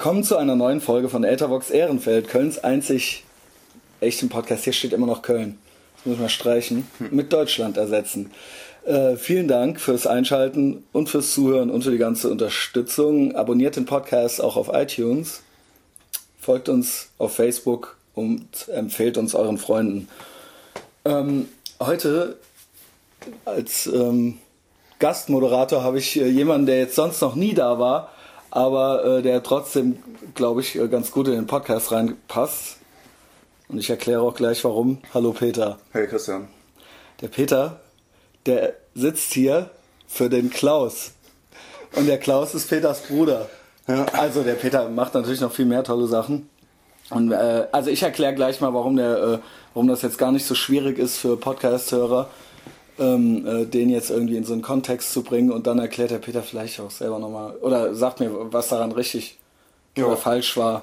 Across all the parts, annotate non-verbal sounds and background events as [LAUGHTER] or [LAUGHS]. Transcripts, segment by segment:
Willkommen zu einer neuen Folge von Eltervox Ehrenfeld, Kölns einzig echten Podcast. Hier steht immer noch Köln. Das muss man streichen. Mit Deutschland ersetzen. Äh, vielen Dank fürs Einschalten und fürs Zuhören und für die ganze Unterstützung. Abonniert den Podcast auch auf iTunes. Folgt uns auf Facebook und empfehlt uns euren Freunden. Ähm, heute als ähm, Gastmoderator habe ich äh, jemanden, der jetzt sonst noch nie da war, aber äh, der trotzdem, glaube ich, äh, ganz gut in den Podcast reinpasst. Und ich erkläre auch gleich warum. Hallo Peter. Hey Christian. Der Peter, der sitzt hier für den Klaus. Und der Klaus ist Peters Bruder. Ja. Also der Peter macht natürlich noch viel mehr tolle Sachen. Und äh, also ich erkläre gleich mal, warum der, äh, warum das jetzt gar nicht so schwierig ist für Podcast-Hörer ähm, äh, den jetzt irgendwie in so einen Kontext zu bringen und dann erklärt der Peter vielleicht auch selber nochmal oder sagt mir, was daran richtig ja. oder falsch war.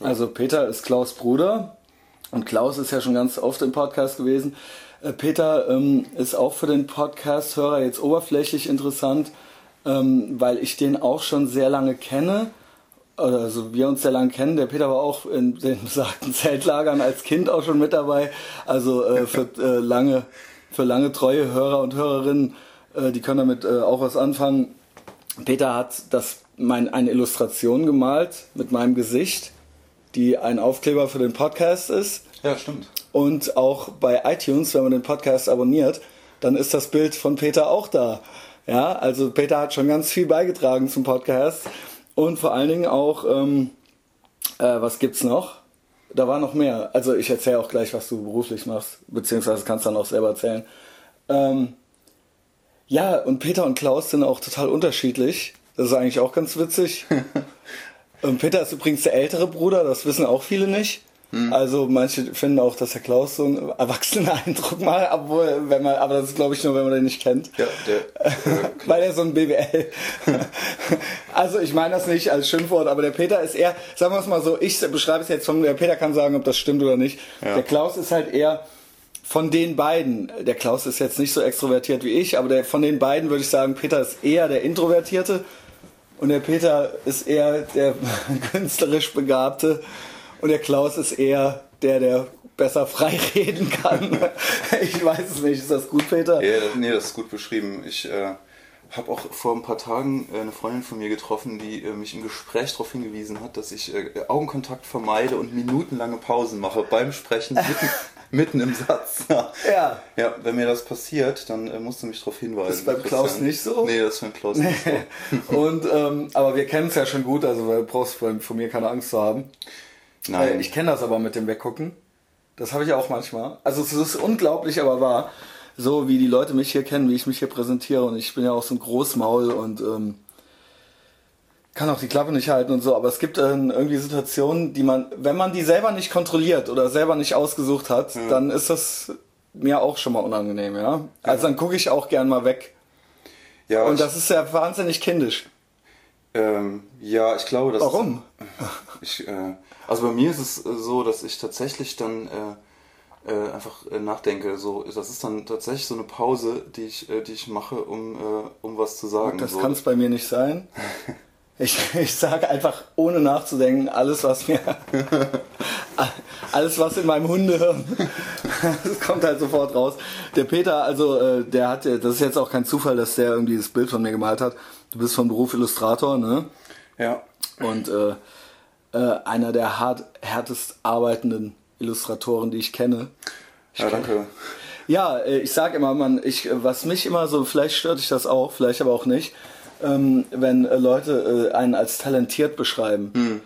Also Peter ist Klaus Bruder und Klaus ist ja schon ganz oft im Podcast gewesen. Äh, Peter ähm, ist auch für den Podcast-Hörer jetzt oberflächlich interessant, ähm, weil ich den auch schon sehr lange kenne. Also wir uns sehr lange kennen. Der Peter war auch in den [LAUGHS] besagten Zeltlagern als Kind auch schon mit dabei. Also äh, für äh, lange für lange treue Hörer und Hörerinnen, äh, die können damit äh, auch was anfangen. Peter hat das, mein, eine Illustration gemalt mit meinem Gesicht, die ein Aufkleber für den Podcast ist. Ja, stimmt. Und auch bei iTunes, wenn man den Podcast abonniert, dann ist das Bild von Peter auch da. Ja, also Peter hat schon ganz viel beigetragen zum Podcast und vor allen Dingen auch, ähm, äh, was gibt's noch? Da war noch mehr. Also ich erzähle auch gleich, was du beruflich machst, beziehungsweise kannst dann auch selber erzählen. Ähm, ja, und Peter und Klaus sind auch total unterschiedlich. Das ist eigentlich auch ganz witzig. [LAUGHS] und Peter ist übrigens der ältere Bruder, das wissen auch viele nicht. Hm. Also manche finden auch, dass der Klaus so einen erwachsenen [LAUGHS] Eindruck macht, obwohl, wenn man, aber das ist glaube ich nur, wenn man den nicht kennt. Ja, der, äh, [LAUGHS] Weil er so ein BWL. [LAUGHS] also ich meine das nicht als Schimpfwort, aber der Peter ist eher, sagen wir es mal so, ich beschreibe es jetzt von, der Peter kann sagen, ob das stimmt oder nicht. Ja. Der Klaus ist halt eher von den beiden, der Klaus ist jetzt nicht so extrovertiert wie ich, aber der, von den beiden würde ich sagen, Peter ist eher der Introvertierte und der Peter ist eher der künstlerisch Begabte und der Klaus ist eher der, der besser frei [LAUGHS] reden kann. ich weiß es nicht. Ist das gut, Peter? Ja, nee, das ist gut beschrieben. Ich äh, habe auch vor ein paar Tagen äh, eine Freundin von mir getroffen, die äh, mich im Gespräch darauf hingewiesen hat, dass ich äh, Augenkontakt vermeide und minutenlange Pausen mache beim Sprechen [LAUGHS] mitten, mitten im Satz. ja. Ja, wenn mir das passiert, dann äh, musst du mich darauf hinweisen. Das ist beim Klaus nicht so? Nee, das ist beim Klaus nicht so. [LAUGHS] und, ähm, aber wir kennen es ja schon gut, also du brauchst von mir keine Angst zu haben. Nein. Ich kenne das aber mit dem Weggucken. Das habe ich auch manchmal. Also es ist unglaublich, aber wahr. So wie die Leute mich hier kennen, wie ich mich hier präsentiere. Und ich bin ja auch so ein Großmaul und ähm, kann auch die Klappe nicht halten und so. Aber es gibt äh, irgendwie Situationen, die man, wenn man die selber nicht kontrolliert oder selber nicht ausgesucht hat, ja. dann ist das mir auch schon mal unangenehm, ja. Also dann gucke ich auch gern mal weg. Ja, und das ist ja wahnsinnig kindisch. Ähm, ja, ich glaube, dass. Warum? Ich, äh, also bei mir ist es äh, so, dass ich tatsächlich dann äh, äh, einfach äh, nachdenke. So, das ist dann tatsächlich so eine Pause, die ich, äh, die ich mache, um, äh, um was zu sagen. das so. kann es bei mir nicht sein. [LAUGHS] Ich, ich sage einfach ohne nachzudenken alles, was mir, [LAUGHS] alles was in meinem Hundehirn, [LAUGHS] das kommt halt sofort raus. Der Peter, also der hat, das ist jetzt auch kein Zufall, dass der irgendwie das Bild von mir gemalt hat. Du bist von Beruf Illustrator, ne? Ja. Und äh, äh, einer der hart, härtest arbeitenden Illustratoren, die ich kenne. Ich ja, danke. Ja, äh, ich sage immer, man, ich, was mich immer so, vielleicht stört dich das auch, vielleicht aber auch nicht, ähm, wenn äh, Leute äh, einen als talentiert beschreiben. Hm.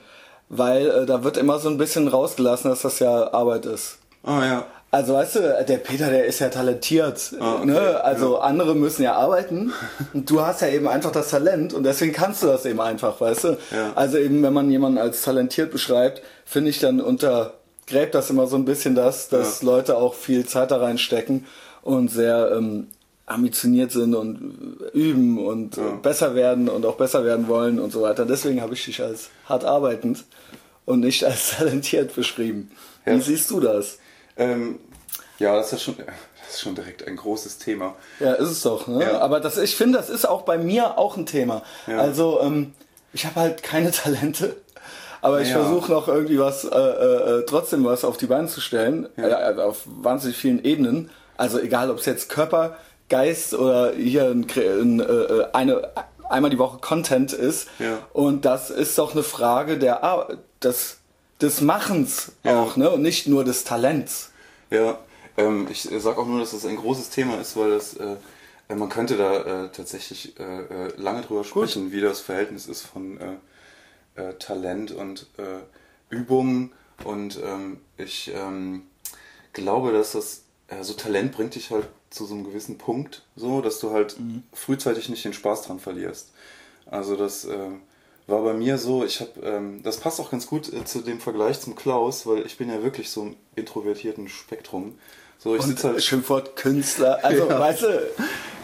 Weil äh, da wird immer so ein bisschen rausgelassen, dass das ja Arbeit ist. Ah oh, ja. Also weißt du, der Peter, der ist ja talentiert. Ah, okay, ne? Also ja. andere müssen ja arbeiten und du hast ja eben einfach das Talent und deswegen kannst du das eben einfach, weißt du? Ja. Also eben, wenn man jemanden als talentiert beschreibt, finde ich dann untergräbt das immer so ein bisschen das, dass ja. Leute auch viel Zeit da reinstecken und sehr ähm, ambitioniert sind und üben und besser werden und auch besser werden wollen und so weiter. Deswegen habe ich dich als hart arbeitend und nicht als [LAUGHS] talentiert beschrieben. Wie siehst du das? Ähm, ja, das ist schon, [LAUGHS] das ist schon direkt ein großes Thema. Ja, ist es doch. Ne? Ja. Aber das, ich finde, das ist auch bei mir auch ein Thema. Ja. Also, ähm, ich habe halt keine [LAUGHS] Talente. Aber ich Ja. versuche noch irgendwie was, äh, äh, äh, trotzdem was auf die Beine zu stellen, äh, also auf wahnsinnig vielen Ebenen. Also egal, ob es jetzt Körper, Geist oder hier ein, ein, äh, äh, eine, einmal die Woche Content ist. Und das ist doch eine Frage der Ar des, des Machens Ja. auch, ne? Und nicht nur des Talents. Ja, ähm, ich sage auch nur, dass das ein großes Thema ist, weil das, äh, äh, man könnte da äh, tatsächlich äh, äh, lange drüber sprechen, wie das Verhältnis ist von äh, Talent und Übung. Und ähm, ich ähm, glaube, dass das, also Talent bringt dich halt zu so einem gewissen Punkt, so, dass du halt frühzeitig nicht den Spaß dran verlierst. Also das äh, war bei mir so, ich habe, ähm, das passt auch ganz gut äh, zu dem Vergleich zum Klaus, weil ich bin ja wirklich so im introvertierten Spektrum. So, ich sitze halt Schimpfwort Künstler. Also, Ja. weißt du,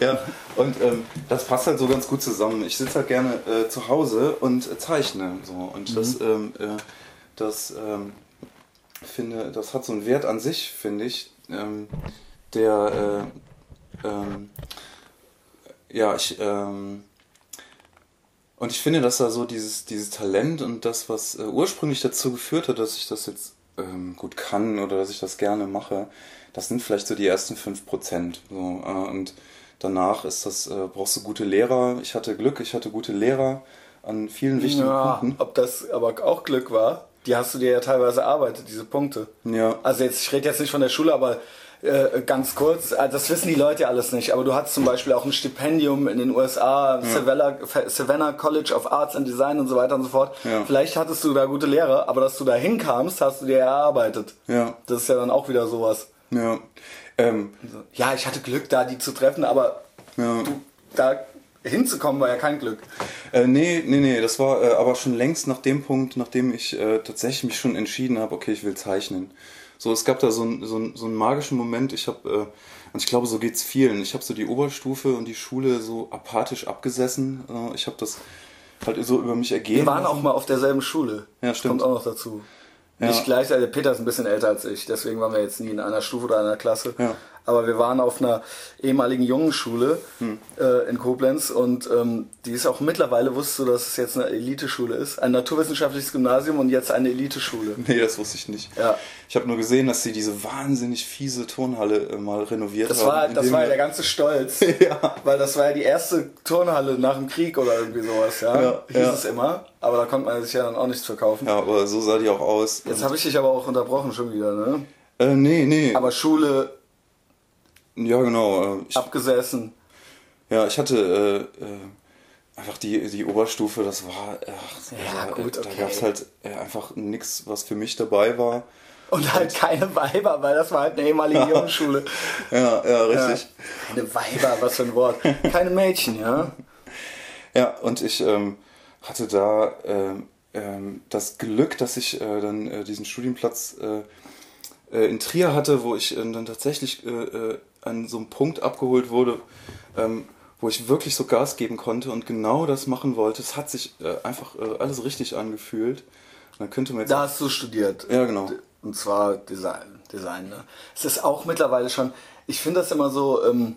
ja, und ähm, das passt halt so ganz gut zusammen. Ich sitze halt gerne äh, zu Hause und äh, zeichne. So. Und das, ähm, äh, das ähm, finde, das hat so einen Wert an sich, finde ich, ähm, der äh, ähm, ja, ich ähm, und ich finde, dass da so dieses, dieses Talent und das, was äh, ursprünglich dazu geführt hat, dass ich das jetzt ähm, gut kann oder dass ich das gerne mache, das sind vielleicht so die ersten 5%. So, äh, und danach ist das, äh, brauchst du gute Lehrer. Ich hatte Glück, ich hatte gute Lehrer an vielen wichtigen ja, Punkten. ob das aber auch Glück war, die hast du dir ja teilweise erarbeitet, diese Punkte. Ja. Also jetzt, ich rede jetzt nicht von der Schule, aber äh, ganz kurz, äh, das wissen die Leute ja alles nicht, aber du hattest zum Beispiel auch ein Stipendium in den USA, Savannah, Savannah College of Arts and Design und so weiter und so fort. Ja. Vielleicht hattest du da gute Lehrer, aber dass du da hinkamst, hast du dir erarbeitet. Ja. Das ist ja dann auch wieder sowas. Ja. Ähm, Ja, ich hatte Glück, da die zu treffen, aber ja. du, da hinzukommen war ja kein Glück. Äh, nee, nee, nee, das war äh, aber schon längst nach dem Punkt, nachdem ich äh, tatsächlich mich schon entschieden habe, okay, ich will zeichnen. So, es gab da so, ein, so, ein, so einen magischen Moment, ich habe, äh, und ich glaube, so geht's vielen, ich habe so die Oberstufe und die Schule so apathisch abgesessen. Äh, ich habe das halt so über mich ergehen Wir waren auch mal auf derselben Schule. Ja, stimmt. Kommt auch noch dazu. Ja. Nicht gleich, also Peter ist ein bisschen älter als ich, deswegen waren wir jetzt nie in einer Stufe oder einer Klasse. Ja. Aber wir waren auf einer ehemaligen Jungenschule Hm. äh, in Koblenz und ähm, die ist auch mittlerweile, wusstest du, dass es jetzt eine Eliteschule ist? Ein naturwissenschaftliches Gymnasium und jetzt eine Eliteschule. [LAUGHS] Nee, das wusste ich nicht. Ja. Ich habe nur gesehen, dass sie diese wahnsinnig fiese Turnhalle äh, mal renoviert Das haben. war, das war ja der ganze Stolz. [LAUGHS] Ja. Weil das war ja die erste Turnhalle nach dem Krieg oder irgendwie sowas, ja. Ja, Hieß ja. es immer. Aber da konnte man sich ja dann auch nichts verkaufen. Ja, aber so sah die auch aus. Jetzt habe ich dich aber auch unterbrochen schon wieder, ne? äh, nee, nee. Aber Schule ja, genau. äh, Ich, abgesessen. Ja, ich hatte äh, äh, einfach die, die Oberstufe, das war, ach, Ja, äh, gut, da okay. gab es halt äh, einfach nichts, was für mich dabei war. Und halt keine Weiber, weil das war halt eine ehemalige [LAUGHS] Jungenschule. Ja, ja, richtig. Keine Weiber, was für ein Wort. Keine Mädchen, ja. [LAUGHS] Ja, und ich ähm, hatte da ähm, ähm, das Glück, dass ich äh, dann äh, diesen Studienplatz äh, äh, in Trier hatte, wo ich äh, dann tatsächlich an so einem Punkt abgeholt wurde, ähm, wo ich wirklich so Gas geben konnte und genau das machen wollte. Es hat sich äh, einfach äh, alles richtig angefühlt. Und dann könnte man jetzt Da hast du studiert. Ja, genau. Und zwar Design. Design ne? Es ist auch mittlerweile schon, ich finde das immer so, ähm,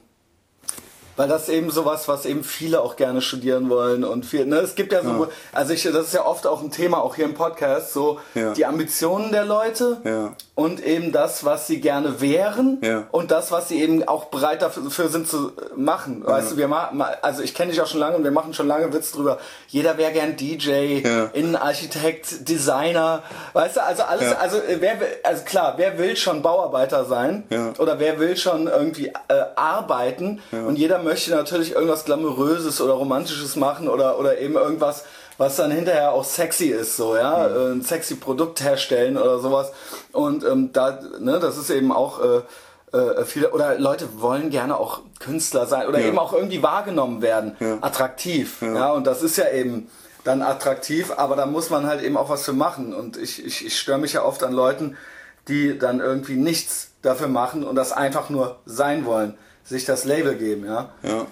weil das eben sowas, was eben viele auch gerne studieren wollen und viel, ne, es gibt ja so, Ja. also ich, das ist ja oft auch ein Thema, auch hier im Podcast, so Ja. die Ambitionen der Leute Ja. und eben das, was sie gerne wären und das, was sie eben auch bereit dafür sind zu machen. Weißt du, wir machen, also ich kenne dich auch schon lange und wir machen schon lange Witz drüber. Jeder wäre gern DJ. Innenarchitekt, Designer, weißt du, also alles, also wer will, also klar, wer will schon Bauarbeiter sein oder wer will schon irgendwie äh, arbeiten und jeder möchte natürlich irgendwas glamouröses oder romantisches machen oder oder eben irgendwas was dann hinterher auch sexy ist, so, ja, äh, ein sexy Produkt herstellen oder sowas. Und ähm, da, ne, das ist eben auch äh, äh, viele, oder Leute wollen gerne auch Künstler sein oder Ja. eben auch irgendwie wahrgenommen werden, Ja. attraktiv, ja. und das ist ja eben dann attraktiv, aber da muss man halt eben auch was für machen. Und ich, ich, ich störe mich ja oft an Leuten, die dann irgendwie nichts dafür machen und das einfach nur sein wollen, sich das Label geben, ja. Ja.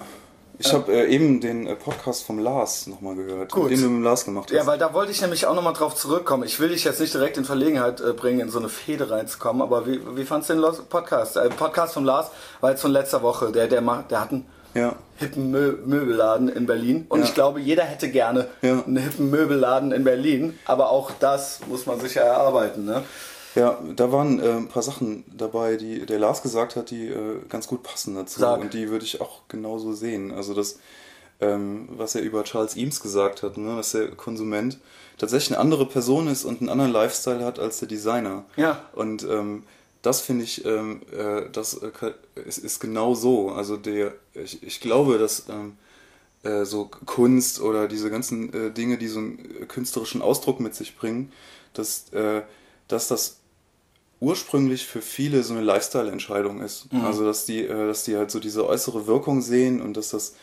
Ich habe äh, eben den äh, Podcast vom Lars nochmal gehört, Gut. den du mit dem Lars gemacht hast. Ja, weil da wollte ich nämlich auch nochmal drauf zurückkommen. Ich will dich jetzt nicht direkt in Verlegenheit äh, bringen, in so eine Fehde reinzukommen, aber wie, wie fandst du den Los- Podcast? Äh, Podcast von Lars war jetzt von letzter Woche. Der, der, macht, der hat einen ja. hippen Mö Möbelladen in Berlin. Und ja. ich glaube, jeder hätte gerne ja. einen hippen Möbelladen in Berlin. Aber auch das muss man sich ja erarbeiten. Ne? Ja, da waren äh, ein paar Sachen dabei, die der Lars gesagt hat, die äh, ganz gut passen dazu. Sag. Und die würde ich auch genauso sehen. Also das, ähm, was er über Charles Eames gesagt hat, ne, dass der Konsument tatsächlich eine andere Person ist und einen anderen Lifestyle hat als der Designer. Ja. Und ähm, das finde ich, ähm, äh, das äh, ist, ist, genau so. Also der, ich, ich glaube, dass ähm, äh, so Kunst oder diese ganzen äh, Dinge, die so einen künstlerischen Ausdruck mit sich bringen, dass, dass das ursprünglich für viele so eine Lifestyle-Entscheidung ist. Mhm. Also dass die, äh, dass die halt so diese äußere Wirkung sehen und dass das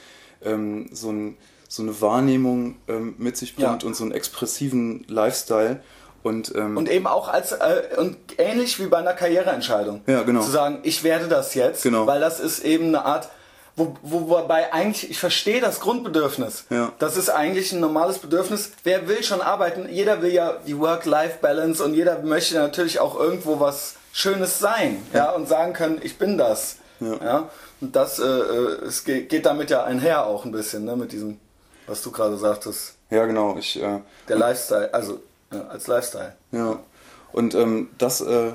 ähm, so, ein, so eine Wahrnehmung ähm, mit sich bringt ja. und so einen expressiven Lifestyle. Und, ähm, und eben auch als äh, und ähnlich wie bei einer Karriereentscheidung. Ja, genau. Zu sagen, ich werde das jetzt, genau. weil das ist eben eine Art, wo, wo, wobei eigentlich, ich verstehe das Grundbedürfnis. Ja. Das ist eigentlich ein normales Bedürfnis. Wer will schon arbeiten? Jeder will ja die Work-Life-Balance und jeder möchte natürlich auch irgendwo was Schönes sein, ja, ja und sagen können, ich bin das. Ja. ja? Und das äh, äh es geht, geht damit ja einher auch ein bisschen, ne, mit diesem, was du gerade sagtest. Ja, genau. Ich, äh, Der Lifestyle, also als Lifestyle. Ja. Und ähm, das äh,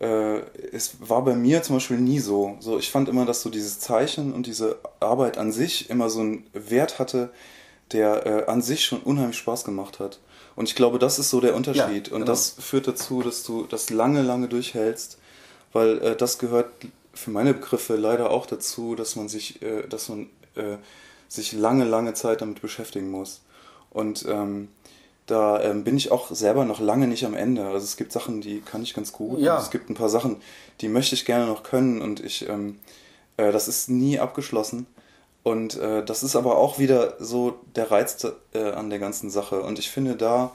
äh, es war bei mir zum Beispiel nie so. so. Ich fand immer, dass so dieses Zeichen und diese Arbeit an sich immer so einen Wert hatte, der äh, an sich schon unheimlich Spaß gemacht hat. Und ich glaube, das ist so der Unterschied. Ja, und genau. das führt dazu, dass du das lange, lange durchhältst, weil äh, das gehört für meine Begriffe leider auch dazu, dass man sich, äh, dass man äh, sich lange, lange Zeit damit beschäftigen muss. Und ähm, da ähm, bin ich auch selber noch lange nicht am Ende. Also es gibt Sachen, die kann ich ganz gut. Ja. Es gibt ein paar Sachen, die möchte ich gerne noch können und ich, ähm, äh, das ist nie abgeschlossen. Und äh, das ist aber auch wieder so der Reiz äh, an der ganzen Sache. Und ich finde da,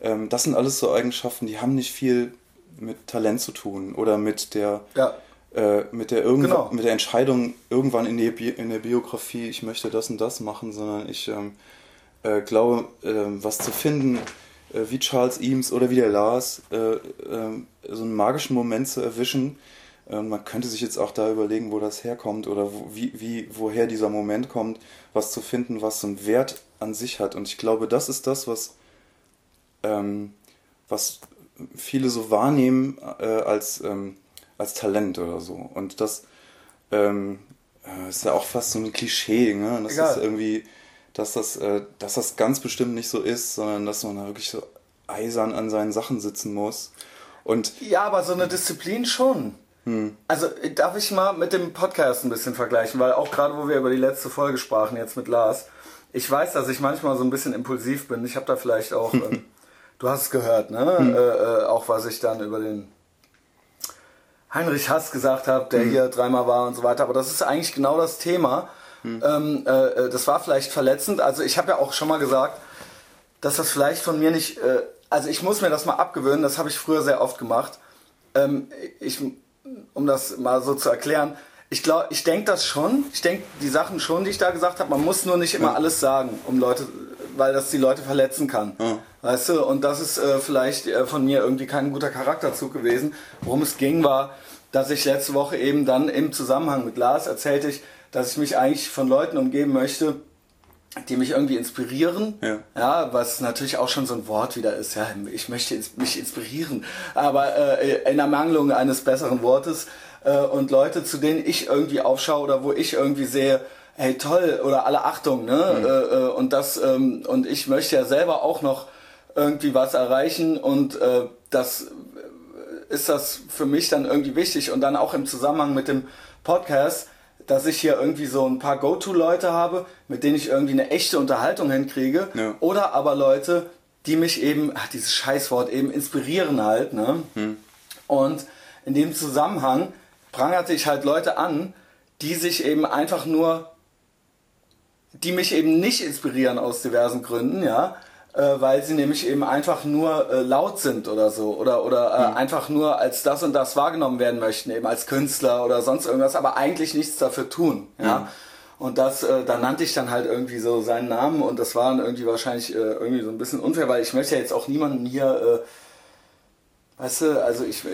ähm, das sind alles so Eigenschaften, die haben nicht viel mit Talent zu tun oder mit der, ja. äh, mit der genau. mit der Entscheidung irgendwann in, die Bi in der Biografie, ich möchte das und das machen, sondern ich ähm, äh, glaube, äh, was zu finden, äh, wie Charles Eames oder wie der Lars, äh, ähm, so einen magischen Moment zu erwischen. man könnte sich jetzt auch da überlegen, wo das herkommt oder wo, wie, wie, woher dieser Moment kommt, was zu finden, was so einen Wert an sich hat. Und ich glaube, das ist das, was, ähm, was viele so wahrnehmen äh, als, ähm, als Talent oder so. Und das ähm, äh, ist ja auch fast so ein Klischee, ne? Das Egal. ist irgendwie dass das, äh, dass das ganz bestimmt nicht so ist, sondern dass man da wirklich so eisern an seinen Sachen sitzen muss. Und ja, aber so eine Disziplin schon. Hm. Also darf ich mal mit dem Podcast ein bisschen vergleichen, weil auch gerade wo wir über die letzte Folge sprachen jetzt mit Lars, ich weiß, dass ich manchmal so ein bisschen impulsiv bin. Ich habe da vielleicht auch, [LAUGHS] ähm, du hast es gehört, ne? Hm. Äh, äh, auch was ich dann über den Heinrich Hass gesagt habe, der hm. hier dreimal war und so weiter. Aber das ist eigentlich genau das Thema. Hm. Ähm, äh, das war vielleicht verletzend. Also ich habe ja auch schon mal gesagt, dass das vielleicht von mir nicht, äh, also ich muss mir das mal abgewöhnen, das habe ich früher sehr oft gemacht. Ähm, ich, um das mal so zu erklären, ich glaube, ich denke das schon, ich denke die Sachen schon, die ich da gesagt habe, man muss nur nicht immer ja. alles sagen, um Leute, weil das die Leute verletzen kann. Ja. Weißt du, und das ist äh, vielleicht äh, von mir irgendwie kein guter Charakterzug gewesen. Worum es ging, war, dass ich letzte Woche eben dann im Zusammenhang mit Lars erzählte ich, dass ich mich eigentlich von Leuten umgeben möchte, die mich irgendwie inspirieren. Ja. ja, was natürlich auch schon so ein Wort wieder ist. Ja, ich möchte mich inspirieren, aber äh, in Ermangelung eines besseren Wortes. Äh, und Leute, zu denen ich irgendwie aufschaue oder wo ich irgendwie sehe, hey toll oder alle Achtung, ne? Mhm. Äh, äh und das ähm, und ich möchte ja selber auch noch irgendwie was erreichen und äh, das ist das für mich dann irgendwie wichtig und dann auch im Zusammenhang mit dem Podcast dass ich hier irgendwie so ein paar Go-To-Leute habe, mit denen ich irgendwie eine echte Unterhaltung hinkriege. Ja. Oder aber Leute, die mich eben, ach, dieses Scheißwort eben inspirieren halt. Ne? Hm. Und in dem Zusammenhang prangerte ich halt Leute an, die sich eben einfach nur, die mich eben nicht inspirieren aus diversen Gründen, ja, äh, weil sie nämlich eben einfach nur äh, laut sind oder so oder oder äh, mhm. einfach nur als das und das wahrgenommen werden möchten eben als Künstler oder sonst irgendwas aber eigentlich nichts dafür tun ja mhm. und das äh, da nannte ich dann halt irgendwie so seinen Namen und das war dann irgendwie wahrscheinlich äh, irgendwie so ein bisschen unfair weil ich möchte ja jetzt auch niemanden hier äh, weißt du also ich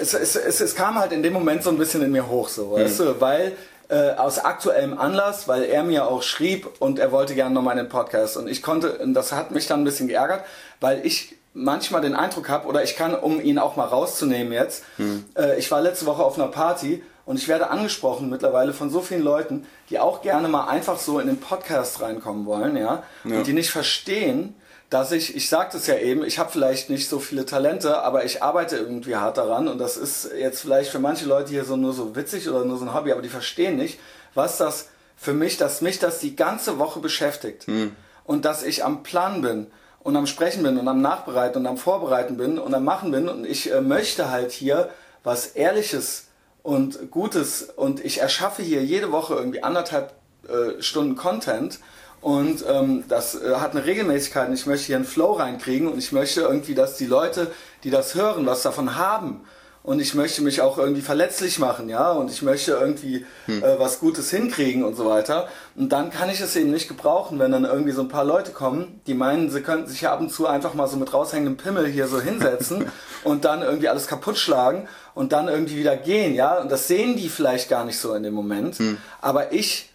es, es, es, es kam halt in dem Moment so ein bisschen in mir hoch so mhm. weißt du weil äh, aus aktuellem Anlass, weil er mir auch schrieb und er wollte gerne nochmal in den Podcast. Und ich konnte, das hat mich dann ein bisschen geärgert, weil ich manchmal den Eindruck habe, oder ich kann, um ihn auch mal rauszunehmen jetzt, hm. äh, ich war letzte Woche auf einer Party und ich werde angesprochen mittlerweile von so vielen Leuten, die auch gerne mal einfach so in den Podcast reinkommen wollen, ja, ja. und die nicht verstehen, dass ich, ich sagte es ja eben, ich habe vielleicht nicht so viele Talente, aber ich arbeite irgendwie hart daran und das ist jetzt vielleicht für manche Leute hier so nur so witzig oder nur so ein Hobby, aber die verstehen nicht, was das für mich, dass mich das die ganze Woche beschäftigt hm. und dass ich am Plan bin und am Sprechen bin und am Nachbereiten und am Vorbereiten bin und am Machen bin und ich äh, möchte halt hier was Ehrliches und Gutes und ich erschaffe hier jede Woche irgendwie anderthalb äh, Stunden Content und ähm, das äh, hat eine Regelmäßigkeit und ich möchte hier einen Flow reinkriegen und ich möchte irgendwie, dass die Leute, die das hören, was davon haben. Und ich möchte mich auch irgendwie verletzlich machen, ja, und ich möchte irgendwie hm. äh, was Gutes hinkriegen und so weiter. Und dann kann ich es eben nicht gebrauchen, wenn dann irgendwie so ein paar Leute kommen, die meinen, sie könnten sich ja ab und zu einfach mal so mit raushängendem Pimmel hier so hinsetzen [LAUGHS] und dann irgendwie alles kaputt schlagen und dann irgendwie wieder gehen, ja. Und das sehen die vielleicht gar nicht so in dem Moment. Hm. Aber ich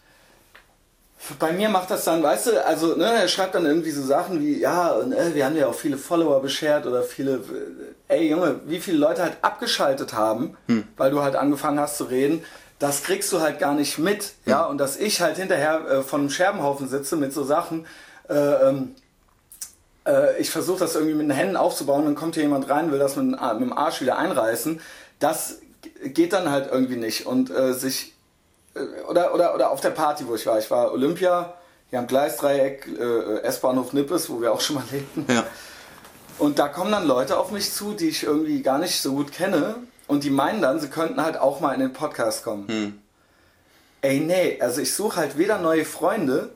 bei mir macht das dann, weißt du, also ne, er schreibt dann irgendwie so Sachen wie, ja, und, äh, wir haben ja auch viele Follower beschert oder viele, äh, ey Junge, wie viele Leute halt abgeschaltet haben, hm. weil du halt angefangen hast zu reden, das kriegst du halt gar nicht mit, hm. ja, und dass ich halt hinterher äh, von einem Scherbenhaufen sitze mit so Sachen, äh, ähm, äh, ich versuche das irgendwie mit den Händen aufzubauen, dann kommt hier jemand rein, will das mit, mit dem Arsch wieder einreißen, das geht dann halt irgendwie nicht und sich oder, oder, oder auf der Party, wo ich war. Ich war Olympia, hier am Gleisdreieck, äh, S-Bahnhof Nippes, wo wir auch schon mal lebten. Ja. Und da kommen dann Leute auf mich zu, die ich irgendwie gar nicht so gut kenne. Und die meinen dann, sie könnten halt auch mal in den Podcast kommen. Hm. Ey, nee, also ich suche halt weder neue Freunde,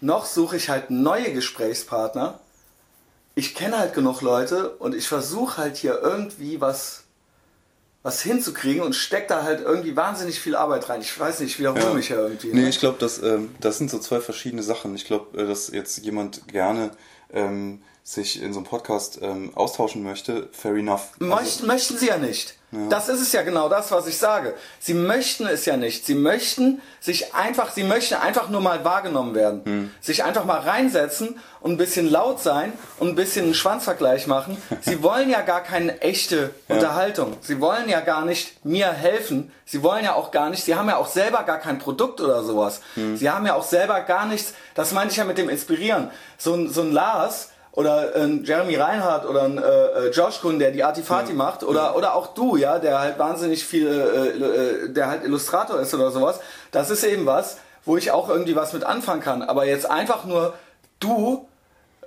noch suche ich halt neue Gesprächspartner. Ich kenne halt genug Leute und ich versuche halt hier irgendwie was was hinzukriegen und steckt da halt irgendwie wahnsinnig viel Arbeit rein. Ich weiß nicht, ich wiederhole ja. mich ja irgendwie. Nee, ne? ich glaube, das, ähm, das sind so zwei verschiedene Sachen. Ich glaube, äh, dass jetzt jemand gerne ähm, sich in so einem Podcast ähm, austauschen möchte, fair enough. Also, möchten sie ja nicht. Ja. Das ist es ja genau das, was ich sage. Sie möchten es ja nicht. Sie möchten sich einfach, sie möchten einfach nur mal wahrgenommen werden. Hm. Sich einfach mal reinsetzen und ein bisschen laut sein und ein bisschen einen Schwanzvergleich machen. Sie wollen ja gar keine echte ja. Unterhaltung. Sie wollen ja gar nicht mir helfen. Sie wollen ja auch gar nicht, sie haben ja auch selber gar kein Produkt oder sowas. Hm. Sie haben ja auch selber gar nichts, das meine ich ja mit dem Inspirieren. So so ein Lars, oder ein Jeremy Reinhardt oder ein äh, äh Josh Kuhn, der die Artifati mhm. macht, oder, ja. oder auch du, ja, der halt wahnsinnig viel, äh, äh, der halt Illustrator ist oder sowas. Das ist eben was, wo ich auch irgendwie was mit anfangen kann. Aber jetzt einfach nur du,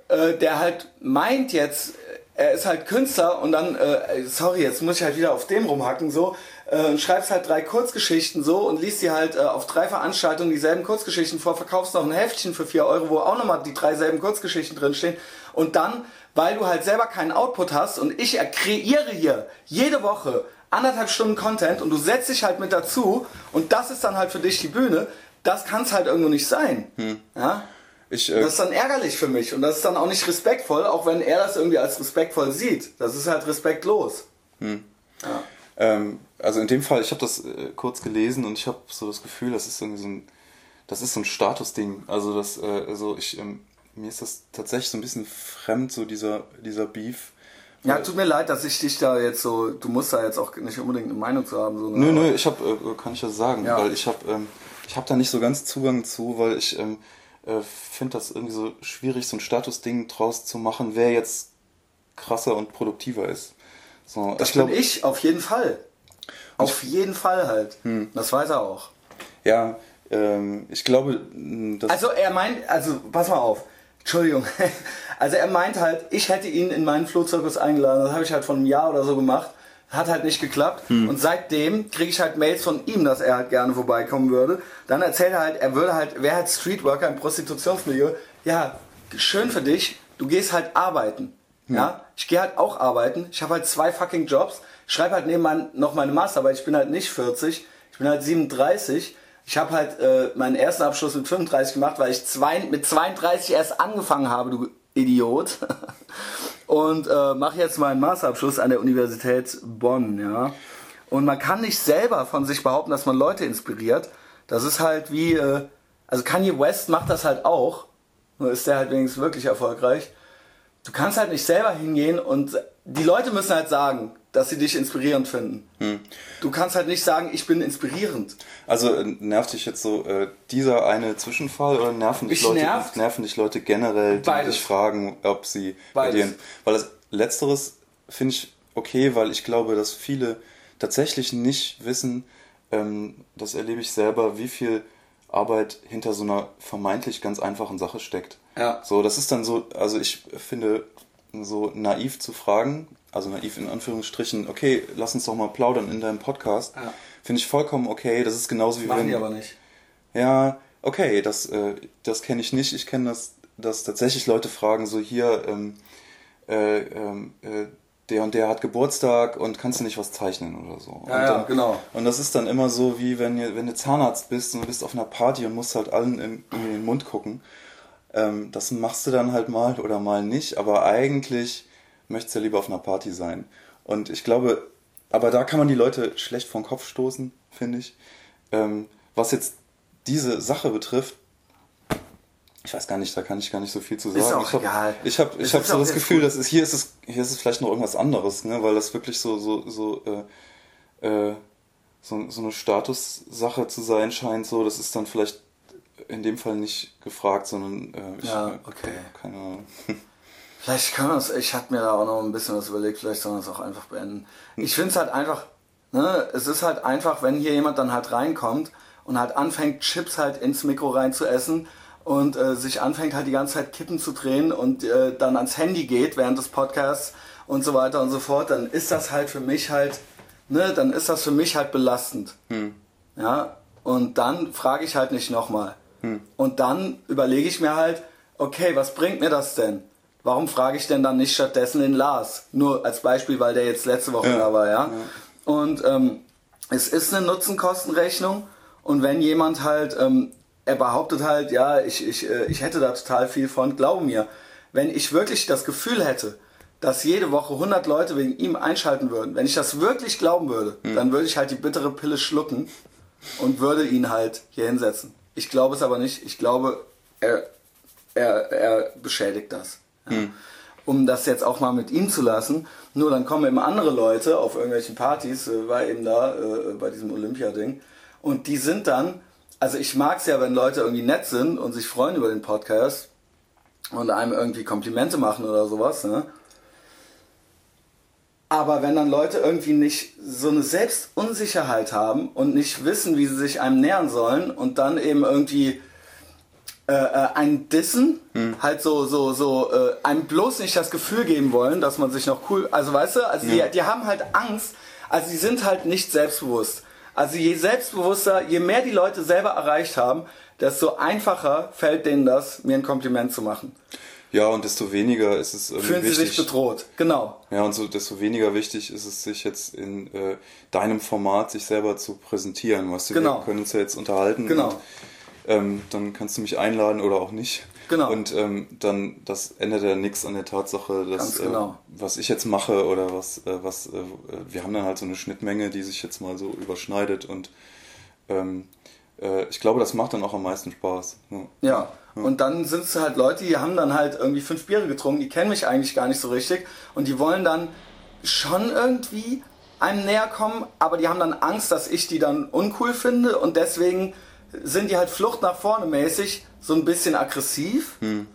äh, der halt meint jetzt, er ist halt Künstler und dann, äh, sorry, jetzt muss ich halt wieder auf dem rumhacken, so, äh, schreibst halt drei Kurzgeschichten so und liest sie halt äh, auf drei Veranstaltungen dieselben Kurzgeschichten vor, verkaufst noch ein Heftchen für vier Euro, wo auch nochmal die drei selben Kurzgeschichten drinstehen und dann, weil du halt selber keinen Output hast und ich kreiere hier jede Woche anderthalb Stunden Content und du setzt dich halt mit dazu und das ist dann halt für dich die Bühne, das kann es halt irgendwo nicht sein. Hm. Ja? Ich, äh, das ist dann ärgerlich für mich und das ist dann auch nicht respektvoll, auch wenn er das irgendwie als respektvoll sieht. Das ist halt respektlos. Hm. Ja. Ähm, also in dem Fall, ich habe das äh, kurz gelesen und ich habe so das Gefühl, das ist irgendwie so ein, das ist so ein Statusding. Also das, äh, also ich, ähm, mir ist das tatsächlich so ein bisschen fremd, so dieser, dieser Beef. Ja, tut mir leid, dass ich dich da jetzt so, du musst da jetzt auch nicht unbedingt eine Meinung zu haben. So, nö, nö, ich habe, äh, kann ich das sagen, ja. weil ich habe, ähm, ich habe da nicht so ganz Zugang zu, weil ich ähm, äh, finde das irgendwie so schwierig, so ein Statusding draus zu machen, wer jetzt krasser und produktiver ist. So, das ich glaub, bin ich, auf jeden Fall. Auf jeden Fall halt. Hm. Das weiß er auch. Ja, ähm, ich glaube, dass. Also er meint, also pass mal auf. Entschuldigung. [LAUGHS] Also er meint halt, ich hätte ihn in meinen Flohzirkus eingeladen. Das habe ich halt vor einem Jahr oder so gemacht. Hat halt nicht geklappt. Hm. Und seitdem kriege ich halt Mails von ihm, dass er halt gerne vorbeikommen würde. Dann erzählt er halt, er würde halt, wer halt Streetworker im Prostitutionsmilieu. Ja, schön für dich. Du gehst halt arbeiten. Ja, ja ich gehe halt auch arbeiten. Ich habe halt zwei fucking Jobs. Schreibe halt nebenan noch meine Masterarbeit. Ich bin halt nicht 40. Ich bin halt 37. Ich habe halt äh, meinen ersten Abschluss mit 35 gemacht, weil ich zwei, mit 32 erst angefangen habe, du Idiot. [LAUGHS] Und äh, mache jetzt meinen Masterabschluss an der Universität Bonn, ja. Und man kann nicht selber von sich behaupten, dass man Leute inspiriert, Das ist halt wie, äh, also Kanye West macht das halt auch, nur ist der halt wenigstens wirklich erfolgreich. Du kannst halt nicht selber hingehen und die Leute müssen halt sagen, dass sie dich inspirierend finden. Hm. Du kannst halt nicht sagen, ich bin inspirierend. Also äh, nervt dich jetzt so äh, dieser eine Zwischenfall oder nerven dich, Leute, nervt nerven dich Leute generell, die Beides. dich fragen, ob sie Beides. bei dir. Weil das Letzteres finde ich okay, weil ich glaube, dass viele tatsächlich nicht wissen, ähm, das erlebe ich selber, wie viel Arbeit hinter so einer vermeintlich ganz einfachen Sache steckt. Ja. So, das ist dann so, also ich finde, so naiv zu fragen, also naiv in Anführungsstrichen, okay, lass uns doch mal plaudern in deinem Podcast, ja. finde ich vollkommen okay. Das ist genauso wie Machen wenn. die aber nicht. Ja, okay, das, äh, das kenne ich nicht. Ich kenne das, dass tatsächlich Leute fragen, so hier, ähm, äh, ähm, äh, der und der hat Geburtstag und kannst du nicht was zeichnen oder so. Ja, und dann, genau. Und das ist dann immer so, wie wenn, wenn du Zahnarzt bist und du bist auf einer Party und musst halt allen in, in den Mund gucken. Ähm, das machst du dann halt mal oder mal nicht, aber eigentlich möchtest ja lieber auf einer Party sein. Und ich glaube, aber da kann man die Leute schlecht vom Kopf stoßen, finde ich. Ähm, was jetzt diese Sache betrifft, ich weiß gar nicht, da kann ich gar nicht so viel zu sagen. Ist auch ich habe egal. ich hab, ich hab so das Gefühl, dass es, hier ist es hier ist es vielleicht noch irgendwas anderes, ne, weil das wirklich so so so äh, äh, so, so eine Statussache zu sein scheint. So, das ist dann vielleicht in dem Fall nicht gefragt, sondern äh, ich, ja, okay. keine Ahnung. [LAUGHS] Vielleicht kann man es, ich hatte mir da auch noch ein bisschen was überlegt, vielleicht soll man es auch einfach beenden. Ich finde es halt einfach, ne, es ist halt einfach, wenn hier jemand dann halt reinkommt und halt anfängt, Chips halt ins Mikro rein zu essen und äh, sich anfängt halt die ganze Zeit Kippen zu drehen und äh, dann ans Handy geht während des Podcasts und so weiter und so fort, dann ist das halt für mich halt, ne, dann ist das für mich halt belastend. Hm. Ja, und dann frage ich halt nicht nochmal. Hm. Und dann überlege ich mir halt, okay, was bringt mir das denn? Warum frage ich denn dann nicht stattdessen den Lars? Nur als Beispiel, weil der jetzt letzte Woche ja. da war, ja. ja. Und ähm, es ist eine Nutzenkostenrechnung und wenn jemand halt, ähm, er behauptet halt, ja, ich, ich, äh, ich hätte da total viel von, glaub mir, wenn ich wirklich das Gefühl hätte, dass jede Woche 100 Leute wegen ihm einschalten würden, wenn ich das wirklich glauben würde, hm. dann würde ich halt die bittere Pille schlucken und würde ihn halt hier hinsetzen. Ich glaube es aber nicht. Ich glaube, er, er, er beschädigt das. Ja. Hm. Um das jetzt auch mal mit ihm zu lassen. Nur dann kommen eben andere Leute auf irgendwelchen Partys, äh, war eben da äh, bei diesem Olympia-Ding. Und die sind dann, also ich mag es ja, wenn Leute irgendwie nett sind und sich freuen über den Podcast und einem irgendwie Komplimente machen oder sowas. Ne? Aber wenn dann Leute irgendwie nicht so eine Selbstunsicherheit haben und nicht wissen, wie sie sich einem nähern sollen und dann eben irgendwie äh, äh, ein Dissen, hm. halt so, so, so, äh, einem bloß nicht das Gefühl geben wollen, dass man sich noch cool, also weißt du, also ja. die, die haben halt Angst, also die sind halt nicht selbstbewusst. Also je selbstbewusster, je mehr die Leute selber erreicht haben, desto einfacher fällt denen das, mir ein Kompliment zu machen. Ja, und desto weniger ist es irgendwie Fühlen wichtig. sie sich bedroht, genau. Ja, und so desto weniger wichtig ist es, sich jetzt in äh, deinem Format sich selber zu präsentieren. Weißt du, genau. wir können uns ja jetzt unterhalten. Genau. Und, ähm, dann kannst du mich einladen oder auch nicht. Genau. Und ähm, dann, das ändert ja nichts an der Tatsache, dass genau. äh, was ich jetzt mache oder was, äh, was, äh, wir haben dann halt so eine Schnittmenge, die sich jetzt mal so überschneidet und ähm, äh, ich glaube, das macht dann auch am meisten Spaß. Ja. ja. ja. Und dann sind es halt Leute, die haben dann halt irgendwie fünf Biere getrunken, die kennen mich eigentlich gar nicht so richtig und die wollen dann schon irgendwie einem näher kommen, aber die haben dann Angst, dass ich die dann uncool finde und deswegen sind die halt Flucht nach vorne mäßig so ein bisschen aggressiv hm.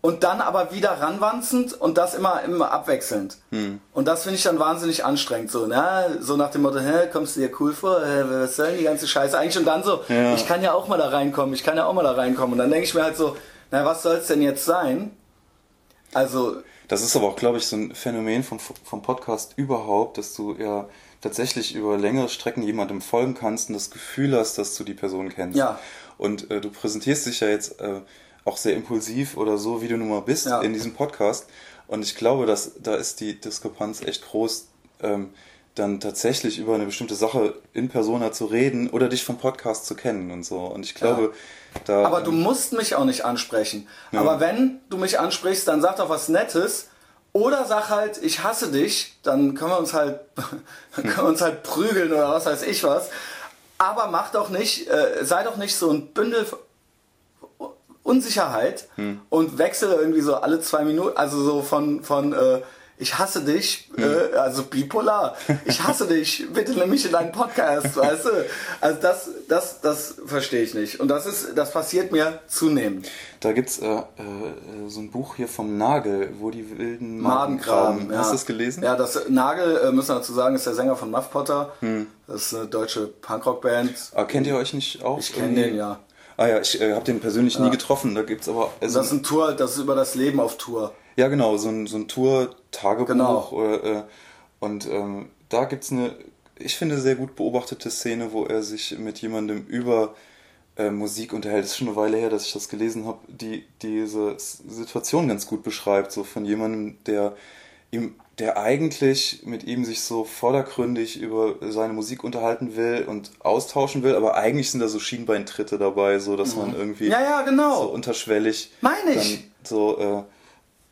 und dann aber wieder ranwanzend und das immer, immer abwechselnd. Hm. Und das finde ich dann wahnsinnig anstrengend. So, ne? so nach dem Motto, hä, kommst du dir cool vor? Hä, was soll denn die ganze Scheiße eigentlich? Und dann so, ja. ich kann ja auch mal da reinkommen, ich kann ja auch mal da reinkommen. Und dann denke ich mir halt so, na, was soll es denn jetzt sein? Also. Das ist aber auch, glaube ich, so ein Phänomen vom, vom Podcast überhaupt, dass du ja tatsächlich über längere Strecken jemandem folgen kannst und das Gefühl hast, dass du die Person kennst. Ja. Und äh, du präsentierst dich ja jetzt äh, auch sehr impulsiv oder so, wie du nun mal bist ja. in diesem Podcast. Und ich glaube, dass da ist die Diskrepanz echt groß, ähm, dann tatsächlich über eine bestimmte Sache in Persona zu reden oder dich vom Podcast zu kennen und so. Und ich glaube, ja. da. Aber du musst mich auch nicht ansprechen. Ja. Aber wenn du mich ansprichst, dann sag doch was Nettes oder sag halt, ich hasse dich, dann können wir uns halt, [LAUGHS] können wir uns halt prügeln oder was weiß ich was. aber mach doch nicht, äh, sei doch nicht so ein Bündel Unsicherheit hm. und wechsle irgendwie so alle zwei Minuten, also so von, von äh, ich hasse dich, hm. äh, also bipolar, ich hasse dich, bitte nimm mich in deinen Podcast, weißt du? Also das, das, das verstehe ich nicht. Und das ist, das passiert mir zunehmend. Da gibt's äh, äh, so ein Buch hier vom Nagel, wo die wilden Madengraben. Ja. Hast du das gelesen? Ja, das Nagel, äh, müssen wir dazu sagen, ist der Sänger von Muff Potter. Hm. Das ist eine deutsche Punkrock-Band. Ah, kennt ihr euch nicht auch? Ich kenne den, ja. Ah ja, ich äh, habe den persönlich ja. nie getroffen. Da gibt's aber. Also das ist ein Tour, das ist über das Leben auf Tour. Ja, genau, so ein, so ein Tour-Tagebuch. Genau. Äh, und ähm, da gibt es eine, ich finde, sehr gut beobachtete Szene, wo er sich mit jemandem über äh, Musik unterhält. Es ist schon eine Weile her, dass ich das gelesen habe, die diese Situation ganz gut beschreibt, so von jemandem, der ihm, der eigentlich mit ihm sich so vordergründig über seine Musik unterhalten will und austauschen will, aber eigentlich sind da so Schienbeintritte dabei, so dass mhm. man irgendwie ja, ja, genau. so unterschwellig meine ich so äh,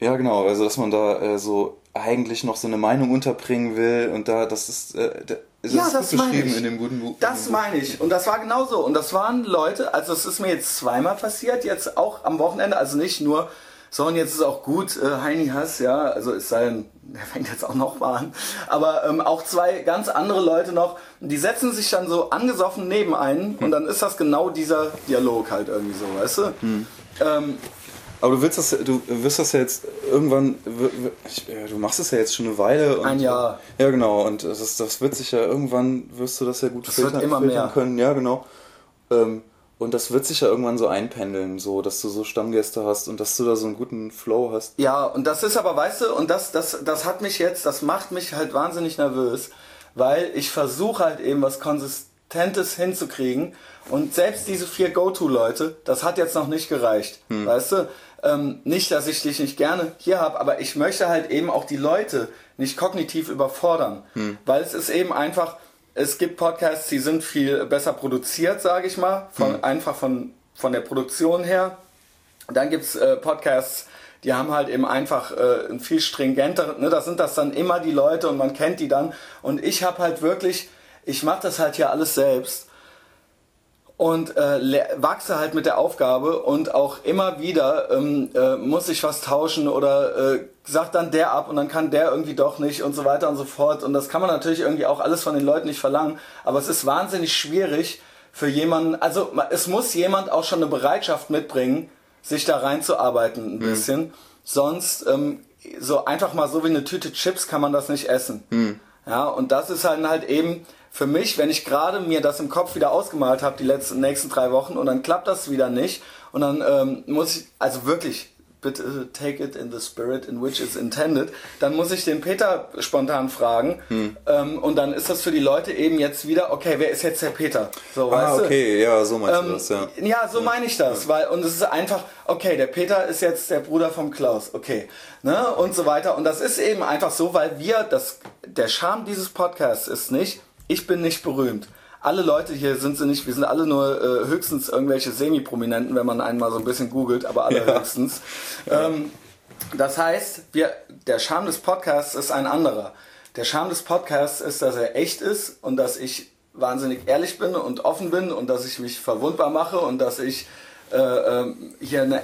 ja, genau, also dass man da äh, so eigentlich noch so eine Meinung unterbringen will und da, das ist, äh, das ja, ist das gut beschrieben in dem guten Buch. Das meine ich. Und das war genauso. Und das waren Leute, also es ist mir jetzt zweimal passiert, jetzt auch am Wochenende, also nicht nur, sondern jetzt ist auch gut, äh, Heini Hass, ja, also es sei denn, [LAUGHS] der fängt jetzt auch noch mal an, aber ähm, auch zwei ganz andere Leute noch, die setzen sich dann so angesoffen neben einen hm. und dann ist das genau dieser Dialog halt irgendwie so, weißt du? Hm. Ähm, aber du willst das, du wirst das ja jetzt irgendwann, du machst es ja jetzt schon eine Weile. Ein Jahr. Ja, genau. Und das, das wird sich ja irgendwann, wirst du das ja gut das filtern, wird immer mehr. können. Ja, genau. Ähm, und das wird sich ja irgendwann so einpendeln, so, dass du so Stammgäste hast und dass du da so einen guten Flow hast. Ja, und das ist aber, weißt du, und das, das, das hat mich jetzt, das macht mich halt wahnsinnig nervös, weil ich versuche halt eben was Konsistentes hinzukriegen und selbst diese vier Go-To-Leute, das hat jetzt noch nicht gereicht, hm. weißt du? Ähm, nicht, dass ich dich nicht gerne hier habe, aber ich möchte halt eben auch die Leute nicht kognitiv überfordern. Hm. Weil es ist eben einfach, es gibt Podcasts, die sind viel besser produziert, sage ich mal, von, hm. einfach von, von der Produktion her. dann gibt es äh, Podcasts, die haben halt eben einfach äh, ein viel stringenter, ne, da sind das dann immer die Leute und man kennt die dann. Und ich habe halt wirklich, ich mache das halt hier alles selbst und äh, wachse halt mit der Aufgabe und auch immer wieder ähm, äh, muss ich was tauschen oder äh, sagt dann der ab und dann kann der irgendwie doch nicht und so weiter und so fort. Und das kann man natürlich irgendwie auch alles von den Leuten nicht verlangen, aber es ist wahnsinnig schwierig für jemanden, also es muss jemand auch schon eine Bereitschaft mitbringen, sich da reinzuarbeiten ein mhm. bisschen. Sonst ähm, so einfach mal so wie eine Tüte Chips kann man das nicht essen. Mhm. Ja, und das ist halt halt eben für mich, wenn ich gerade mir das im Kopf wieder ausgemalt habe, die letzten nächsten drei Wochen, und dann klappt das wieder nicht, und dann ähm, muss ich, also wirklich, bitte äh, take it in the spirit in which it's intended, dann muss ich den Peter spontan fragen hm. ähm, und dann ist das für die Leute eben jetzt wieder, okay, wer ist jetzt der Peter? So, ah, weißt okay, du? ja, so meinst ähm, du das, ja. Ja, so meine ich das, ja. weil, und es ist einfach, okay, der Peter ist jetzt der Bruder vom Klaus, okay, ne, und so weiter und das ist eben einfach so, weil wir, das, der Charme dieses Podcasts ist nicht, ich bin nicht berühmt. Alle Leute hier sind sie nicht, wir sind alle nur äh, höchstens irgendwelche Semi-Prominenten, wenn man einmal so ein bisschen googelt, aber alle ja. höchstens. Ähm, das heißt, wir, der Charme des Podcasts ist ein anderer. Der Charme des Podcasts ist, dass er echt ist und dass ich wahnsinnig ehrlich bin und offen bin und dass ich mich verwundbar mache und dass ich äh, äh, hier eine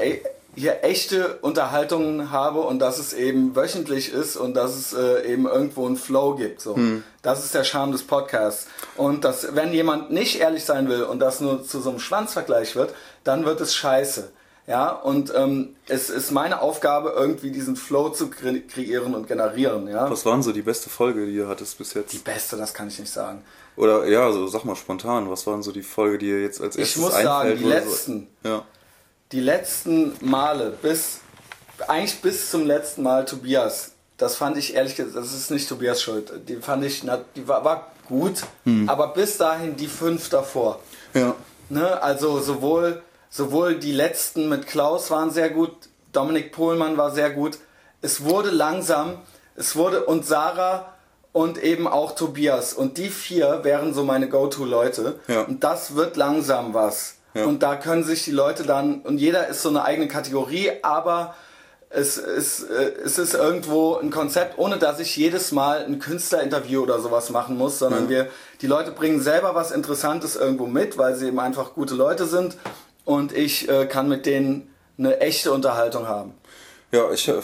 hier echte Unterhaltungen habe und dass es eben wöchentlich ist und dass es äh, eben irgendwo einen Flow gibt. So. Hm. Das ist der Charme des Podcasts. Und dass, wenn jemand nicht ehrlich sein will und das nur zu so einem Schwanzvergleich wird, dann wird es scheiße. Ja, und ähm, es ist meine Aufgabe, irgendwie diesen Flow zu kre kreieren und generieren. Ja? Was waren so die beste Folge, die du hattest bis jetzt? Die beste, das kann ich nicht sagen. Oder ja, so sag mal spontan, was waren so die Folge, die ihr jetzt als erstes Ich muss einfällt, sagen, die letzten. So, ja die letzten Male, bis, eigentlich bis zum letzten Mal Tobias, das fand ich ehrlich gesagt, das ist nicht Tobias Schuld, die fand ich, die war, war gut, hm. aber bis dahin die fünf davor. Ja. Ne, also sowohl, sowohl die letzten mit Klaus waren sehr gut, Dominik Pohlmann war sehr gut. Es wurde langsam, es wurde und Sarah und eben auch Tobias und die vier wären so meine Go-To-Leute. Ja. Und das wird langsam was. Und da können sich die Leute dann, und jeder ist so eine eigene Kategorie, aber es ist, äh, es ist irgendwo ein Konzept, ohne dass ich jedes Mal ein Künstlerinterview oder sowas machen muss, sondern Ja. wir, die Leute bringen selber was Interessantes irgendwo mit, weil sie eben einfach gute Leute sind und ich äh, kann mit denen eine echte Unterhaltung haben. Ja, ich, äh,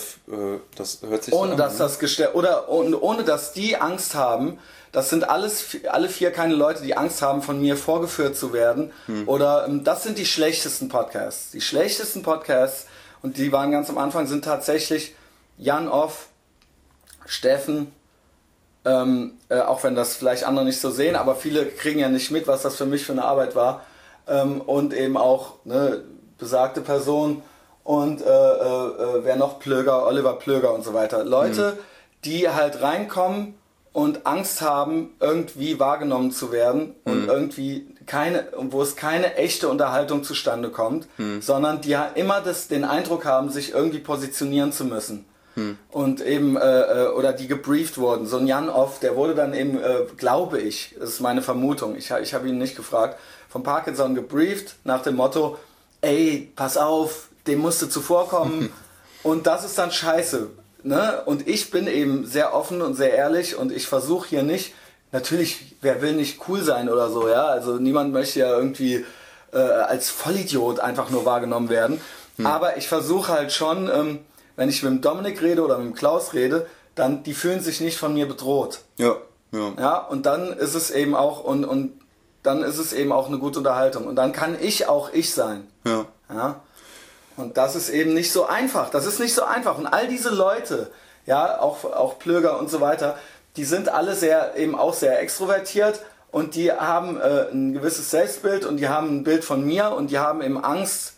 das hört sich Ohne an, dass ne? das gestellt oder ohne, ohne dass die Angst haben, das sind alles alle vier keine Leute, die Angst haben, von mir vorgeführt zu werden. Hm. Oder ähm, das sind die schlechtesten Podcasts. Die schlechtesten Podcasts, und die waren ganz am Anfang, sind tatsächlich Jan Off, Steffen, ähm, äh, auch wenn das vielleicht andere nicht so sehen, aber viele kriegen ja nicht mit, was das für mich für eine Arbeit war. Ähm, und eben auch ne, besagte Person und äh, äh, äh, wer noch Plöger, Oliver Plöger und so weiter. Leute, die halt reinkommen und Angst haben, irgendwie wahrgenommen zu werden und irgendwie keine, wo es keine echte Unterhaltung zustande kommt, sondern die ja immer das, den Eindruck haben, sich irgendwie positionieren zu müssen. Und eben, äh, äh, oder die gebrieft wurden. So ein Jan Off, der wurde dann eben, äh, glaube ich, das ist meine Vermutung, ich, ich habe ihn nicht gefragt, vom Parkinson gebrieft nach dem Motto, ey, pass auf, dem musst du zuvorkommen. [LAUGHS] und das ist dann scheiße. Ne? Und ich bin eben sehr offen und sehr ehrlich und ich versuche hier nicht, natürlich, wer will nicht cool sein oder so, ja, also niemand möchte ja irgendwie äh, als Vollidiot einfach nur wahrgenommen werden. Aber ich versuche halt schon, ähm, wenn ich mit dem Dominik rede oder mit dem Klaus rede, dann die fühlen sich nicht von mir bedroht. Ja, ja. Ja, und dann ist es eben auch und, und dann ist es eben auch eine gute Unterhaltung und dann kann ich auch ich sein. ja. Ja. Und das ist eben nicht so einfach. Das ist nicht so einfach. Und all diese Leute, ja, auch, auch Plöger und so weiter, die sind alle sehr, eben auch sehr extrovertiert und die haben äh, ein gewisses Selbstbild und die haben ein Bild von mir und die haben eben Angst.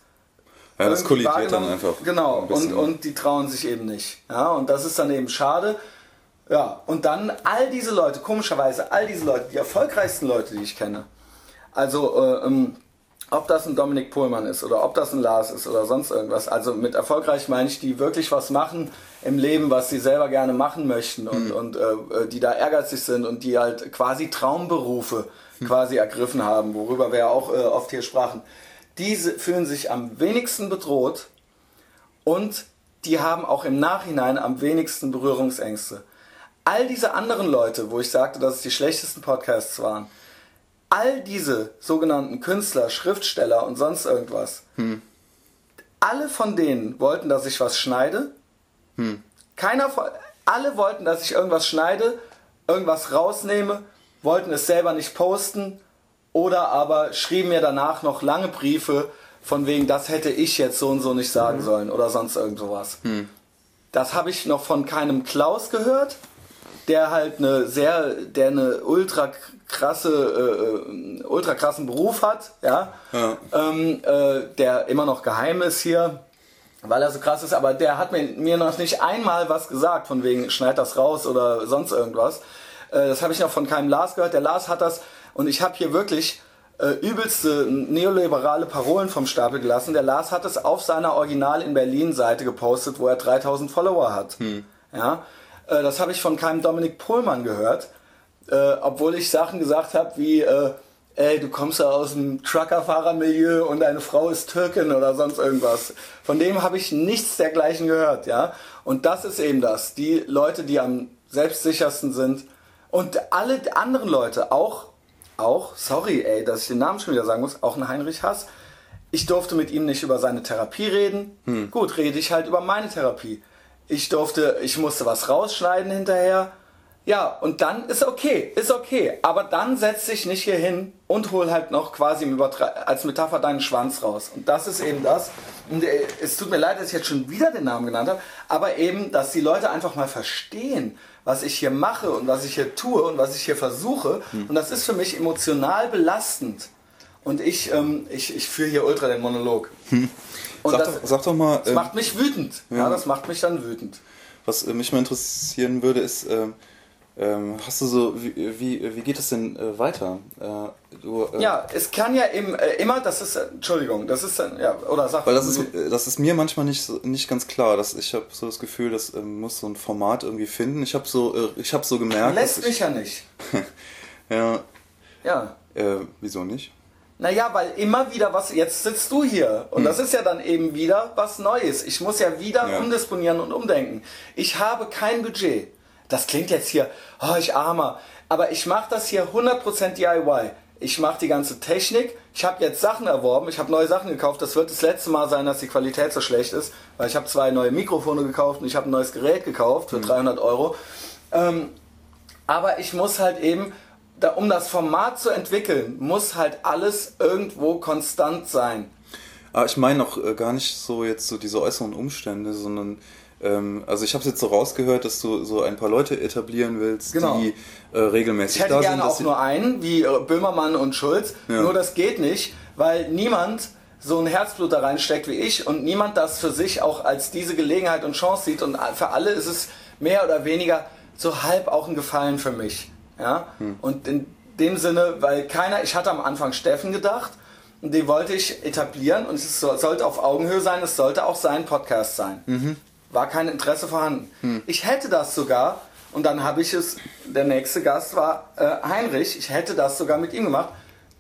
Ja, das kollidiert dann einfach. Genau, ein und, und die trauen sich eben nicht. Ja, und das ist dann eben schade. Ja, und dann all diese Leute, komischerweise, all diese Leute, die erfolgreichsten Leute, die ich kenne, also äh, ähm, ob das ein Dominik Pohlmann ist oder ob das ein Lars ist oder sonst irgendwas, also mit erfolgreich meine ich, die wirklich was machen im Leben, was sie selber gerne machen möchten und, und äh, die da ehrgeizig sind und die halt quasi Traumberufe quasi ergriffen haben, worüber wir ja auch äh, oft hier sprachen. Diese fühlen sich am wenigsten bedroht und die haben auch im Nachhinein am wenigsten Berührungsängste. All diese anderen Leute, wo ich sagte, dass es die schlechtesten Podcasts waren, all diese sogenannten Künstler, Schriftsteller und sonst irgendwas, alle von denen wollten, dass ich was schneide. Keiner von, alle wollten, dass ich irgendwas schneide, irgendwas rausnehme, wollten es selber nicht posten oder aber schrieben mir danach noch lange Briefe von wegen, das hätte ich jetzt so und so nicht sagen sollen oder sonst irgend sowas. Das habe ich noch von keinem Klaus gehört, der halt eine sehr, der eine ultra krasse, äh, äh, ultra krassen Beruf hat, ja, Ja. Ähm, äh, der immer noch geheim ist hier, weil er so krass ist, aber der hat mir, mir noch nicht einmal was gesagt, von wegen schneid das raus oder sonst irgendwas. Äh, das habe ich noch von keinem Lars gehört. Der Lars hat das und ich habe hier wirklich äh, übelste neoliberale Parolen vom Stapel gelassen. Der Lars hat es auf seiner Original in Berlin Seite gepostet, wo er 3000 Follower hat. Ja, äh, das habe ich von keinem Dominik Pohlmann gehört, äh, obwohl ich Sachen gesagt habe wie äh, ey, du kommst ja aus dem Truckerfahrermilieu und deine Frau ist Türkin oder sonst irgendwas. Von dem habe ich nichts dergleichen gehört, ja. Und das ist eben das. Die Leute, die am selbstsichersten sind und alle anderen Leute, auch, auch, sorry, ey, dass ich den Namen schon wieder sagen muss, auch ein Heinrich Hass. Ich durfte mit ihm nicht über seine Therapie reden. Gut, rede ich halt über meine Therapie. Ich durfte, ich musste was rausschneiden hinterher. Ja, und dann ist okay, ist okay. Aber dann setz dich nicht hier hin und hol halt noch quasi als Metapher deinen Schwanz raus. Und das ist eben das. Und äh, es tut mir leid, dass ich jetzt schon wieder den Namen genannt habe, aber eben, dass die Leute einfach mal verstehen, was ich hier mache und was ich hier tue und was ich hier versuche. Und das ist für mich emotional belastend. Und ich, ähm, ich, ich führe hier ultra den Monolog. Und Sag, das, doch, sag doch mal, das ähm, macht mich wütend. Ja. das macht mich dann wütend. was äh, mich mal interessieren würde, ist, ähm, ähm, hast du so, wie, wie, wie geht es denn äh, weiter? Äh, du, äh, Ja, es kann ja eben, äh, immer, das ist, äh, Entschuldigung, das ist, dann, ja, oder sag Weil das ist, äh, das ist mir manchmal nicht, nicht ganz klar. Dass ich habe so das Gefühl, das muss so ein Format irgendwie finden. Ich habe so, äh, ich habe so gemerkt, lässt mich ich, ja nicht. [LAUGHS] ja, Ja. äh, wieso nicht? Naja, weil immer wieder was, jetzt sitzt du hier und das ist ja dann eben wieder was Neues. Ich muss ja wieder Ja. umdisponieren und umdenken. Ich habe kein Budget. Das klingt jetzt hier, oh, ich armer, aber ich mache das hier 100% DIY. Ich mache die ganze Technik. Ich habe jetzt Sachen erworben. Ich habe neue Sachen gekauft. Das wird das letzte Mal sein, dass die Qualität so schlecht ist, weil ich habe zwei neue Mikrofone gekauft und ich habe ein neues Gerät gekauft für 300 Euro. Ähm, aber ich muss halt eben, da, um das Format zu entwickeln, muss halt alles irgendwo konstant sein. Aber ich meine auch äh, gar nicht so jetzt so diese äußeren Umstände, sondern ähm, also ich habe jetzt so rausgehört, dass du so ein paar Leute etablieren willst, Genau. die äh, regelmäßig Ich hätte da gerne sind. auch nur einen, wie äh, Böhmermann und Schulz. Ja. Nur das geht nicht, weil niemand so ein Herzblut da reinsteckt wie ich und niemand das für sich auch als diese Gelegenheit und Chance sieht. Und für alle ist es mehr oder weniger so halb auch ein Gefallen für mich. Ja? Hm. Und in dem Sinne, weil keiner, ich hatte am Anfang Steffen gedacht und den wollte ich etablieren und es so- sollte auf Augenhöhe sein, es sollte auch sein Podcast sein. Mhm. War kein Interesse vorhanden. Hm. Ich hätte das sogar und dann habe ich es, der nächste Gast war äh, Heinrich, ich hätte das sogar mit ihm gemacht,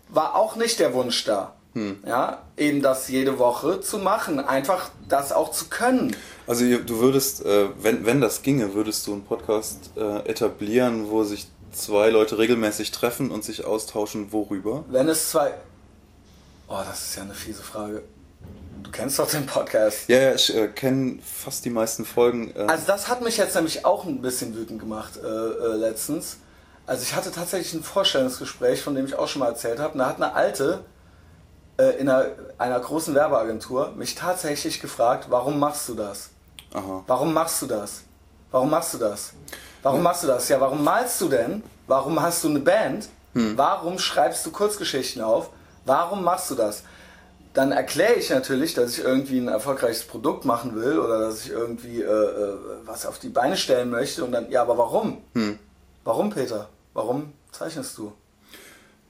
war auch nicht der Wunsch da. Hm. Ja, eben das jede Woche zu machen, einfach das auch zu können. Also du würdest, äh, wenn, wenn das ginge, würdest du einen Podcast äh, etablieren, wo sich zwei Leute regelmäßig treffen und sich austauschen, worüber? Wenn es zwei. Oh, das ist ja eine fiese Frage. Du kennst doch den Podcast. Ja, ja, ich äh, kenne fast die meisten Folgen. Äh, Also das hat mich jetzt nämlich auch ein bisschen wütend gemacht äh, äh, letztens. Also ich hatte tatsächlich ein Vorstellungsgespräch, von dem ich auch schon mal erzählt habe. Da hat eine alte äh, in einer, einer großen Werbeagentur mich tatsächlich gefragt, warum machst du das? aha. Warum machst du das? Warum machst du das? Warum machst du das? Ja, warum malst du denn? Warum hast du eine Band? Warum schreibst du Kurzgeschichten auf? Warum machst du das? Dann erkläre ich natürlich, dass ich irgendwie ein erfolgreiches Produkt machen will oder dass ich irgendwie äh, äh, was auf die Beine stellen möchte und dann, ja, aber warum? Warum, Peter? Warum zeichnest du?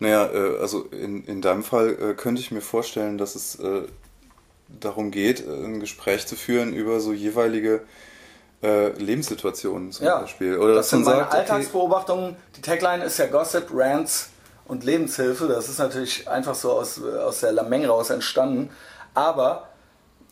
Naja, äh, also in, in deinem Fall äh, könnte ich mir vorstellen, dass es äh, darum geht, ein Gespräch zu führen über so jeweilige äh, Lebenssituationen zum Ja, Beispiel. Oder das sind meine sagt, okay, Alltagsbeobachtungen. Die Tagline ist ja Gossip, Rants und Lebenshilfe. Das ist natürlich einfach so aus, aus der Lameng raus entstanden. Aber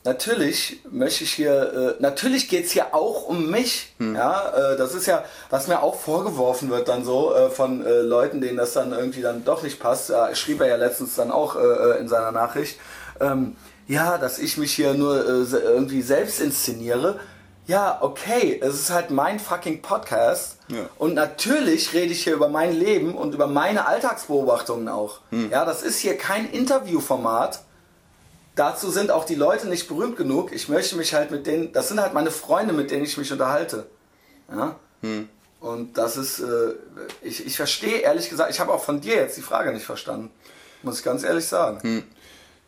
natürlich möchte ich hier, äh, natürlich geht es hier auch um mich. Hm. Ja, äh, das ist ja, was mir auch vorgeworfen wird dann so äh, von äh, Leuten, denen das dann irgendwie dann doch nicht passt. Ja, schrieb er ja letztens dann auch äh, äh, in seiner Nachricht. Ähm, ja, dass ich mich hier nur irgendwie selbst inszeniere. Ja, okay, es ist halt mein fucking Podcast. Ja. Und natürlich rede ich hier über mein Leben und über meine Alltagsbeobachtungen auch. Hm. Ja, das ist hier kein Interviewformat. Dazu sind auch die Leute nicht berühmt genug. Ich möchte mich halt mit denen, das sind halt meine Freunde, mit denen ich mich unterhalte. Ja? Hm. Und das ist, äh, ich, ich verstehe ehrlich gesagt, ich habe auch von dir jetzt die Frage nicht verstanden. Muss ich ganz ehrlich sagen.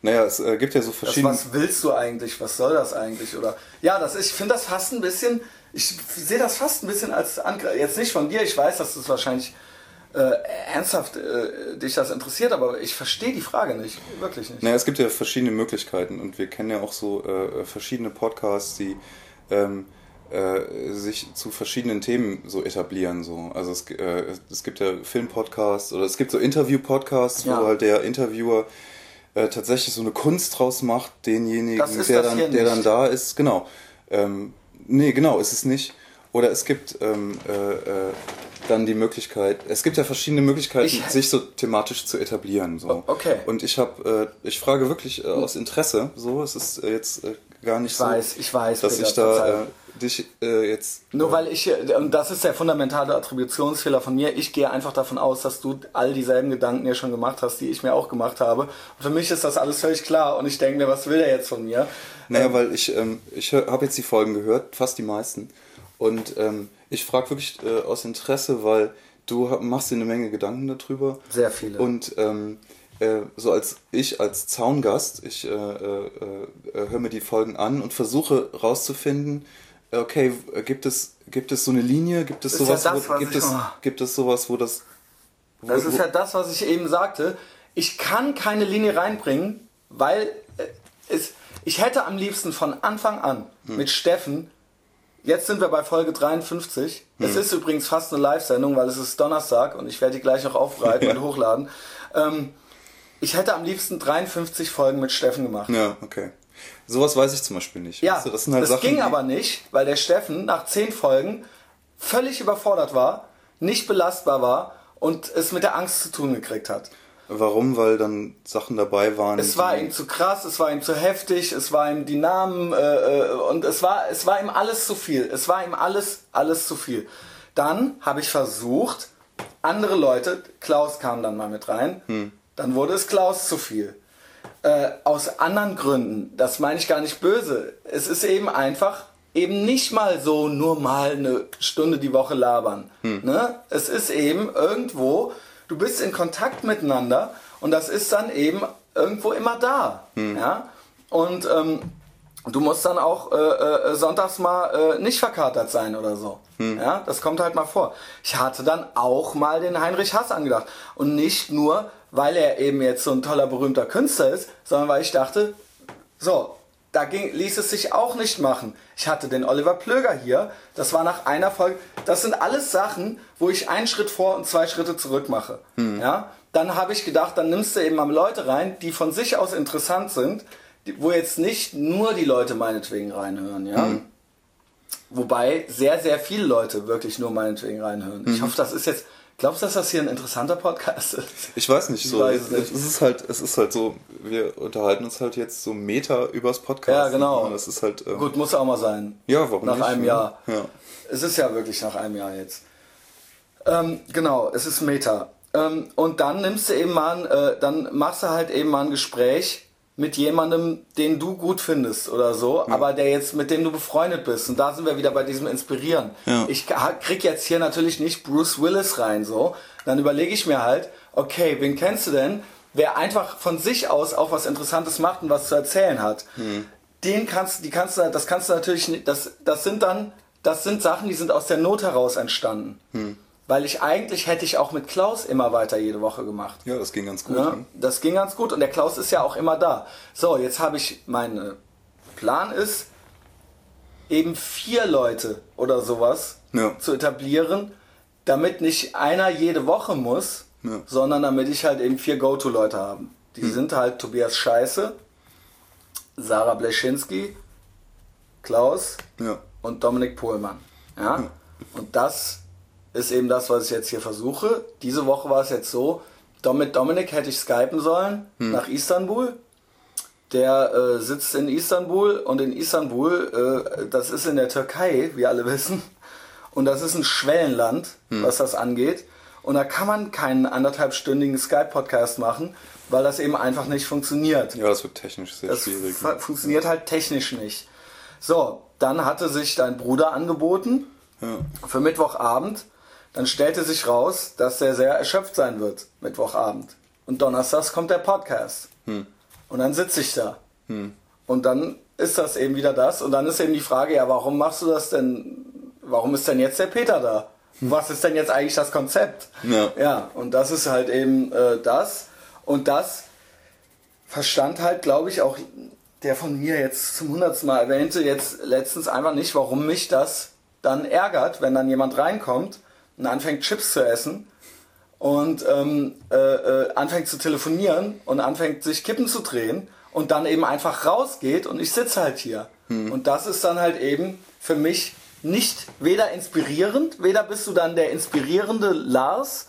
Naja, es äh, gibt ja so Das, verschiedene. was willst du eigentlich? Was soll das eigentlich? Oder ja, das ich finde das fast ein bisschen, ich sehe das fast ein bisschen als Angriff. Jetzt nicht von dir, ich weiß, dass das wahrscheinlich äh, ernsthaft äh, dich das interessiert, aber ich verstehe die Frage nicht, wirklich nicht. Naja, es gibt ja verschiedene Möglichkeiten und wir kennen ja auch so äh, verschiedene Podcasts, die ähm, äh, sich zu verschiedenen Themen so etablieren. So. Also es, äh, es gibt ja Filmpodcasts oder es gibt so Interview-Podcasts, Ja. wo halt der Interviewer äh, tatsächlich so eine Kunst draus macht, denjenigen, der, dann, der dann da ist. Genau. Ähm, nee, genau, ist es nicht. Oder es gibt ähm, äh, äh, dann die Möglichkeit, es gibt ja verschiedene Möglichkeiten, Ich- sich so thematisch zu etablieren. So. Okay. Und ich habe, äh, ich frage wirklich äh, aus Interesse, so, es ist äh, jetzt äh, gar nicht Ich so, weiß, ich weiß, dass Peter, ich da äh, dich äh, jetzt. Nur weil ich, und das ist der fundamentale Attributionsfehler von mir, ich gehe einfach davon aus, dass du all dieselben Gedanken ja schon gemacht hast, die ich mir auch gemacht habe. Und für mich ist das alles völlig klar und ich denke mir, was will der jetzt von mir? Naja, weil ich, ähm, ich habe jetzt die Folgen gehört, fast die meisten. Und ähm, ich frage wirklich äh, aus Interesse, weil du machst dir eine Menge Gedanken darüber. Sehr viele. Und ähm, äh, so als ich als Zaungast, ich äh, äh, äh, höre mir die Folgen an und versuche rauszufinden, äh, okay, gibt es gibt es so eine Linie, gibt es Ist ja sowas, das, wo, gibt es oh. gibt es sowas, wo das wo, Das ist ja das, was ich eben sagte. Ich kann keine Linie reinbringen, weil es, ich hätte am liebsten von Anfang an Hm. mit Steffen, jetzt sind wir bei Folge 53, Hm. es ist übrigens fast eine Live-Sendung, weil es ist Donnerstag und ich werde die gleich noch aufbereiten [LAUGHS] und hochladen. Ähm, Ich hätte am liebsten 53 Folgen mit Steffen gemacht. Ja, okay. Sowas weiß ich zum Beispiel nicht. Ja, Weißt du, das halt das Sachen, ging aber nicht, weil der Steffen nach 10 Folgen völlig überfordert war, nicht belastbar war und es mit der Angst zu tun gekriegt hat. Warum? Weil dann Sachen dabei waren. Es war ihm zu krass, es war ihm zu heftig, es war ihm die Namen äh, äh, und es war, es war ihm alles zu viel. Es war ihm alles, alles zu viel. Dann habe ich versucht, andere Leute, Klaus kam dann mal mit rein, dann wurde es Klaus zu viel. Äh, aus anderen Gründen, das meine ich gar nicht böse. Es ist eben einfach eben nicht mal so nur mal eine Stunde die Woche labern. Ne? Es ist eben irgendwo, du bist in Kontakt miteinander und das ist dann eben irgendwo immer da. Ja? Und ähm, du musst dann auch äh, äh, sonntags mal äh, nicht verkatert sein oder so. Ja, das kommt halt mal vor. Ich hatte dann auch mal den Heinrich Hass angedacht. Und nicht nur, weil er eben jetzt so ein toller, berühmter Künstler ist, sondern weil ich dachte, so, da ging, ließ es sich auch nicht machen. Ich hatte den Oliver Plöger hier. Das war nach einer Folge. Das sind alles Sachen, wo ich einen Schritt vor und zwei Schritte zurück mache. Ja? Dann habe ich gedacht, dann nimmst du eben mal Leute rein, die von sich aus interessant sind, wo jetzt nicht nur die Leute meinetwegen reinhören. Ja? Wobei sehr, sehr viele Leute wirklich nur meinetwegen reinhören. Ich hoffe, das ist jetzt. Glaubst du, dass das hier ein interessanter Podcast ist? Ich weiß nicht, so. weiß es, es nicht. es ist halt, es ist halt so, wir unterhalten uns halt jetzt so Meta übers Podcast. Ja, genau. Und das ist halt. ähm, Gut, muss auch mal sein. Ja, warum Nach nicht, einem ne? Jahr. Ja. Es ist ja wirklich nach einem Jahr jetzt. Ähm, genau, es ist Meta. Ähm, und dann nimmst du eben mal, ein, äh, dann machst du halt eben mal ein Gespräch mit jemandem, den du gut findest oder so, aber der jetzt mit dem du befreundet bist. Und da sind wir wieder bei diesem Inspirieren. Ja. Ich krieg jetzt hier natürlich nicht Bruce Willis rein, so. Dann überlege ich mir halt, okay, wen kennst du denn, wer einfach von sich aus auch was Interessantes macht und was zu erzählen hat. Den kannst, die kannst du, das kannst du natürlich nicht, das, das sind dann, das sind Sachen, die sind aus der Not heraus entstanden. Weil ich eigentlich hätte ich auch mit Klaus immer weiter jede Woche gemacht. ja, das ging ganz gut. Ja, ne? das ging ganz gut und der Klaus ist ja auch immer da. So, jetzt habe ich, mein äh, Plan ist, eben vier Leute oder sowas Ja. zu etablieren, damit nicht einer jede Woche muss, Ja. sondern damit ich halt eben vier Go-To-Leute habe. Die Hm. sind halt Tobias Scheiße, Sarah Bleschinski, Klaus Ja. und Dominik Pohlmann. Ja? Und das ist eben das, was ich jetzt hier versuche. Diese Woche war es jetzt so, mit Dominik hätte ich skypen sollen nach Istanbul. Der äh, sitzt in Istanbul und in Istanbul, äh, das ist in der Türkei, wie alle wissen. Und das ist ein Schwellenland, was das angeht. Und da kann man keinen anderthalbstündigen Skype-Podcast machen, weil das eben einfach nicht funktioniert. ja, das wird technisch sehr Das schwierig. fu- funktioniert halt technisch nicht. So, dann hatte sich dein Bruder angeboten Ja. für Mittwochabend. Dann stellte sich raus, dass er sehr erschöpft sein wird, Mittwochabend. Und donnerstags kommt der Podcast. Und dann sitze ich da. Und dann ist das eben wieder das. Und dann ist eben die Frage, ja, warum machst du das denn? Warum ist denn jetzt der Peter da? Was ist denn jetzt eigentlich das Konzept? Ja. ja und das ist halt eben äh, das. Und das verstand halt, glaube ich, auch der von mir jetzt zum hundertsten Mal erwähnte, jetzt letztens einfach nicht, warum mich das dann ärgert, wenn dann jemand reinkommt und anfängt Chips zu essen und ähm, äh, äh, anfängt zu telefonieren und anfängt sich Kippen zu drehen und dann eben einfach rausgeht und ich sitze halt hier. Und das ist dann halt eben für mich nicht weder inspirierend, weder bist du dann der inspirierende Lars,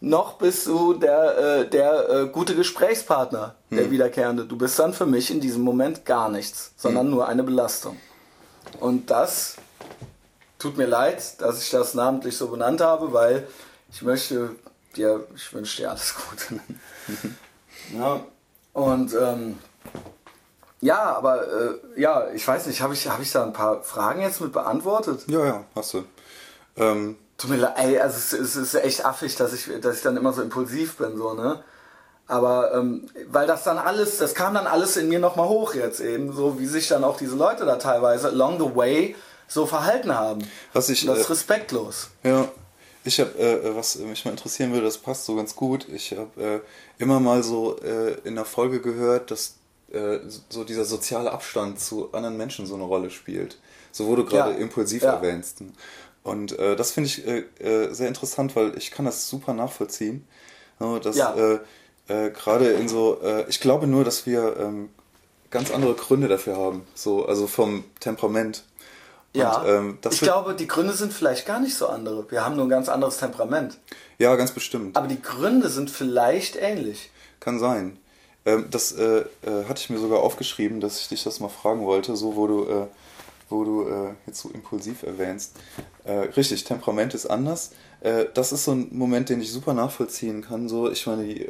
noch bist du der, äh, der äh, gute Gesprächspartner, der wiederkehrende. Du bist dann für mich in diesem Moment gar nichts, sondern nur eine Belastung. Und das tut mir leid, dass ich das namentlich so benannt habe, weil ich möchte dir, ich wünsche dir alles Gute. [LAUGHS] ja, und ähm, ja, aber äh, ja, ich weiß nicht, habe ich, hab ich da ein paar Fragen jetzt mit beantwortet? ja, ja, hast du. Ähm, Tut mir leid, ey, also es, es ist echt affig, dass ich, dass ich dann immer so impulsiv bin, so, ne? Aber ähm, weil das dann alles, das kam dann alles in mir nochmal hoch jetzt eben, so wie sich dann auch diese Leute da teilweise along the way so verhalten haben. was ich. Das ist äh, respektlos. Ja, ich habe, äh, was mich mal interessieren würde, das passt so ganz gut. Ich habe äh, immer mal so äh, in der Folge gehört, dass äh, so dieser soziale Abstand zu anderen Menschen so eine Rolle spielt. So wurde gerade Ja. impulsiv Ja. erwähnst. Und äh, das finde ich äh, äh, sehr interessant, weil ich kann das super nachvollziehen. Ja, dass Ja. äh, äh, gerade in so, äh, ich glaube nur, dass wir ähm, ganz andere Gründe dafür haben, so, also vom Temperament. Und, ja, ähm, ich glaube, die Gründe sind vielleicht gar nicht so andere. Wir haben nur ein ganz anderes Temperament. Ja, ganz bestimmt. Aber die Gründe sind vielleicht ähnlich. Kann sein. Ähm, das äh, äh, hatte ich mir sogar aufgeschrieben, dass ich dich das mal fragen wollte, so wo du, äh, wo du äh, jetzt so impulsiv erwähnst. Äh, richtig, Temperament ist anders. Äh, das ist so ein Moment, den ich super nachvollziehen kann. So, ich meine, die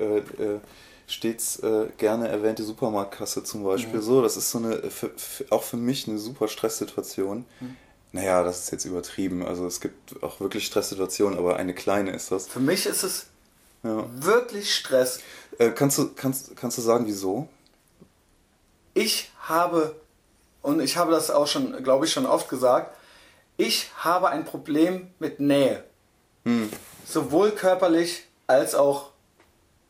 stets gerne erwähnte Supermarktkasse zum Beispiel. Mhm. So, das ist so eine, für, für, auch für mich eine super Stresssituation. Mhm. Naja, das ist jetzt übertrieben. Also es gibt auch wirklich Stresssituationen, aber eine kleine ist das. Für mich ist es ja. wirklich Stress. Äh, kannst, du, kannst, kannst du sagen, wieso? Ich habe, und ich habe das auch schon, glaube ich, schon oft gesagt, ich habe ein Problem mit Nähe. Hm. Sowohl körperlich als auch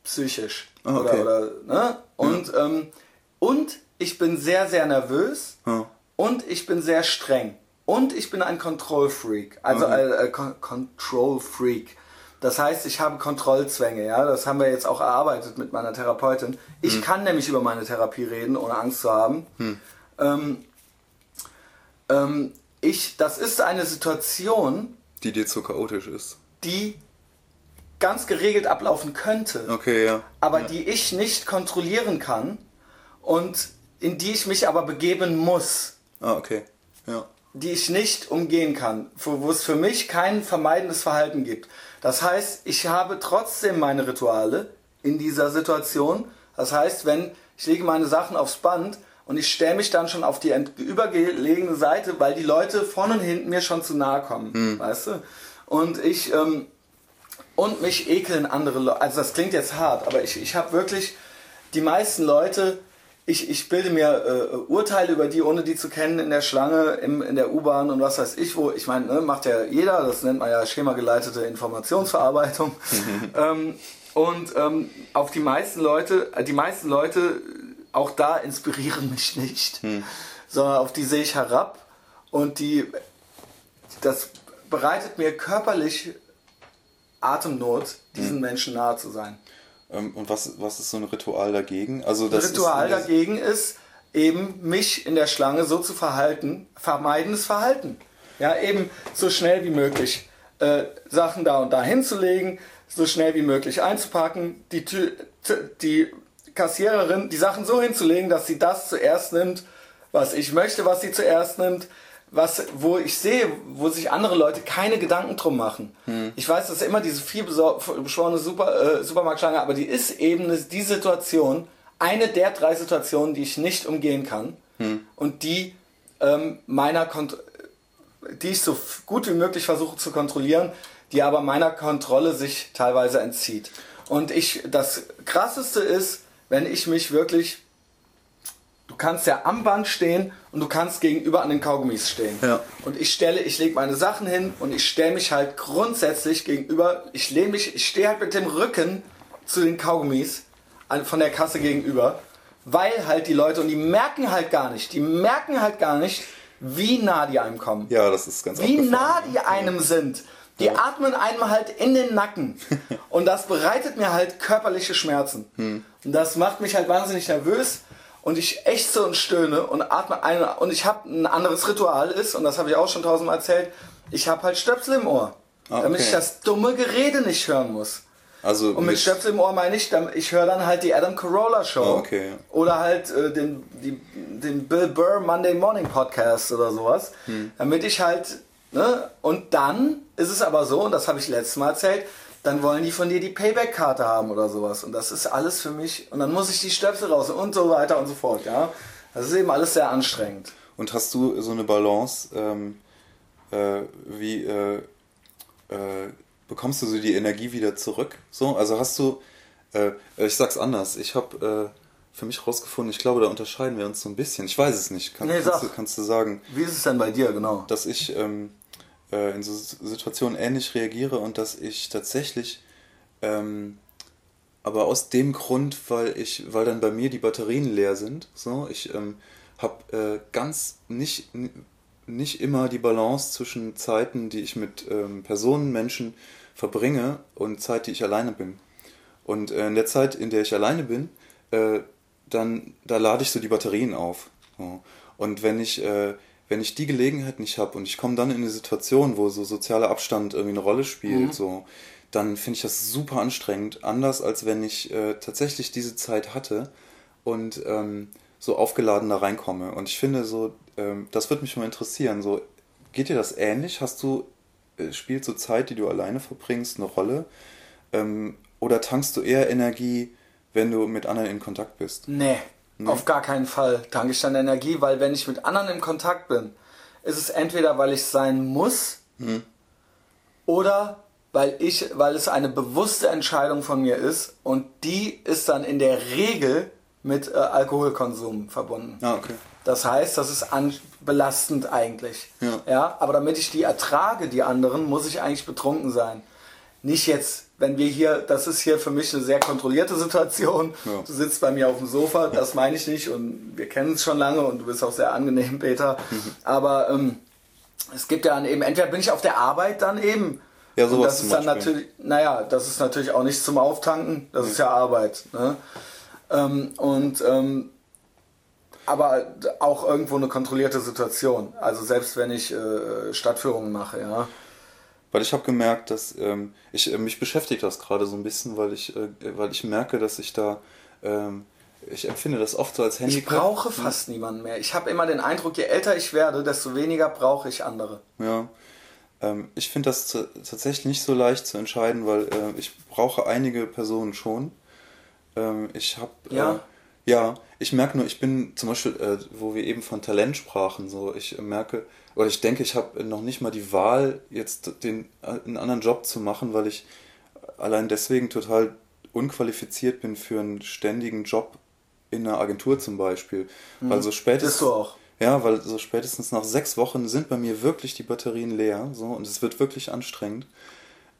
psychisch. Oh, okay. oder, oder, ne? und, ja. ähm, und ich bin sehr, sehr nervös oh. und ich bin sehr streng. Und ich bin ein Control Freak. Also okay. äh, äh, Control Freak. Das heißt, ich habe Kontrollzwänge, ja. Das haben wir jetzt auch erarbeitet mit meiner Therapeutin. Ich hm. kann nämlich über meine Therapie reden, ohne Angst zu haben. Hm. Ähm, ähm, ich, das ist eine Situation, die dir zu chaotisch ist. Die ganz geregelt ablaufen könnte. Okay, ja. Aber ja. die ich nicht kontrollieren kann und in die ich mich aber begeben muss. Ah, okay. Ja. Die ich nicht umgehen kann, wo es für mich kein vermeidendes Verhalten gibt. Das heißt, ich habe trotzdem meine Rituale in dieser Situation. Das heißt, wenn ich lege meine Sachen aufs Band und ich stelle mich dann schon auf die übergelegene Seite, weil die Leute vorne und hinten mir schon zu nahe kommen, hm. weißt du? Und ich ähm, und mich ekeln andere Leute. Also das klingt jetzt hart, aber ich, ich habe wirklich die meisten Leute ich, ich bilde mir äh, Urteile über die, ohne die zu kennen, in der Schlange, im, in der U-Bahn und was weiß ich wo. Ich meine, ne, macht ja jeder, das nennt man ja schemageleitete Informationsverarbeitung. [LAUGHS] ähm, und ähm, auf die meisten Leute, äh, die meisten Leute, auch da inspirieren mich nicht, hm. sondern auf die sehe ich herab und die, das bereitet mir körperlich Atemnot, diesen hm. Menschen nahe zu sein. Ähm, und was, was ist so ein Ritual dagegen? Also das Ritual ist, dagegen ist eben mich in der Schlange so zu verhalten, vermeidendes Verhalten. Ja, eben so schnell wie möglich äh, Sachen da und da hinzulegen, so schnell wie möglich einzupacken, die, die Kassiererin die Sachen so hinzulegen, dass sie das zuerst nimmt, was ich möchte, was sie zuerst nimmt, was, wo ich sehe, wo sich andere Leute keine Gedanken drum machen. Hm. Ich weiß, das ist immer diese viel beschworene Super, äh, Supermarktschlange, aber die ist eben die Situation, eine der drei Situationen, die ich nicht umgehen kann hm. und die ähm, meiner Kont die ich so gut wie möglich versuche zu kontrollieren, die aber meiner Kontrolle sich teilweise entzieht. Und ich, das krasseste ist, wenn ich mich wirklich Du kannst ja am Band stehen und du kannst gegenüber an den Kaugummis stehen. Ja. Und ich stelle, ich lege meine Sachen hin und ich stelle mich halt grundsätzlich gegenüber, ich lehne mich, ich stehe halt mit dem Rücken zu den Kaugummis von der Kasse gegenüber, weil halt die Leute, und die merken halt gar nicht, die merken halt gar nicht, wie nah die einem kommen. Ja, das ist ganz Wie nah die einem ja. sind. Die ja. atmen einem halt in den Nacken. [LAUGHS] und das bereitet mir halt körperliche Schmerzen. Hm. Und das macht mich halt wahnsinnig nervös und ich ächze und stöhne und atme ein und ich habe ein anderes Ritual ist und das habe ich auch schon tausendmal erzählt. Ich habe halt Stöpsel im Ohr, ah, okay. damit ich das dumme Gerede nicht hören muss. Also und mit Stöpsel im Ohr meine ich, ich höre dann halt die Adam Carolla Show oh, okay. oder halt äh, den, die, den Bill Burr Monday Morning Podcast oder sowas, hm. damit ich halt ne? und dann ist es aber so und das habe ich letztes Mal erzählt dann wollen die von dir die Payback-Karte haben oder sowas. Und das ist alles für mich. Und dann muss ich die Stöpsel raus und so weiter und so fort. Ja, das ist eben alles sehr anstrengend. Und hast du so eine Balance? Ähm, äh, wie äh, äh, bekommst du so die Energie wieder zurück? So, also hast du? Äh, ich sag's anders. Ich habe äh, für mich rausgefunden. Ich glaube, da unterscheiden wir uns so ein bisschen. Ich weiß es nicht. Kann, nee, kannst, du, kannst, du, sagen? Wie ist es denn bei dir genau? Dass ich ähm, äh, in so Situationen ähnlich reagiere und dass ich tatsächlich, ähm, aber aus dem Grund, weil ich, weil dann bei mir die Batterien leer sind, so, ich ähm, habe äh, ganz nicht, nicht immer die Balance zwischen Zeiten, die ich mit ähm, Personen, Menschen verbringe und Zeit, die ich alleine bin. Und äh, in der Zeit, in der ich alleine bin, äh, dann da lade ich so die Batterien auf. So. Und wenn ich, äh, wenn ich die Gelegenheit nicht habe und ich komme dann in eine Situation, wo so sozialer Abstand irgendwie eine Rolle spielt, mhm. so, dann finde ich das super anstrengend. Anders als wenn ich äh, tatsächlich diese Zeit hatte und ähm, so aufgeladen da reinkomme. Und ich finde so, ähm, das würde mich mal interessieren. So, geht dir das ähnlich? Hast du, äh, spielt so Zeit, die du alleine verbringst, eine Rolle? Ähm, oder tankst du eher Energie, wenn du mit anderen in Kontakt bist? Nee, nee, auf gar keinen Fall tanke ich dann Energie, weil wenn ich mit anderen in Kontakt bin, ist es entweder, weil ich sein muss hm. oder weil ich, weil es eine bewusste Entscheidung von mir ist und die ist dann in der Regel mit äh, Alkoholkonsum verbunden. Ah, okay. Das heißt, das ist belastend eigentlich. Ja. ja. Aber damit ich die ertrage, die anderen, muss ich eigentlich betrunken sein. Nicht jetzt, wenn wir hier, das ist hier für mich eine sehr kontrollierte Situation. Ja. Du sitzt bei mir auf dem Sofa, das meine ich nicht und wir kennen es schon lange und du bist auch sehr angenehm, Peter. Mhm. Aber ähm, es gibt ja dann eben, entweder bin ich auf der Arbeit dann eben. Ja, sowas und das ist dann Beispiel. natürlich, naja, das ist natürlich auch nicht zum Auftanken, das mhm. ist ja Arbeit. Ne? Ähm, und ähm, aber auch irgendwo eine kontrollierte Situation. Also selbst wenn ich äh, Stadtführungen mache, ja. Weil ich habe gemerkt, dass ähm, ich äh, mich beschäftigt das gerade so ein bisschen, weil ich, äh, weil ich merke, dass ich da ähm, ich empfinde das oft so als Handicap. Ich brauche fast hm. niemanden mehr. Ich habe immer den Eindruck, je älter ich werde, desto weniger brauche ich andere. Ja. Ähm, ich finde das tatsächlich nicht so leicht zu entscheiden, weil äh, ich brauche einige Personen schon. Ähm, ich habe. Ja. Äh, ja, ich merke nur, ich bin zum Beispiel, äh, wo wir eben von Talent sprachen, so ich merke, oder ich denke, ich habe noch nicht mal die Wahl, jetzt den, äh, einen anderen Job zu machen, weil ich allein deswegen total unqualifiziert bin für einen ständigen Job in einer Agentur zum Beispiel. Mhm. Also spätestens. Bist du auch. Ja, weil so spätestens nach sechs Wochen sind bei mir wirklich die Batterien leer, so und es wird wirklich anstrengend,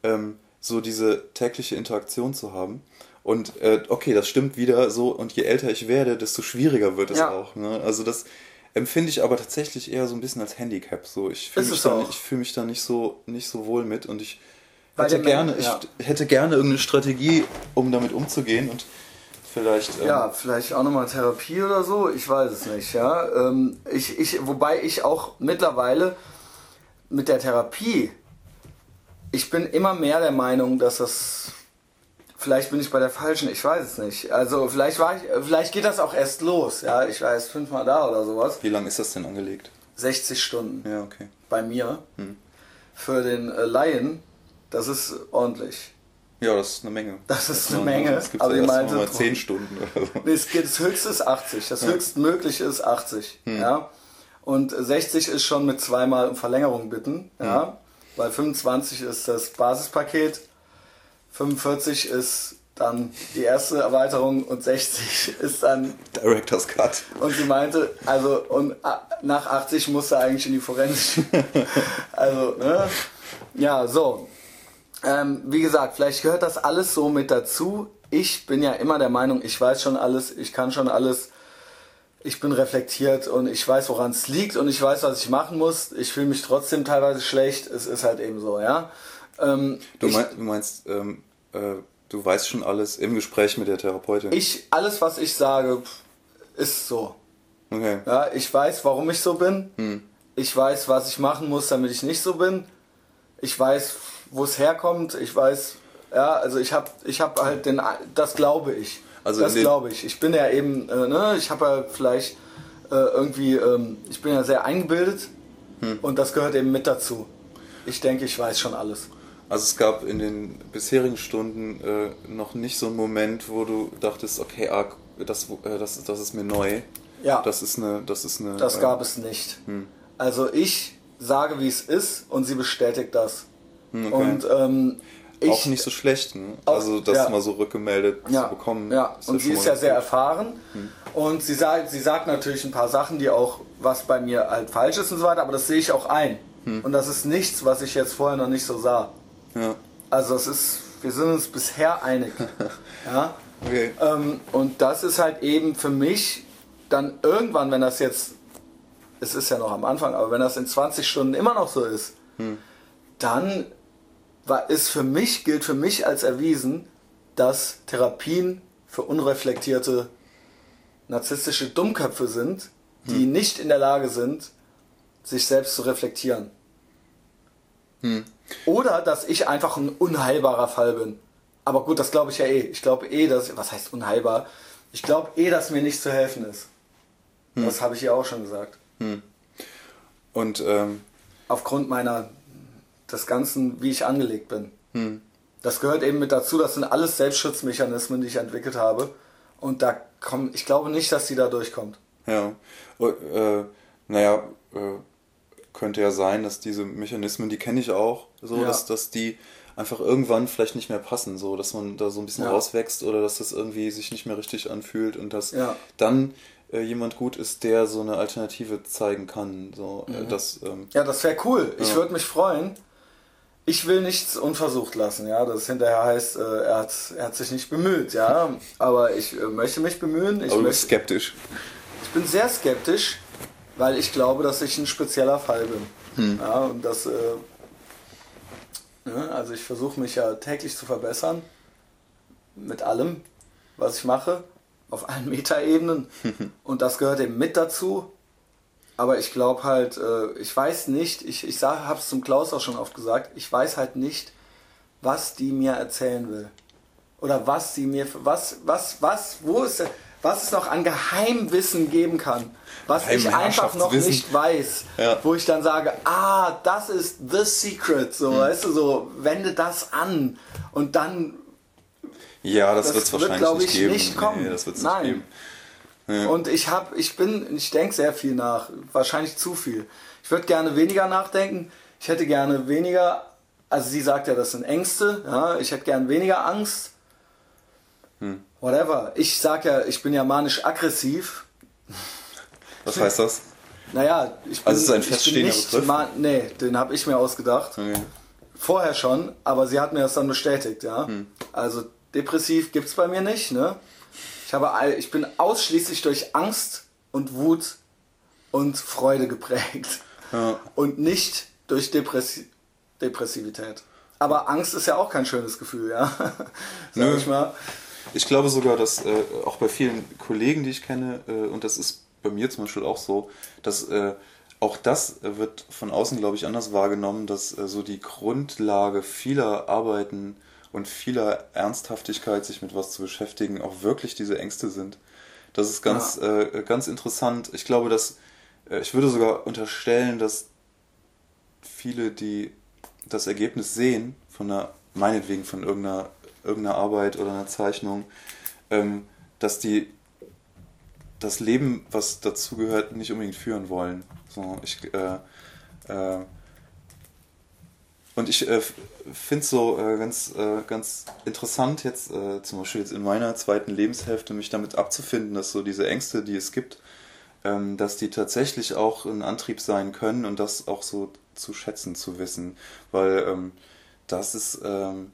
ähm, so diese tägliche Interaktion zu haben. Und äh, okay, das stimmt wieder so. Und je älter ich werde, desto schwieriger wird es ja. auch. Ne? Also das empfinde ich aber tatsächlich eher so ein bisschen als Handicap. So, ich fühle mich, da, ich fühl mich da nicht so, nicht so wohl mit und ich hätte gerne, ja. ich hätte gerne irgendeine Strategie, um damit umzugehen und vielleicht. Ähm ja, vielleicht auch nochmal Therapie oder so. Ich weiß es nicht. Ja, ähm, ich, ich, wobei ich auch mittlerweile mit der Therapie, ich bin immer mehr der Meinung, dass das Vielleicht bin ich bei der falschen, ich weiß es nicht. Also vielleicht war ich, vielleicht geht das auch erst los, ja. Ich war erst fünfmal da oder sowas. Wie lange ist das denn angelegt? 60 Stunden. Ja, okay. Bei mir. Hm. Für den äh, Laien, das ist ordentlich. Ja, das ist eine Menge. Das ist eine Menge. Es gibt aber die meinte, mal 10 Stunden oder so. Es geht, das höchste ist 80. Das ja. höchstmögliche ist 80. Hm. Ja. Und 60 ist schon mit zweimal um Verlängerung bitten. Ja. Hm. Weil 25 ist das Basispaket 45 ist dann die erste Erweiterung und 60 ist dann Director's Cut. Und sie meinte, also und nach 80 musste eigentlich in die Forensik. [LAUGHS] also, ne? Ja, so. Ähm, wie gesagt, vielleicht gehört das alles so mit dazu. Ich bin ja immer der Meinung, ich weiß schon alles, ich kann schon alles. Ich bin reflektiert und ich weiß, woran es liegt und ich weiß, was ich machen muss. Ich fühle mich trotzdem teilweise schlecht. Es ist halt eben so, ja. Ähm, du, mein, du, meinst, ähm, äh, du weißt schon alles im Gespräch mit der Therapeutin? Ich, alles, was ich sage, ist so. Okay. Ja, ich weiß, warum ich so bin. Hm. Ich weiß, was ich machen muss, damit ich nicht so bin. Ich weiß, wo es herkommt. Ich weiß, ja, also ich habe ich hab halt den, das glaube ich. Also das glaube ich. Ich bin ja eben, äh, ne, ich habe ja vielleicht äh, irgendwie, ähm, ich bin ja sehr eingebildet hm. und das gehört eben mit dazu. Ich denke, ich weiß schon alles. Also es gab in den bisherigen Stunden äh, noch nicht so einen Moment, wo du dachtest, okay, ah, das, äh, das, das ist mir neu. Ja. Das ist eine, das ist eine. Das gab es nicht. Hm. Also ich sage, wie es ist, und sie bestätigt das. Hm, okay. Und ähm, ich, auch nicht so schlecht, ne? also das ja. mal so rückgemeldet ja. zu bekommen. Ja, und sie ist ja sehr erfahren hm. und sie sagt, sie sagt natürlich ein paar Sachen, die auch, was bei mir halt falsch ist und so weiter, aber das sehe ich auch ein. Hm. Und das ist nichts, was ich jetzt vorher noch nicht so sah. Ja. Also es ist, wir sind uns bisher einig. [LAUGHS] ja. Okay. Ähm, und das ist halt eben für mich dann irgendwann, wenn das jetzt, es ist ja noch am Anfang, aber wenn das in 20 Stunden immer noch so ist, hm. dann war, ist für mich, gilt für mich als erwiesen, dass Therapien für unreflektierte narzisstische Dummköpfe sind, die nicht in der Lage sind, sich selbst zu reflektieren. Oder dass ich einfach ein unheilbarer Fall bin. Aber gut, das glaube ich ja eh. Ich glaube eh, dass, was heißt unheilbar? Ich glaube eh, dass mir nicht zu helfen ist. Das habe ich ja auch schon gesagt. Und ähm, Aufgrund meiner, des Ganzen, wie ich angelegt bin. Das gehört eben mit dazu, das sind alles Selbstschutzmechanismen, die ich entwickelt habe. Und da kommen, ich glaube nicht, dass die da durchkommt. Ja, oh, äh, naja, äh, könnte ja sein, dass diese Mechanismen, die kenne ich auch, so, Ja. dass, dass die einfach irgendwann vielleicht nicht mehr passen, so, dass man da so ein bisschen Ja. rauswächst oder dass das irgendwie sich nicht mehr richtig anfühlt und dass Ja. dann äh, jemand gut ist, der so eine Alternative zeigen kann, so, Mhm. äh, das, ähm, Ja, das wäre cool. Ich würde mich freuen. Ich will nichts unversucht lassen, ja. Das hinterher heißt, äh, er, hat, er hat sich nicht bemüht, ja. [LAUGHS] Aber ich äh, möchte mich bemühen. Ich, aber möchte, skeptisch. ich bin sehr skeptisch, weil ich glaube, dass ich ein spezieller Fall bin. Hm. Ja, und das, äh, ne, also ich versuche mich ja täglich zu verbessern. Mit allem, was ich mache. Auf allen [LAUGHS] Metaebenen. [LAUGHS] und das gehört eben mit dazu. Aber ich glaube halt, äh, ich weiß nicht, ich, ich habe es zum Klaus auch schon oft gesagt, ich weiß halt nicht, was die mir erzählen will. Oder was sie mir, was, was, was, wo ist, was es noch an Geheimwissen geben kann. Was ich einfach noch nicht weiß. Ja. Wo ich dann sage, ah, das ist the secret. So, weißt du, so, wende das an. Und dann Ja, das, Das wird's wird, wahrscheinlich glaub nicht ich, geben. nicht kommen. Nee, das wird's Nein. nicht geben. Ja. Und ich habe, ich bin, ich denke sehr viel nach, wahrscheinlich zu viel. Ich würde gerne weniger nachdenken. Ich hätte gerne weniger, also sie sagt ja, das sind Ängste. Ja, ich hätte gern weniger Angst. Hm. Whatever. Ich sag ja, ich bin ja manisch-aggressiv. Was heißt das? Naja, ich bin, Also es ist ein ich bin feststehender nicht Begriff? nee, den habe ich mir ausgedacht. Okay. Vorher schon, aber sie hat mir das dann bestätigt, ja. Hm. Also depressiv gibt's bei mir nicht, ne? Ich habe all- ich bin ausschließlich durch Angst und Wut und Freude geprägt Ja. und nicht durch Depressi Depressivität. Aber Angst ist ja auch kein schönes Gefühl, ja. [LAUGHS] Sag ich mal. Ich glaube sogar, dass äh, auch bei vielen Kollegen, die ich kenne, äh, und das ist bei mir zum Beispiel auch so, dass äh, auch das wird von außen, glaube ich, anders wahrgenommen, dass äh, so die Grundlage vieler Arbeiten und vieler Ernsthaftigkeit, sich mit was zu beschäftigen, auch wirklich diese Ängste sind. Das ist ganz, äh, ganz interessant. Ich glaube, dass äh, ich würde sogar unterstellen, dass viele, die das Ergebnis sehen, von einer, meinetwegen von irgendeiner, irgendeiner Arbeit oder einer Zeichnung, ähm, dass die das Leben, was dazugehört, nicht unbedingt führen wollen. So, ich, äh, äh, und ich äh, finde es so äh, ganz, äh, ganz interessant, jetzt äh, zum Beispiel jetzt in meiner zweiten Lebenshälfte mich damit abzufinden, dass so diese Ängste, die es gibt, ähm, dass die tatsächlich auch ein Antrieb sein können und das auch so zu schätzen zu wissen. Weil ähm, das ist, ähm,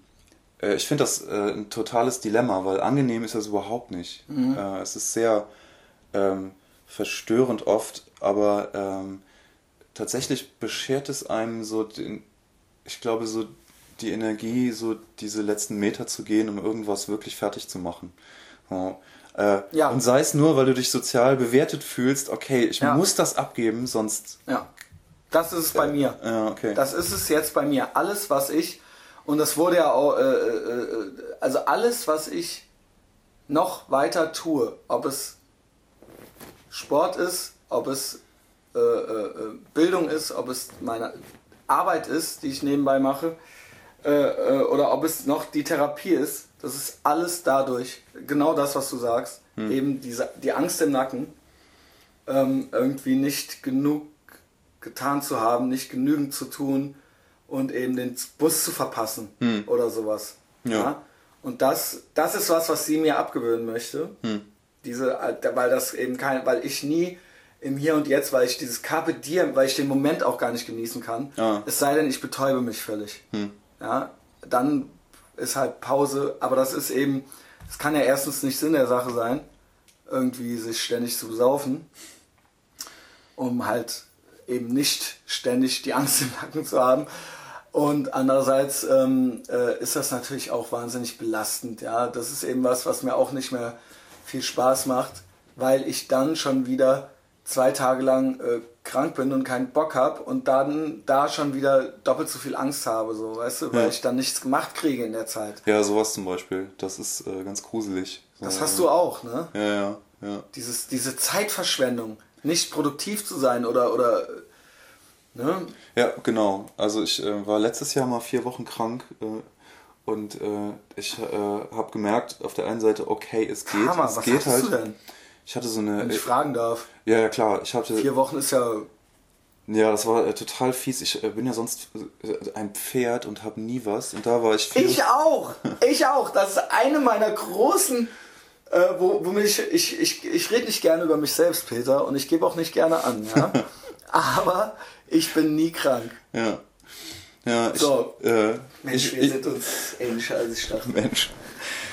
äh, ich finde das äh, ein totales Dilemma, weil angenehm ist das überhaupt nicht. Äh, es ist sehr ähm, verstörend oft, aber ähm, tatsächlich beschert es einem so den, ich glaube, so die Energie, so diese letzten Meter zu gehen, um irgendwas wirklich fertig zu machen. So. Äh, Ja. Und sei es nur, weil du dich sozial bewertet fühlst, okay, ich Ja. muss das abgeben, sonst. Ja. Das ist es bei mir. Ja, okay. Das ist es jetzt bei mir. Alles, was ich, und das wurde ja auch, äh, äh, äh, also alles, was ich noch weiter tue, ob es Sport ist, ob es äh, äh, äh, Bildung ist, ob es meine Arbeit ist, die ich nebenbei mache, äh, äh, oder ob es noch die Therapie ist, das ist alles dadurch, genau das, was du sagst, eben diese, die Angst im Nacken, ähm, irgendwie nicht genug getan zu haben, nicht genügend zu tun und eben den Bus zu verpassen oder sowas. Ja. Und das, das ist was, was sie mir abgewöhnen möchte. Diese, äh, weil das eben kein, weil ich nie im Hier und Jetzt, weil ich dieses Carpe Diem, weil ich den Moment auch gar nicht genießen kann. Ja. Es sei denn, ich betäube mich völlig. Ja, dann ist halt Pause, aber das ist eben, es kann ja erstens nicht Sinn der Sache sein, irgendwie sich ständig zu besaufen, um halt eben nicht ständig die Angst im Nacken zu haben. Und andererseits ähm, äh, ist das natürlich auch wahnsinnig belastend. Ja, das ist eben was, was mir auch nicht mehr viel Spaß macht, weil ich dann schon wieder zwei Tage lang äh, krank bin und keinen Bock habe und dann da schon wieder doppelt so viel Angst habe, so, weißt du, weil Ja. ich dann nichts gemacht kriege in der Zeit. Ja, sowas zum Beispiel. Das ist äh, ganz gruselig. Das hast du auch, ne? Ja, ja, ja. Dieses, diese Zeitverschwendung, nicht produktiv zu sein oder, oder ne? Ja, genau. Also ich äh, war letztes Jahr mal vier Wochen krank äh, und äh, ich äh, habe gemerkt, auf der einen Seite, okay, es geht. Hammer, es was geht halt. du denn? Ich hatte so eine. Wenn ich fragen darf. ja, ja, klar. Ich hatte. Vier Wochen ist ja. Ja, das war äh, total fies. Ich äh, bin ja sonst äh, ein Pferd und habe nie was. Und da war ich vier Ich auch! Ich auch! Das ist eine meiner großen. Äh, wo, wo mich, ich, ich, ich rede nicht gerne über mich selbst, Peter, und ich gebe auch nicht gerne an, ja. [LAUGHS] Aber ich bin nie krank. Ja. Ja, ich, So. äh, Mensch, ich, wir ich, sind uns ähnlicher als ich dachte. Mensch.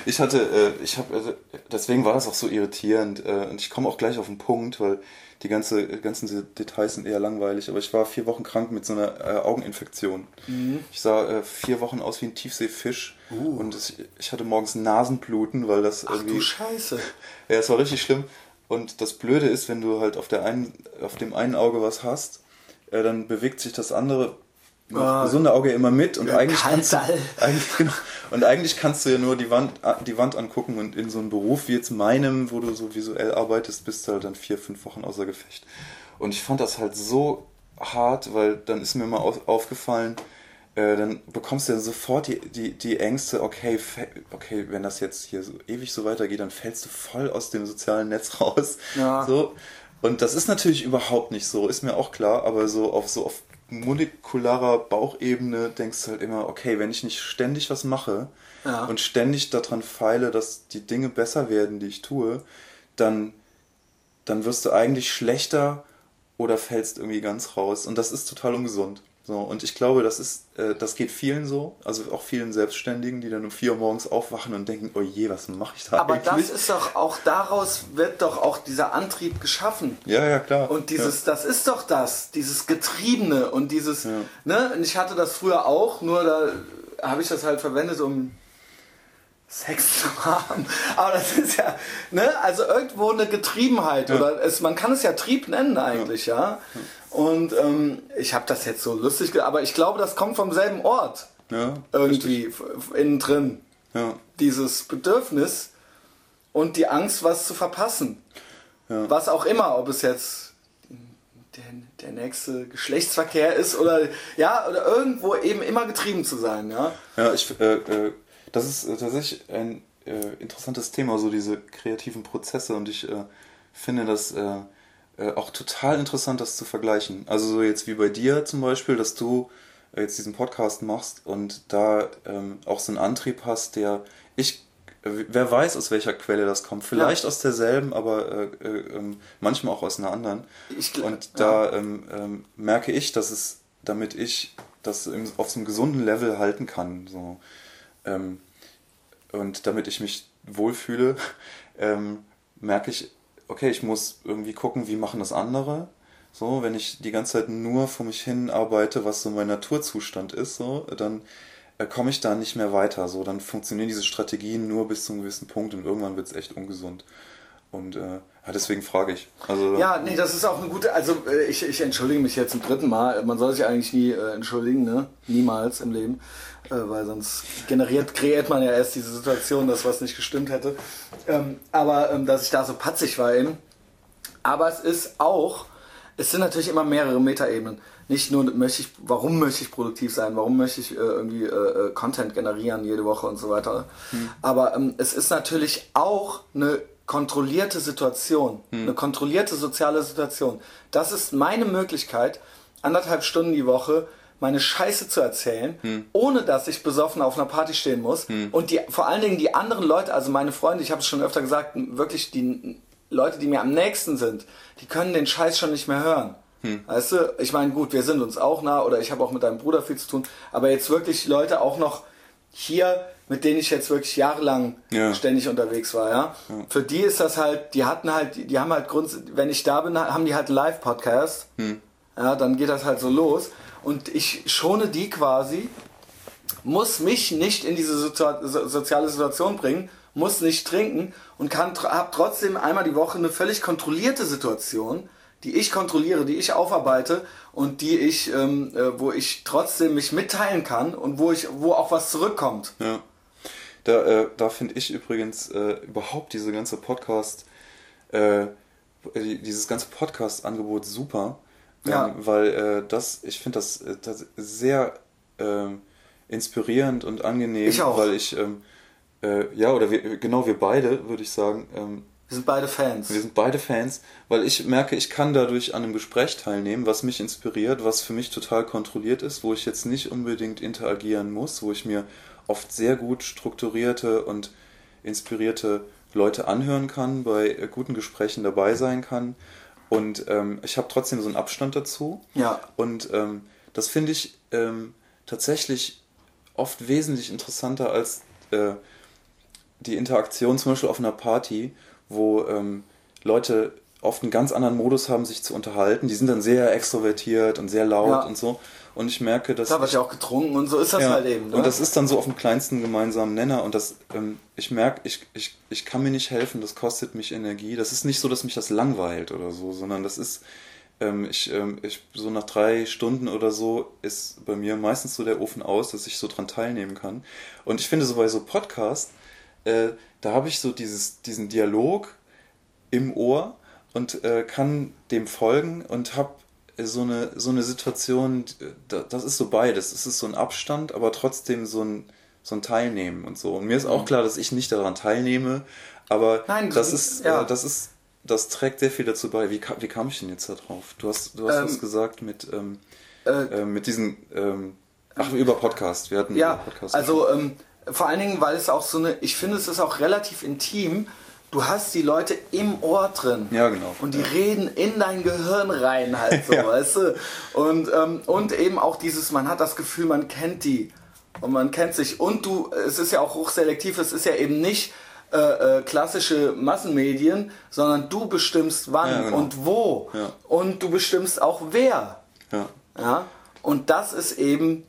Ich hatte, äh, ich habe, also, deswegen war das auch so irritierend. Äh, und ich komme auch gleich auf den Punkt, weil die ganze, ganzen Details sind eher langweilig. Aber ich war vier Wochen krank mit so einer äh, Augeninfektion. Mhm. Ich sah äh, vier Wochen aus wie ein Tiefseefisch. Uh. Und es, ich hatte morgens Nasenbluten, weil das Ach irgendwie. du Scheiße. [LAUGHS] Ja, es war richtig schlimm. Und das Blöde ist, wenn du halt auf, der einen, auf dem einen Auge was hast, äh, dann bewegt sich das andere Ah. gesunde Auge immer mit und eigentlich kannst, [LAUGHS] eigentlich, genau, und eigentlich kannst du ja nur die Wand, die Wand angucken und in so einem Beruf wie jetzt meinem, wo du so visuell arbeitest, bist du halt dann vier, fünf Wochen außer Gefecht. Und ich fand das halt so hart, weil dann ist mir mal auf, aufgefallen, äh, dann bekommst du ja sofort die, die, die Ängste, okay, okay, wenn das jetzt hier so ewig so weitergeht, dann fällst du voll aus dem sozialen Netz raus. Ja. So. Und das ist natürlich überhaupt nicht so, ist mir auch klar, aber so auf so auf molekularer Bauchebene denkst du halt immer, okay, wenn ich nicht ständig was mache Ja. und ständig daran feile, dass die Dinge besser werden, die ich tue, dann, dann wirst du eigentlich schlechter oder fällst irgendwie ganz raus. Und das ist total ungesund. So, und ich glaube, das ist, äh, das geht vielen so, also auch vielen Selbstständigen, die dann um vier Uhr morgens aufwachen und denken, oh je, was mache ich da Aber eigentlich? das ist doch auch daraus wird doch auch dieser Antrieb geschaffen. ja, ja, klar. Und dieses, das ist doch das, dieses Getriebene und dieses, Ja. ne, und ich hatte das früher auch, nur da habe ich das halt verwendet, um Sex [LAUGHS] zu haben. Aber das ist ja, ne, also irgendwo eine Getriebenheit Ja. oder es, man kann es ja Trieb nennen eigentlich, ja. Und ähm, ich habe das jetzt so lustig, aber ich glaube, das kommt vom selben Ort ja, irgendwie innen drin. ja, Dieses Bedürfnis und die Angst, was zu verpassen. Ja. Was auch immer, ob es jetzt der, der nächste Geschlechtsverkehr ist oder ja, oder irgendwo eben immer getrieben zu sein, ja. Ja, ich, äh, äh, das ist äh, tatsächlich ein äh, interessantes Thema, so diese kreativen Prozesse und ich äh, finde das äh, äh, auch total interessant, das zu vergleichen. Also so jetzt wie bei dir zum Beispiel, dass du äh, jetzt diesen Podcast machst und da ähm, auch so einen Antrieb hast, der ich Wer weiß, aus welcher Quelle das kommt. Vielleicht aus derselben, aber äh, äh, ähm, manchmal auch aus einer anderen. Ich Und da ähm, ähm, merke ich, dass es, damit ich das im, auf so einem gesunden Level halten kann, so, ähm, und damit ich mich wohlfühle, [LAUGHS] ähm, merke ich, okay, ich muss irgendwie gucken, wie machen das andere. So, wenn ich die ganze Zeit nur vor mich hin arbeite, was so mein Naturzustand ist, so, dann äh, komme ich da nicht mehr weiter. So, dann funktionieren diese Strategien nur bis zu einem gewissen Punkt und irgendwann wird es echt ungesund. Und äh, ja, deswegen frage ich. Also, Ja, nee, das ist auch eine gute, also äh, ich, ich entschuldige mich jetzt zum dritten Mal. Man soll sich eigentlich nie äh, entschuldigen, ne? Niemals im Leben. Äh, weil sonst generiert, kreiert man ja erst diese Situation, dass was nicht gestimmt hätte. Ähm, aber ähm, dass ich da so patzig war eben. Aber es ist auch, es sind natürlich immer mehrere Metaebenen. Nicht nur möchte ich, warum möchte ich produktiv sein, warum möchte ich äh, irgendwie äh, äh, Content generieren jede Woche und so weiter. Aber ähm, es ist natürlich auch eine kontrollierte Situation, eine kontrollierte soziale Situation. Das ist meine Möglichkeit, anderthalb Stunden die Woche meine Scheiße zu erzählen, ohne dass ich besoffen auf einer Party stehen muss. Und die, vor allen Dingen die anderen Leute, also meine Freunde, ich habe es schon öfter gesagt, wirklich die Leute, die mir am nächsten sind, die können den Scheiß schon nicht mehr hören. Weißt du, ich meine, gut, wir sind uns auch nah oder ich habe auch mit deinem Bruder viel zu tun, aber jetzt wirklich Leute auch noch hier, mit denen ich jetzt wirklich jahrelang Ja. ständig unterwegs war, ja? Für die ist das halt, die hatten halt, die haben halt Grund, wenn ich da bin, haben die halt Live-Podcast. Ja, dann geht das halt so los. und ich schone die quasi, muss mich nicht in diese so soziale Situation bringen, muss nicht trinken und kann habe trotzdem einmal die Woche eine völlig kontrollierte Situation, die ich kontrolliere, die ich aufarbeite und die ich, ähm, äh, wo ich trotzdem mich mitteilen kann und wo ich, wo auch was zurückkommt. Ja. Da, äh, da finde ich übrigens äh, überhaupt diese ganze Podcast, äh, dieses ganze Podcast-Angebot super, ähm, ja. weil äh, das, ich finde das, äh, das sehr ähm, inspirierend und angenehm, ich auch. weil ich ähm, ja oder wir, genau wir beide würde ich sagen ähm, wir sind beide Fans. Wir sind beide Fans, weil ich merke, ich kann dadurch an einem Gespräch teilnehmen, was mich inspiriert, was für mich total kontrolliert ist, wo ich jetzt nicht unbedingt interagieren muss, wo ich mir oft sehr gut strukturierte und inspirierte Leute anhören kann, bei guten Gesprächen dabei sein kann. Und ähm, ich habe trotzdem so einen Abstand dazu. Ja. Und ähm, das finde ich ähm, tatsächlich oft wesentlich interessanter als äh, die Interaktion zum Beispiel auf einer Party, wo ähm, Leute oft einen ganz anderen Modus haben, sich zu unterhalten. Die sind dann sehr extrovertiert und sehr laut ja. und so. Und ich merke, dass. Da wird ja auch getrunken und so ist das ja, halt eben. Ne? Und das ist dann so auf dem kleinsten gemeinsamen Nenner. Und das, ähm, ich merke, ich, ich, ich kann mir nicht helfen, das kostet mich Energie. Das ist nicht so, dass mich das langweilt oder so, sondern das ist, ähm, ich, ähm, ich, so nach drei Stunden oder so ist bei mir meistens so der Ofen aus, dass ich so dran teilnehmen kann. Und ich finde so bei so Podcasts, äh, da habe ich so dieses, diesen Dialog im Ohr und äh, kann dem folgen und habe so eine, so eine Situation, das ist so beides. Es ist so ein Abstand, aber trotzdem so ein, so ein Teilnehmen und so. Und mir ist auch mhm. klar, dass ich nicht daran teilnehme, aber Nein, das, ist, ja. äh, das ist, das trägt sehr viel dazu bei. Wie, wie kam ich denn jetzt da drauf? Du hast, du hast ähm, was gesagt mit, ähm, äh, äh, mit diesen, ähm, ach, über Podcast. Wir hatten ja, Podcast. Also, ähm, vor allen Dingen, weil es auch so eine, ich finde, es ist auch relativ intim. Du hast die Leute im Ohr drin. Ja, genau. Und die reden in dein Gehirn rein halt so, [LAUGHS] ja. weißt du? Und, ähm, und eben auch dieses, man hat das Gefühl, man kennt die. Und man kennt sich. Und du, es ist ja auch hochselektiv, es ist ja eben nicht äh, äh, klassische Massenmedien, sondern du bestimmst wann ja, genau. und wo. Ja. Und du bestimmst auch wer. Ja. ja. Und das ist eben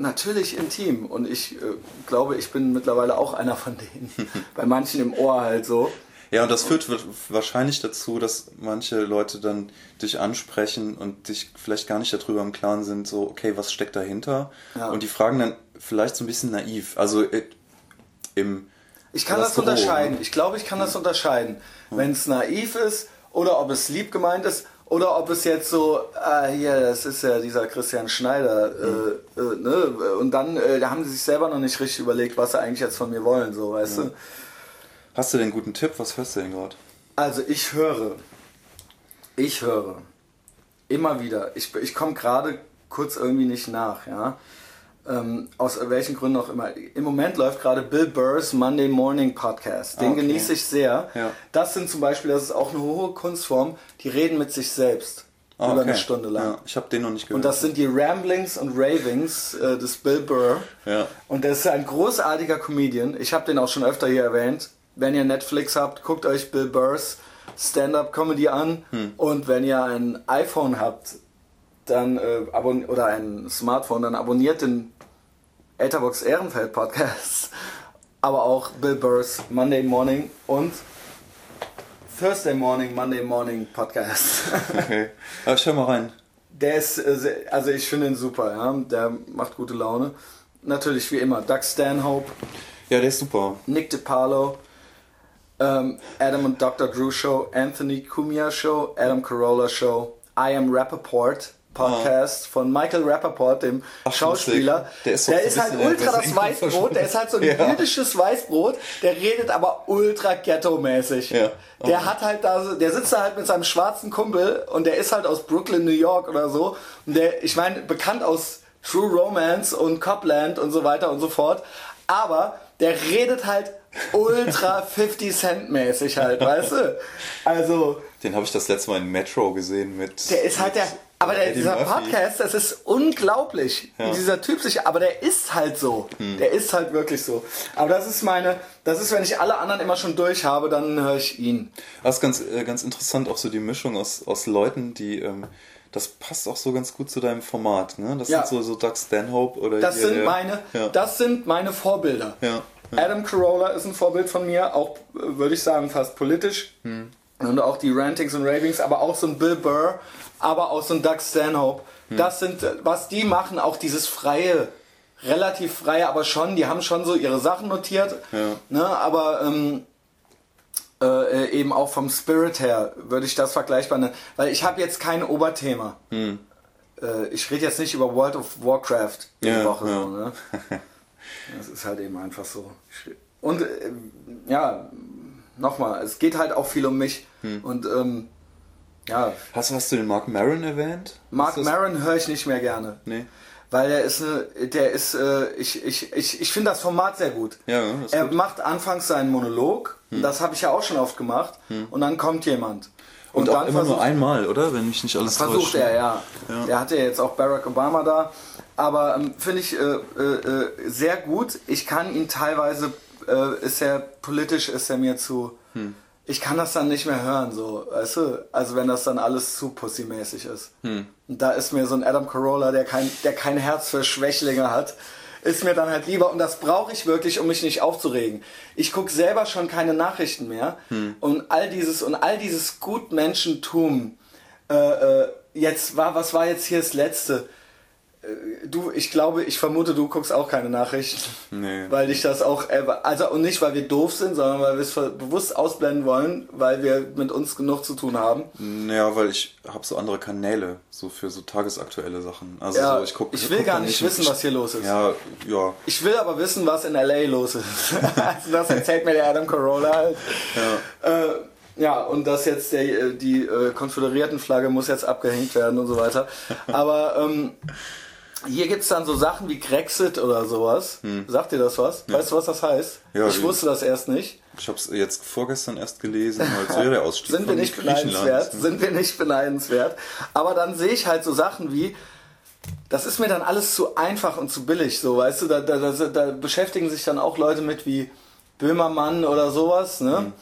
natürlich intim und ich äh, glaube, ich bin mittlerweile auch einer von denen. [LAUGHS] Bei manchen im Ohr halt so. Ja, und das führt wahrscheinlich dazu, dass manche Leute dann dich ansprechen und dich vielleicht gar nicht darüber im Klaren sind, so, okay, was steckt dahinter? Ja. Und die fragen dann vielleicht so ein bisschen naiv. Also äh, im. Ich kann das unterscheiden. Ich glaube, ich kann das unterscheiden. Wenn es naiv ist oder ob es lieb gemeint ist oder ob es jetzt so, ah, hier, das ist ja dieser Christian Schneider, mhm. äh, äh, ne? Und dann, äh, da haben sie sich selber noch nicht richtig überlegt, was sie eigentlich jetzt von mir wollen, so, weißt ja. du? Hast du den guten Tipp? Was hörst du denn gerade? Also ich höre, ich höre immer wieder. Ich, ich komme gerade kurz irgendwie nicht nach, ja. Ähm, aus welchen Gründen auch immer. Im Moment läuft gerade Bill Burrs Monday Morning Podcast. Den okay. genieße ich sehr. Ja. Das sind zum Beispiel, das ist auch eine hohe Kunstform, die reden mit sich selbst. Ah, über eine Stunde lang. Ja, ich habe den noch nicht gehört. Und das sind die Ramblings und Ravings äh, des Bill Burr. Ja. Und der ist ein großartiger Comedian. Ich habe den auch schon öfter hier erwähnt. Wenn ihr Netflix habt, guckt euch Bill Burrs Stand-up-Comedy an. Hm. Und wenn ihr ein iPhone habt, dann äh, oder ein Smartphone, dann abonniert den Etherbox Ehrenfeld Podcast, [LAUGHS] aber auch Bill Burrs Monday Morning und Thursday Morning, Monday Morning Podcast. [LAUGHS] Okay, aber schau mal rein. Der ist, äh, also ich finde ihn super, ja. Der macht gute Laune. Natürlich wie immer Doug Stanhope. Ja, der ist super. Nick DiPaolo. Ähm, Adam und Dr. Drew Show, Anthony Cumia Show, Adam Carolla Show, I Am Rappaport, Podcast von Michael Rappaport, dem Ach, Schauspieler. Der ist, der ist halt ultra das Weißbrot, der ist halt so ein ja. jüdisches Weißbrot, der redet aber ultra ghetto-mäßig. Ja. Oh. Der hat halt da, der sitzt da halt mit seinem schwarzen Kumpel und der ist halt aus Brooklyn, New York oder so. Und der, ich meine, bekannt aus True Romance und Copland und so weiter und so fort. Aber der redet halt ultra [LAUGHS] 50 Cent mäßig halt, weißt du? Also. Den habe ich das letzte Mal in Metro gesehen mit. Der ist halt der aber der, dieser Murphy. Podcast, das ist unglaublich, ja. wie dieser Typ sich, aber der ist halt so. Hm. Der ist halt wirklich so. Aber das ist meine, das ist, wenn ich alle anderen immer schon durch habe, dann höre ich ihn. Das ist ganz, äh, ganz interessant, auch so die Mischung aus, aus Leuten, die, ähm, das passt auch so ganz gut zu deinem Format, ne? Das Ja. sind so, so Doug Stanhope oder Das hier sind meine, Ja. das sind meine Vorbilder. Adam Carolla ist ein Vorbild von mir, auch äh, würde ich sagen fast politisch. Hm. Und auch die Rantings und Ravings, aber auch so ein Bill Burr, aber auch so ein Doug Stanhope. Hm. Das sind, äh, was die machen, auch dieses freie, relativ freie, aber schon, die haben schon so ihre Sachen notiert. Ja. Ne, aber ähm, äh, äh, eben auch vom Spirit her würde ich das vergleichbar nennen. Weil ich habe jetzt kein Oberthema. Hm. Äh, ich rede jetzt nicht über World of Warcraft jede Ja, Woche. ja. So, ne? [LAUGHS] Das ist halt eben einfach so. Und äh, ja, nochmal, es geht halt auch viel um mich. Hm. Und ähm, ja, Hast, hast du den Mark Maron erwähnt? Mark Maron höre ich nicht mehr gerne. Nee. Weil der ist eine, der ist, äh, ich, ich, ich, ich finde das Format sehr gut. Ja, er gut. macht anfangs seinen Monolog, und das habe ich ja auch schon oft gemacht, und dann kommt jemand. Und, auch dann immer nur versucht- einmal, oder? Wenn mich nicht alles Versucht täuscht. er, ja. Ja. Der hatte ja jetzt auch Barack Obama da. Aber ähm, finde ich äh, äh, äh, sehr gut. Ich kann ihn teilweise, äh, ist er politisch, ist er mir zu. Hm. Ich kann das dann nicht mehr hören, so, weißt du? Also wenn das dann alles zu pussymäßig ist. Hm. Und da ist mir so ein Adam Carolla, der kein, der kein Herz für Schwächlinge hat, ist mir dann halt lieber. Und das brauche ich wirklich, um mich nicht aufzuregen. Ich gucke selber schon keine Nachrichten mehr. Hm. Und all dieses und all dieses Gutmenschentum. Äh, äh, jetzt war, was war jetzt hier das letzte? Äh, Du, ich glaube, ich vermute, du guckst auch keine Nachrichten. Nee. Weil dich das auch, äh, also und nicht, weil wir doof sind, sondern weil wir es bewusst ausblenden wollen, weil wir mit uns genug zu tun haben. Naja, weil ich habe so andere Kanäle, so für so tagesaktuelle Sachen. Also Ja, so, ich, guck, ich will guck gar nicht wissen, was hier los ist. Ja, ja. Ich will aber wissen, was in LA los ist. [LAUGHS] also das erzählt mir der Adam Carolla halt. Ja. Äh, ja, und dass jetzt der, äh, die äh, konföderierten Flagge muss jetzt abgehängt werden und so weiter. Aber ähm, hier gibt es dann so Sachen wie Grexit oder sowas. Sagt dir das was? Weißt du, was das heißt? Hm. Ja, ich wusste das erst nicht. Ich habe es jetzt vorgestern erst gelesen, als wäre der Ausstieg Sind wir nicht beneidenswert? Sind wir nicht beneidenswert? Aber dann sehe ich halt so Sachen wie, das ist mir dann alles zu einfach und zu billig, so, weißt du, da, da, da, da beschäftigen sich dann auch Leute mit wie Böhmermann oder sowas, ne?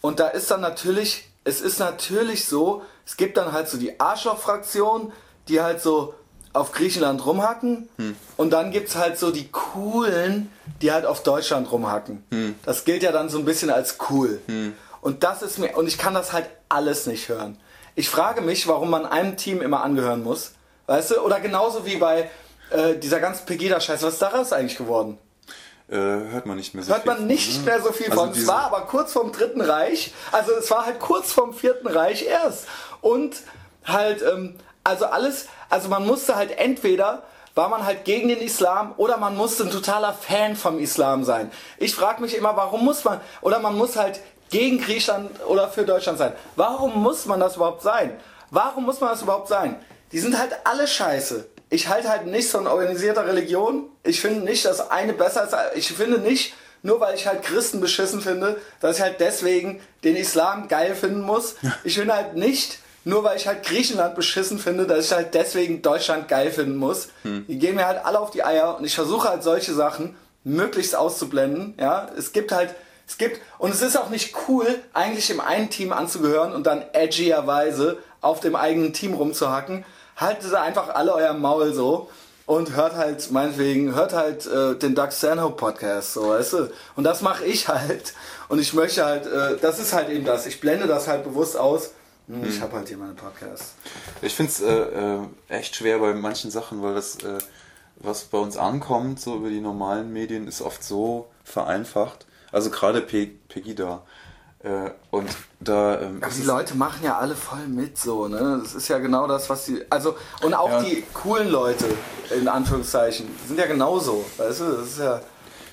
Und da ist dann natürlich, es ist natürlich so, es gibt dann halt so die Arschloch-Fraktion, die halt so auf Griechenland rumhacken und dann gibt's halt so die coolen, die halt auf Deutschland rumhacken. Das gilt ja dann so ein bisschen als cool. Und das ist mir, und ich kann das halt alles nicht hören. Ich frage mich, warum man einem Team immer angehören muss. Weißt du? Oder genauso wie bei äh, dieser ganzen Pegida-Scheiß. Was ist daraus eigentlich geworden? Äh, hört man nicht mehr so Hört viel man von, nicht ne? mehr so viel Also von. Es war aber kurz vorm Dritten Reich. Also es war halt kurz vorm Vierten Reich erst. Und halt, ähm, also alles, also man musste halt entweder war man halt gegen den Islam oder man musste ein totaler Fan vom Islam sein. Ich frage mich immer, warum muss man, oder man muss halt gegen Griechenland oder für Deutschland sein. Warum muss man das überhaupt sein? Warum muss man das überhaupt sein? Die sind halt alle scheiße. Ich halte halt nichts von organisierter Religion. Ich finde nicht, dass eine besser ist. Ich finde nicht, nur weil ich halt Christen beschissen finde, dass ich halt deswegen den Islam geil finden muss. Ich finde halt nicht, nur weil ich halt Griechenland beschissen finde, dass ich halt deswegen Deutschland geil finden muss. Die gehen mir halt alle auf die Eier und ich versuche halt solche Sachen möglichst auszublenden. Ja, es gibt halt, es gibt, und es ist auch nicht cool, eigentlich im einen Team anzugehören und dann edgierweise auf dem eigenen Team rumzuhacken. Haltet einfach alle euer Maul so und hört halt, meinetwegen, hört halt äh, den Doug Stanhope Podcast, so, weißt du. Und das mache ich halt. Und ich möchte halt, äh, das ist halt eben das. Ich blende das halt bewusst aus. Hm, Ich habe halt hier meine Podcasts. Ich finde es äh, äh, echt schwer bei manchen Sachen, weil das, äh, was bei uns ankommt, so über die normalen Medien, ist oft so vereinfacht. Also gerade Pe Pegida. Äh, und da. Ähm, Aber die Leute machen ja alle voll mit so, ne? Das ist ja genau das, was die. Also, und auch Ja. die coolen Leute, in Anführungszeichen, sind ja genauso. Weißt du, das ist ja.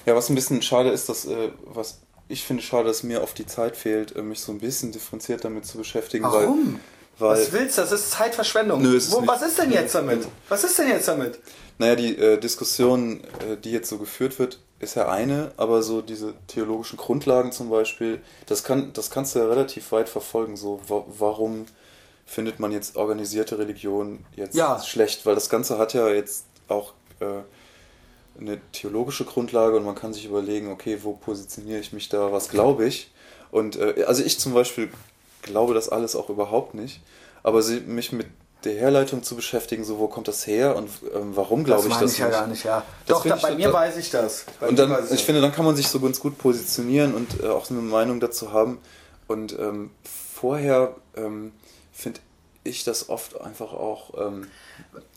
Ja, was ein bisschen schade ist, dass, äh, was ich finde schade, dass mir oft die Zeit fehlt, äh, mich so ein bisschen differenziert damit zu beschäftigen. Warum? Weil, weil was willst du? Das ist Zeitverschwendung. Nö, ist es Wo, was ist denn jetzt damit? Was ist denn jetzt damit? Naja, die äh, Diskussion, äh, die jetzt so geführt wird, ist ja eine, aber so diese theologischen Grundlagen zum Beispiel, das, kann, das kannst du ja relativ weit verfolgen. So, wa warum findet man jetzt organisierte Religion jetzt Ja. schlecht? Weil das Ganze hat ja jetzt auch äh, eine theologische Grundlage und man kann sich überlegen, okay, wo positioniere ich mich da, was glaube ich? Und äh, also ich zum Beispiel glaube das alles auch überhaupt nicht, aber sie, mich mit der Herleitung zu beschäftigen, so wo kommt das her und ähm, warum glaube ich das? Das ich ja gar nicht, ja. Das Doch, da, ich bei da- mir da- weiß ich das. Bei Und dann, weiß ich finde, dann kann man sich so ganz gut positionieren und äh, auch so eine Meinung dazu haben. Und ähm, vorher ähm, finde ich das oft einfach auch. Ähm,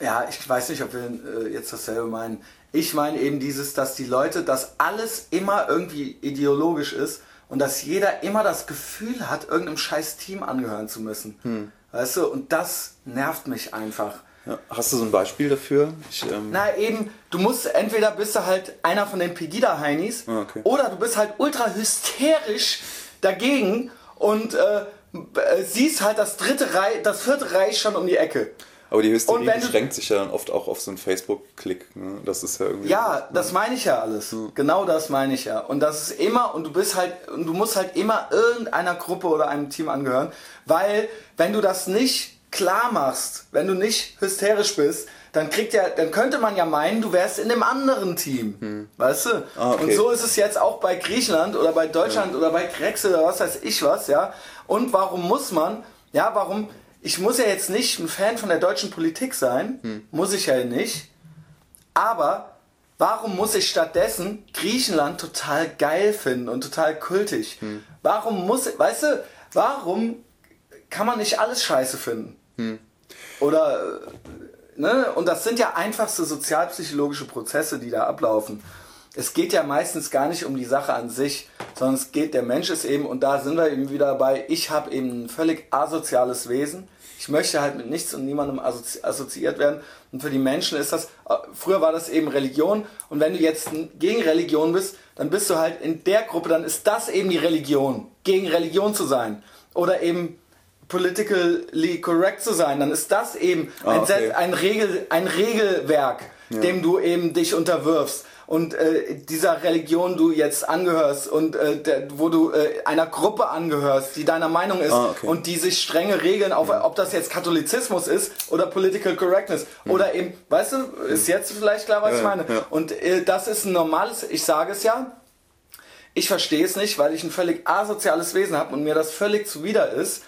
Ja, ich weiß nicht, ob wir äh, jetzt dasselbe meinen. Ich meine eben dieses, dass die Leute, dass alles immer irgendwie ideologisch ist und dass jeder immer das Gefühl hat, irgendeinem scheiß Team angehören zu müssen. Hm. Weißt du, und das nervt mich einfach. ja, hast du so ein Beispiel dafür? Ich, ähm, Na eben, du musst, entweder bist du halt einer von den Pegida-Heinis Ah, okay. oder du bist halt ultra hysterisch dagegen und äh, äh, siehst halt das dritte Reich, das vierte Reich schon um die Ecke. Aber die Hysterie beschränkt sich ja dann oft auch auf so einen Facebook-Klick. Ne? Das ist ja irgendwie. Ja, das meine ich ja alles. Genau das meine ich ja. Und das ist immer, und du bist halt, und du musst halt immer irgendeiner Gruppe oder einem Team angehören, weil wenn du das nicht klar machst, wenn du nicht hysterisch bist, dann kriegt ja, dann könnte man ja meinen, du wärst in dem anderen Team. Weißt du? Ah, okay. Und so ist es jetzt auch bei Griechenland oder bei Deutschland oder bei Grexel oder was weiß ich was, ja. Und warum muss man, ja, warum, ich muss ja jetzt nicht ein Fan von der deutschen Politik sein, muss ich ja nicht, aber warum muss ich stattdessen Griechenland total geil finden und total kultig? Warum muss, weißt du, warum kann man nicht alles scheiße finden? Oder, äh, ne? Und das sind ja einfachste sozialpsychologische Prozesse, die da ablaufen. Es geht ja meistens gar nicht um die Sache an sich, sondern es geht, der Mensch ist eben, und da sind wir eben wieder dabei, ich habe eben ein völlig asoziales Wesen. Ich möchte halt mit nichts und niemandem assozi assoziiert werden. Und für die Menschen ist das, äh, früher war das eben Religion. Und wenn du jetzt gegen Religion bist, dann bist du halt in der Gruppe, dann ist das eben die Religion, gegen Religion zu sein. Oder eben politically correct zu sein, dann ist das eben Ah, ein, okay. Set, ein, Regel, ein Regelwerk, dem du eben dich unterwirfst. Und äh, dieser Religion du jetzt angehörst und äh, der, wo du äh, einer Gruppe angehörst, die deiner Meinung ist Ah, okay. und die sich strenge Regeln auf, ob das jetzt Katholizismus ist oder Political Correctness oder eben, weißt du, ist jetzt vielleicht klar, was Ja, ich meine. ja. Und äh, das ist ein normales, ich sage es ja, ich verstehe es nicht, weil ich ein völlig asoziales Wesen habe und mir das völlig zuwider ist.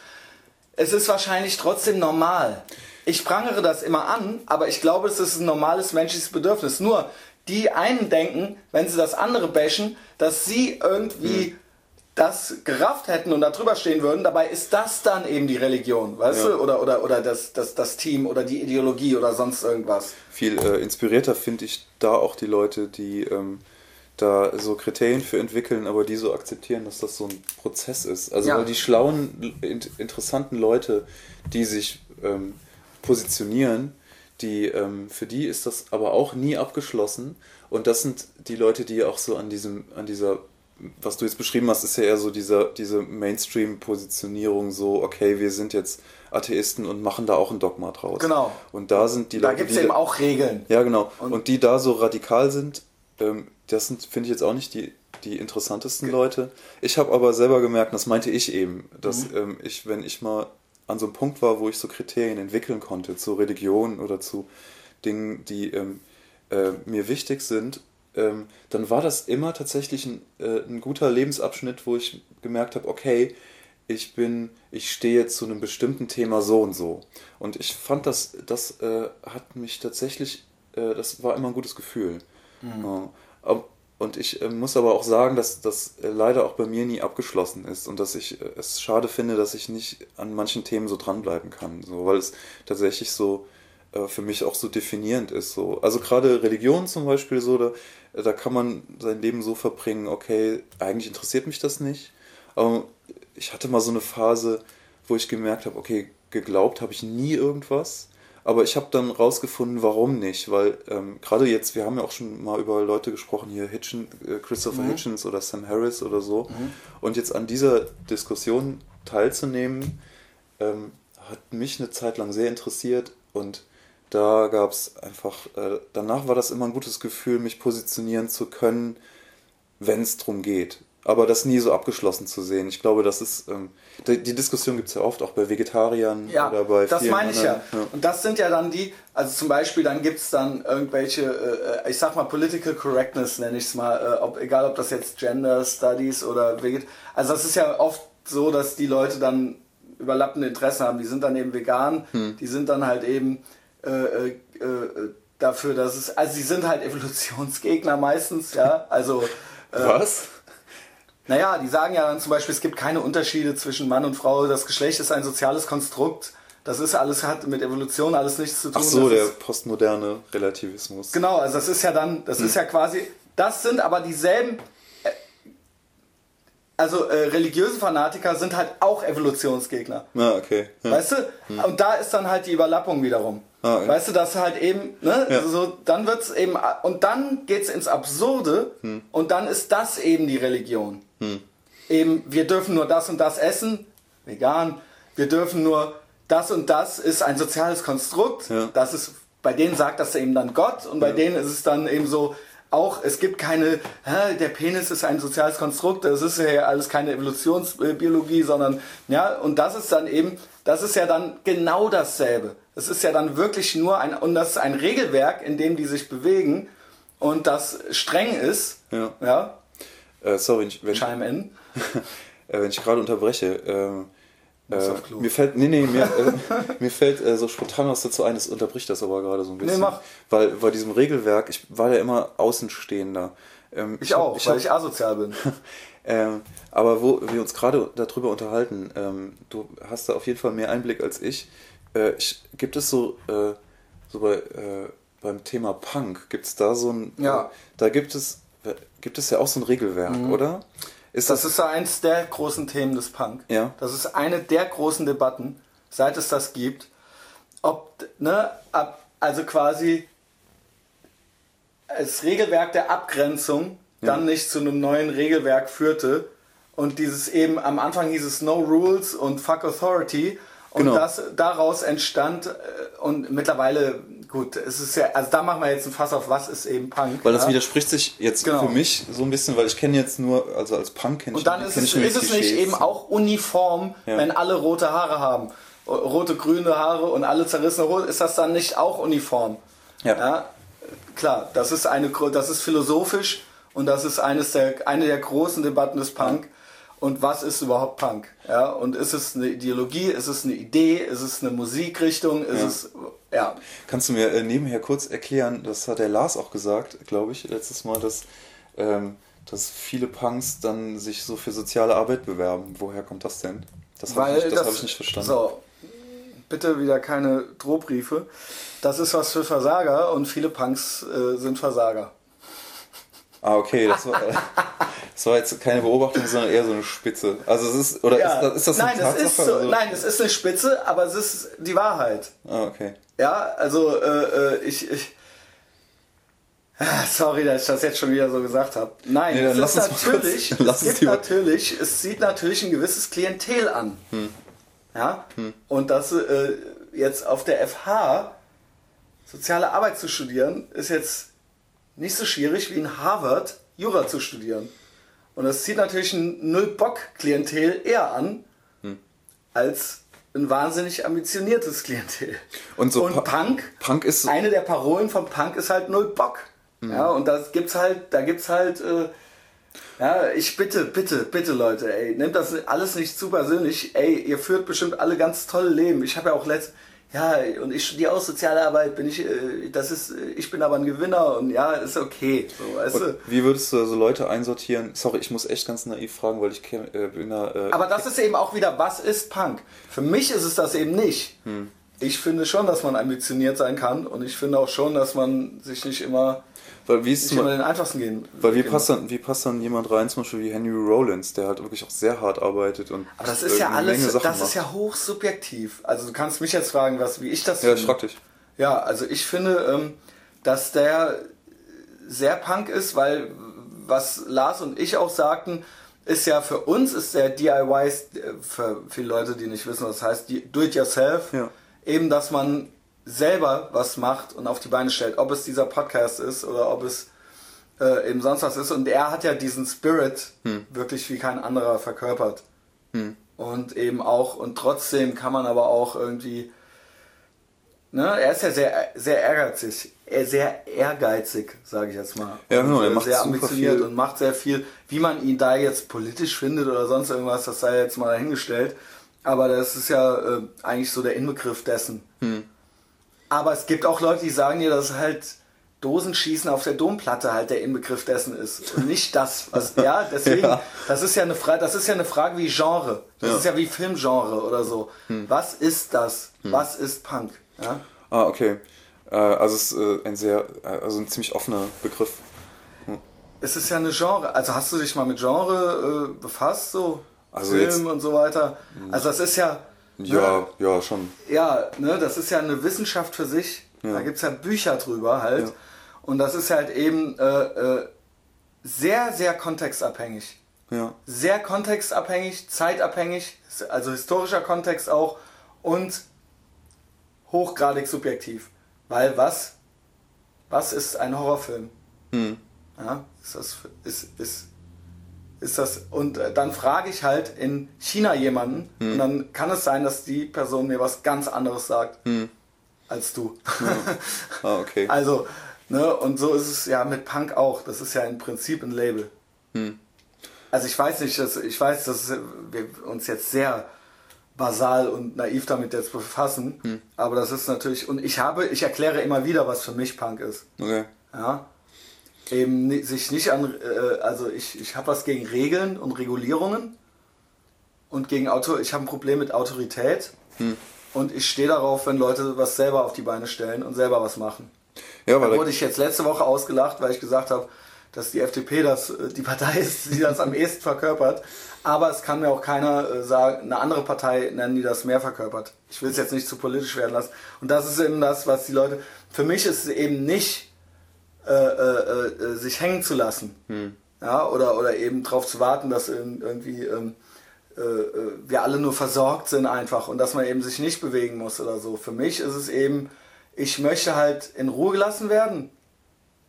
Es ist wahrscheinlich trotzdem normal. Ich prangere das immer an, aber ich glaube, es ist ein normales menschliches Bedürfnis. Nur die einen denken, wenn sie das andere bashen, dass sie irgendwie das gerafft hätten und da drüber stehen würden. Dabei ist das dann eben die Religion, weißt Ja. du? Oder, oder, oder das, das, das Team oder die Ideologie oder sonst irgendwas. viel äh, inspirierter finde ich da auch die Leute, die ähm, da so Kriterien für entwickeln, aber die so akzeptieren, dass das so ein Prozess ist. Also Ja. weil die schlauen, in, interessanten Leute, die sich ähm, positionieren, die die, für die ist das aber auch nie abgeschlossen. Und das sind die Leute, die auch so an diesem, an dieser, was du jetzt beschrieben hast, ist ja eher so dieser, diese Mainstream-Positionierung, so, okay, wir sind jetzt Atheisten und machen da auch ein Dogma draus. Genau. Und da sind die Da Leute, gibt es eben auch Regeln. ja, genau. Und- Und, die da so radikal sind, ähm, das sind, finde ich jetzt auch nicht die, die interessantesten Leute. Ich habe aber selber gemerkt, das meinte ich eben, dass Mhm. ähm, ich, wenn ich mal an so einem Punkt war, wo ich so Kriterien entwickeln konnte zu Religion oder zu Dingen, die ähm, äh, mir wichtig sind, ähm, dann war das immer tatsächlich ein, äh, ein guter Lebensabschnitt, wo ich gemerkt habe, okay, ich bin, ich stehe zu einem bestimmten Thema so und so. Und ich fand das, das äh, hat mich tatsächlich, äh, das war immer ein gutes Gefühl. Ja. Und ich äh, muss aber auch sagen, dass das äh, leider auch bei mir nie abgeschlossen ist und dass ich äh, es schade finde, dass ich nicht an manchen Themen so dranbleiben kann, so, weil es tatsächlich so äh, für mich auch so definierend ist. So. Also gerade Religion zum Beispiel, so, da, da kann man sein Leben so verbringen, okay, eigentlich interessiert mich das nicht. Aber ich hatte mal so eine Phase, wo ich gemerkt habe, okay, geglaubt habe ich nie irgendwas. Aber ich habe dann rausgefunden, warum nicht, weil ähm, gerade jetzt, wir haben ja auch schon mal über Leute gesprochen, hier Hitchen, äh, Christopher Hitchens oder Sam Harris oder so. Und jetzt an dieser Diskussion teilzunehmen, ähm, hat mich eine Zeit lang sehr interessiert und da gab es einfach, äh, danach war das immer ein gutes Gefühl, mich positionieren zu können, wenn es darum geht. Aber das nie so abgeschlossen zu sehen. Ich glaube, das ist, ähm, die, die Diskussion gibt es ja oft, auch bei Vegetariern Ja, oder bei das vielen meine ich ja. anderen. Und das sind ja dann die, also zum Beispiel, dann gibt es dann irgendwelche, äh, ich sag mal, Political Correctness nenne ich es mal, äh, ob, egal ob das jetzt Gender Studies oder Veget. Also das ist ja oft so, dass die Leute dann überlappende Interessen haben. Die sind dann eben vegan, Hm. die sind dann halt eben äh, äh, äh, dafür, dass es, also sie sind halt Evolutionsgegner meistens, ja, also äh, Was? Naja, die sagen ja dann zum Beispiel, es gibt keine Unterschiede zwischen Mann und Frau, das Geschlecht ist ein soziales Konstrukt, das ist alles, hat mit Evolution alles nichts zu tun. Ach so, das der ist, postmoderne Relativismus. Genau, also das ist ja dann, das ist ja quasi, das sind aber dieselben, äh, also äh, religiöse Fanatiker sind halt auch Evolutionsgegner. Ah, okay. Ja. Weißt du? Und da ist dann halt die Überlappung wiederum. Ah, okay. Weißt du, dass halt eben, ne, Ja. so, dann wird's eben, und dann geht's ins Absurde Hm. und dann ist das eben die Religion. Eben, wir dürfen nur das und das essen, vegan, wir dürfen nur das und das ist ein soziales Konstrukt, Ja. das ist, bei denen sagt das eben dann Gott und bei denen ist es dann eben so, auch, es gibt keine, hä, der Penis ist ein soziales Konstrukt, das ist ja alles keine Evolutionsbiologie, sondern, ja, und das ist dann eben, das ist ja dann genau dasselbe. Es ist ja dann wirklich nur ein, und das ist ein Regelwerk, in dem die sich bewegen und das streng ist, Ja. ja, Äh, sorry, ich- wenn, chime in. [LAUGHS] äh, wenn ich gerade unterbreche. Ähm, äh, mir fällt, nee, nee, mir, [LAUGHS] äh, mir fällt äh, so spontan was dazu ein, das unterbricht das aber gerade so ein bisschen. mach. Weil bei diesem Regelwerk, ich war ja immer Außenstehender. Ähm, Ich hab- auch, ich weil hab- ich asozial bin. [LAUGHS] Ähm, aber wo wir uns gerade darüber unterhalten, ähm, du hast da auf jeden Fall mehr Einblick als ich. Äh, ich gibt es so, äh, so bei, äh, beim Thema Punk, gibt es da so ein, Ja. Da gibt es, gibt es ja auch so ein Regelwerk, oder? Ist Das das, ist so eins der großen Themen des Punk. Ja. Das ist eine der großen Debatten, seit es das gibt. Ob, ne, ab, also quasi das Regelwerk der Abgrenzung dann nicht zu einem neuen Regelwerk führte. Und dieses eben, am Anfang hieß es No Rules und Fuck Authority. Und Genau. das daraus entstand, äh, und mittlerweile, gut, es ist ja, also da machen wir jetzt ein Fass auf, was ist eben Punk. weil das ja? widerspricht sich jetzt Genau. für mich so ein bisschen, weil ich kenne jetzt nur, also als Punk kenne ich Und dann ist es, ist es nicht eben auch uniform, Ja. wenn alle rote Haare haben. Rote, grüne Haare und alle zerrissene Haare, ist das dann nicht auch uniform? Ja. Klar, das ist, eine, das ist philosophisch und das ist eines der, eine der großen Debatten des Punk. Und was ist überhaupt Punk? Ja, und ist es eine Ideologie, ist es eine Idee, ist es eine Musikrichtung, ist Ja. es, ja. Kannst du mir äh, nebenher kurz erklären, das hat der Lars auch gesagt, glaube ich, letztes Mal, dass, ähm, dass viele Punks dann sich so für soziale Arbeit bewerben. Woher kommt das denn? Das habe ich, hab ich nicht verstanden. So, bitte wieder keine Drohbriefe. Das ist was für Versager und viele Punks äh, sind Versager. Ah, okay, das war, [LAUGHS] das war jetzt keine Beobachtung, sondern eher so eine Spitze. Also es ist, oder Ja. ist, das, ist das eine nein, es ist so, nein, es ist eine Spitze, aber es ist die Wahrheit. Ah, okay. Ja, also äh, äh, ich, ich [LAUGHS] Sorry, dass ich das jetzt schon wieder so gesagt habe. Nein, Nee, es ist natürlich, [LAUGHS] kurz- es gibt natürlich, es sieht natürlich ein gewisses Klientel an. Hm. Ja, und das äh, jetzt auf der FH soziale Arbeit zu studieren, ist jetzt nicht so schwierig wie in Harvard Jura zu studieren. Und das zieht natürlich ein Null-Bock-Klientel eher an, Hm. als ein wahnsinnig ambitioniertes Klientel. Und so und Pa- Punk, Punk ist- eine der Parolen von Punk ist halt Null Bock. Ja, und das gibt's halt, da gibt's halt, äh, ja, ich bitte, bitte, bitte Leute, ey, nehmt das alles nicht zu persönlich. Ey, ihr führt bestimmt alle ganz tolle Leben. Ich habe ja auch letzt, ja, und ich studiere auch soziale Arbeit, bin ich, äh, das ist, ich bin aber ein Gewinner und ja, ist okay. So, weißt du? wie würdest du so Leute einsortieren? Sorry, ich muss echt ganz naiv fragen, weil ich äh, bin da. Äh, Aber das ist eben auch wieder, was ist Punk? Für mich ist es das eben nicht. Hm. Ich finde schon, dass man ambitioniert sein kann und ich finde auch schon, dass man sich nicht immer, weil wie ist zum, immer den einfachsten gehen. weil wie gehen passt, dann, wie passt dann jemand rein, zum Beispiel wie Henry Rollins, der halt wirklich auch sehr hart arbeitet und Aber das ist ja alles, das ist ja hochsubjektiv. Also du kannst mich jetzt fragen, was, wie ich das Ja, ich finde. frag dich. Ja, also ich finde, ähm, dass der sehr Punk ist, weil was Lars und ich auch sagten, ist ja für uns ist der DIY, äh, für viele Leute, die nicht wissen, was heißt, do it yourself, Ja. eben, dass man selber was macht und auf die Beine stellt, ob es dieser Podcast ist oder ob es äh, eben sonst was ist. Und er hat ja diesen Spirit Hm. wirklich wie kein anderer verkörpert. Und eben auch, und trotzdem kann man aber auch irgendwie, ne, er ist ja sehr, sehr ehrgeizig, er sehr ehrgeizig, sage ich jetzt mal. Ja, genau, er äh, macht sehr ambitioniert viel. und macht sehr viel. Wie man ihn da jetzt politisch findet oder sonst irgendwas, das sei jetzt mal dahingestellt. Aber das ist ja äh, eigentlich so der Inbegriff dessen. Hm. Aber es gibt auch Leute, die sagen dir, dass halt Dosenschießen auf der Domplatte halt der Inbegriff dessen ist. Und nicht das, was, [LAUGHS] ja, deswegen, Ja. das ist ja eine Frage, das ist ja eine Frage wie Genre. Das Ja. ist ja wie Filmgenre oder so. Was ist das? Was ist Punk? Ja? Ah, okay. Äh, also es ist äh, ein sehr, äh, also ein ziemlich offener Begriff. Es ist ja eine Genre. Also hast du dich mal mit Genre äh, befasst, so? Also Film jetzt- Hm. und so weiter. Also das ist ja. Ja, Ne, ja, schon. ja, ne, das ist ja eine Wissenschaft für sich. Da gibt es ja Bücher drüber halt. Ja. Und das ist halt eben äh, äh, sehr, sehr kontextabhängig. Ja. Sehr kontextabhängig, zeitabhängig, also historischer Kontext auch und hochgradig subjektiv. Weil was? Was ist ein Horrorfilm? Hm. Ja, ist das, ist, ist, ist das, und äh, dann frage ich halt in China jemanden Hm. und dann kann es sein, dass die Person mir was ganz anderes sagt als du. Ah, okay. [LAUGHS] also, ne, und so ist es ja mit Punk auch. Das ist ja im Prinzip ein Label. Hm. Also ich weiß nicht, dass, ich weiß, dass wir uns jetzt sehr basal und naiv damit jetzt befassen, Hm. aber das ist natürlich, und ich habe, ich erkläre immer wieder, was für mich Punk ist. Okay. Ja. Eben sich nicht an, äh, also ich, ich habe was gegen Regeln und Regulierungen und gegen Auto, ich habe ein Problem mit Autorität und ich stehe darauf, wenn Leute was selber auf die Beine stellen und selber was machen. Ja, Da weil wurde ich jetzt letzte Woche ausgelacht, weil ich gesagt habe, dass die FDP das, äh, die Partei ist, die das am ehesten verkörpert. Aber es kann mir auch keiner äh, sagen, eine andere Partei nennen, die das mehr verkörpert. Ich will es jetzt nicht zu politisch werden lassen. Und das ist eben das, was die Leute. Für mich ist es eben nicht, äh, äh, äh, sich hängen zu lassen. Ja, oder, oder eben darauf zu warten, dass irg- irgendwie ähm, äh, äh, wir alle nur versorgt sind einfach und dass man eben sich nicht bewegen muss oder so. Für mich ist es eben, ich möchte halt in Ruhe gelassen werden.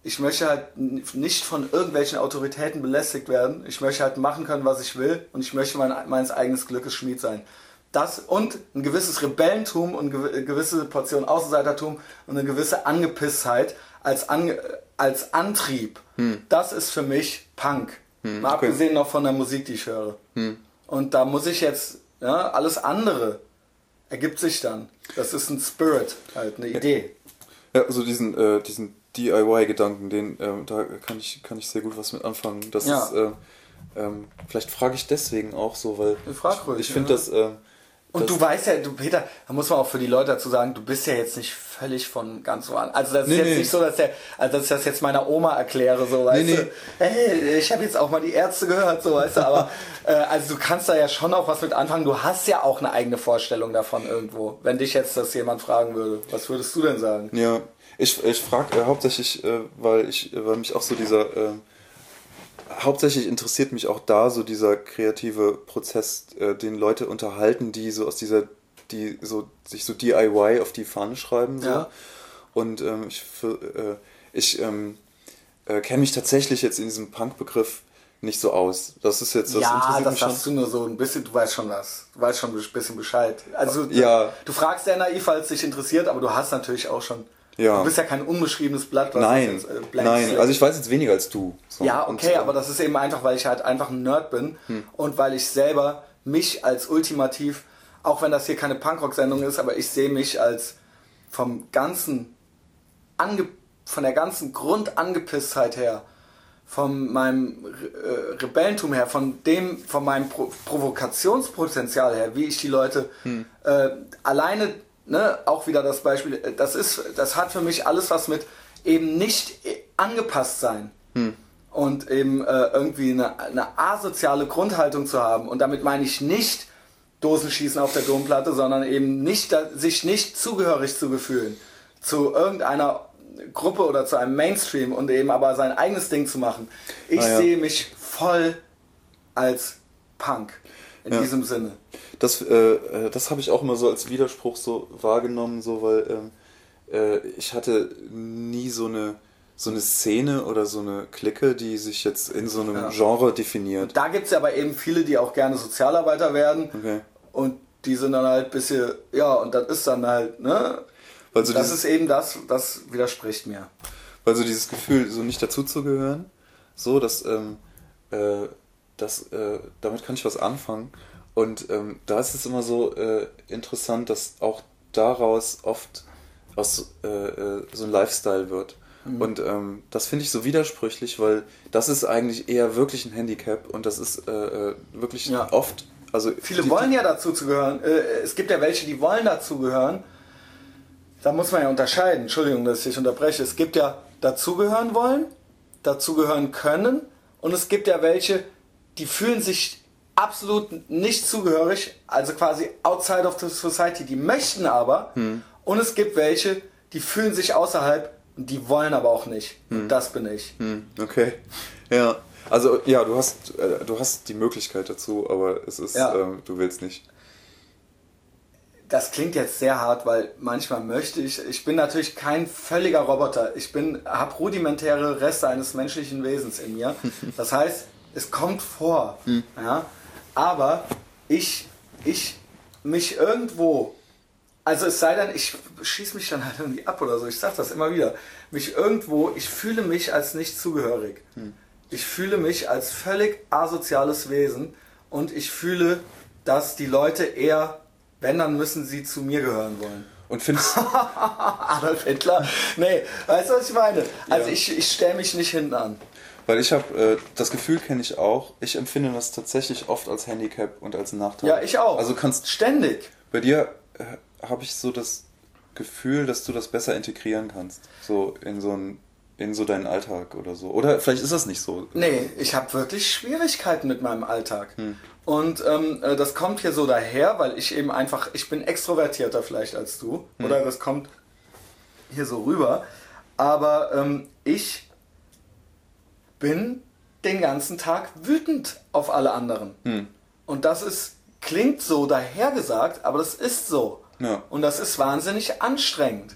Ich möchte halt nicht von irgendwelchen Autoritäten belästigt werden. Ich möchte halt machen können, was ich will und ich möchte mein, meines eigenen Glückes Schmied sein. Das und ein gewisses Rebellentum und eine gewisse Portion Außenseitertum und eine gewisse Angepisstheit als, Ange als Antrieb. Das ist für mich Punk. Mal Hm. okay. Hm. abgesehen noch von der Musik, die ich höre. Und da muss ich jetzt, ja, alles andere ergibt sich dann. Das ist ein Spirit, halt, eine Idee. Ja, also diesen, äh, diesen DIY-Gedanken, den, ähm, da kann ich, kann ich sehr gut was mit anfangen. Das Ja. ist, äh, ähm, vielleicht frage ich deswegen auch so, weil ich, ich finde ja. das, ähm, Und das, du weißt ja, du Peter, da muss man auch für die Leute dazu sagen, du bist ja jetzt nicht völlig von ganz so an. Also das ist Nee, jetzt nee. nicht so, dass, der, also dass ich das jetzt meiner Oma erkläre, so weißt Nee, du. Hey, ich habe jetzt auch mal die Ärzte gehört, so weißt du. Aber [LAUGHS] äh, also du kannst da ja schon auch was mit anfangen. Du hast ja auch eine eigene Vorstellung davon irgendwo. Wenn dich jetzt das jemand fragen würde, was würdest du denn sagen? Ja, ich, ich frage äh, hauptsächlich, äh, weil ich, weil mich auch so dieser, äh, hauptsächlich interessiert mich auch da so dieser kreative Prozess, äh, den Leute unterhalten, die so aus dieser, die so sich so DIY auf die Fahne schreiben so. Ja. Und ähm, ich, äh, ich ähm, äh, kenne mich tatsächlich jetzt in diesem Punk-Begriff nicht so aus. Das ist jetzt, das ja, interessiert das mich schon. sagst du nur so ein bisschen, du weißt schon was. Du weißt schon ein bisschen Bescheid. Also Ja. du fragst sehr naiv, es dich interessiert, aber du hast natürlich auch schon. Ja. Du bist ja kein unbeschriebenes Blatt. was Nein, jetzt, äh, nein, also ich weiß jetzt weniger als du. So. Ja, Und, okay, äh, aber das ist eben einfach, weil ich halt einfach ein Nerd bin Hm. und weil ich selber mich als ultimativ, auch wenn das hier keine Punkrock-Sendung ist, aber ich sehe mich als vom ganzen, ange, von der ganzen Grundangepisstheit her, von meinem Re- äh, Rebellentum her, von dem, von meinem Pro Provokationspotenzial her, wie ich die Leute Hm. äh, alleine, ne, auch wieder das Beispiel, äh, das ist, das hat für mich alles was mit eben nicht äh, angepasst sein und eben äh, irgendwie eine, eine asoziale Grundhaltung zu haben. Und damit meine ich nicht Dosenschießen auf der Domplatte, sondern eben nicht, sich nicht zugehörig zu gefühlen zu irgendeiner Gruppe oder zu einem Mainstream und eben aber sein eigenes Ding zu machen. Ich Ah, ja. sehe mich voll als Punk in Ja. diesem Sinne. Das, äh, äh, das habe ich auch immer so als Widerspruch so wahrgenommen, so weil ähm, äh, ich hatte nie so eine so eine Szene oder so eine Clique, die sich jetzt in so einem Ja. Genre definiert. Da gibt es ja aber eben viele, die auch gerne Sozialarbeiter werden Okay. Und die sind dann halt ein bisschen, ja, und das ist dann halt, ne? Weil so, das ist eben das, das widerspricht mir. weil so dieses Gefühl, so nicht dazuzugehören, so, dass, ähm, äh, das, äh, damit kann ich was anfangen. Und ähm, da ist es immer so äh, interessant, dass auch daraus oft aus äh, äh, so ein Lifestyle wird. Mhm. Und ähm, das finde ich so widersprüchlich, weil das ist eigentlich eher wirklich ein Handicap und das ist äh, äh wirklich ja. oft. Also Viele die, wollen ja dazu zu gehören. Äh, es gibt ja welche, die wollen dazu gehören. Da muss man ja unterscheiden. Entschuldigung, dass ich dich unterbreche. Es gibt ja dazugehören wollen, dazugehören können und es gibt ja welche, die fühlen sich absolut nicht zugehörig, also quasi outside of the society, die möchten aber hm. und es gibt welche, die fühlen sich außerhalb und die wollen aber auch nicht. Hm. das bin ich. Hm. Okay. Ja. Also ja, du hast äh, du hast die Möglichkeit dazu, aber es ist ja. äh, du willst nicht. Das klingt jetzt sehr hart, weil manchmal möchte ich. Ich bin natürlich kein völliger Roboter. Ich bin habe rudimentäre Reste eines menschlichen Wesens in mir. [LAUGHS] Das heißt, es kommt vor. Hm. Ja? Aber ich ich mich irgendwo also es sei denn, ich schieße mich dann halt irgendwie ab oder so. Ich sage das immer wieder. Mich irgendwo, ich fühle mich als nicht zugehörig. Hm. Ich fühle mich als völlig asoziales Wesen und ich fühle, dass die Leute eher, wenn, dann müssen sie zu mir gehören wollen. Und findest [LAUGHS] Adolf Hitler? Nee, weißt du, was ich meine? Also ja. ich, ich stelle mich nicht hinten an. Weil ich habe, äh, das Gefühl kenne ich auch, ich empfinde das tatsächlich oft als Handicap und als Nachteil. Ja, ich auch. Also kannst ständig. Bei dir äh, habe ich so das Gefühl, dass du das besser integrieren kannst. So in so ein in so deinen Alltag oder so. Oder vielleicht ist das nicht so. Nee, ich habe wirklich Schwierigkeiten mit meinem Alltag. Hm. Und ähm, äh, das kommt hier so daher, weil ich eben einfach, ich bin extrovertierter vielleicht als du. Hm. Oder das kommt hier so rüber. Aber ähm, ich bin den ganzen Tag wütend auf alle anderen. Hm. Und das ist, klingt so dahergesagt, aber das ist so. Ja. Und das ist wahnsinnig anstrengend.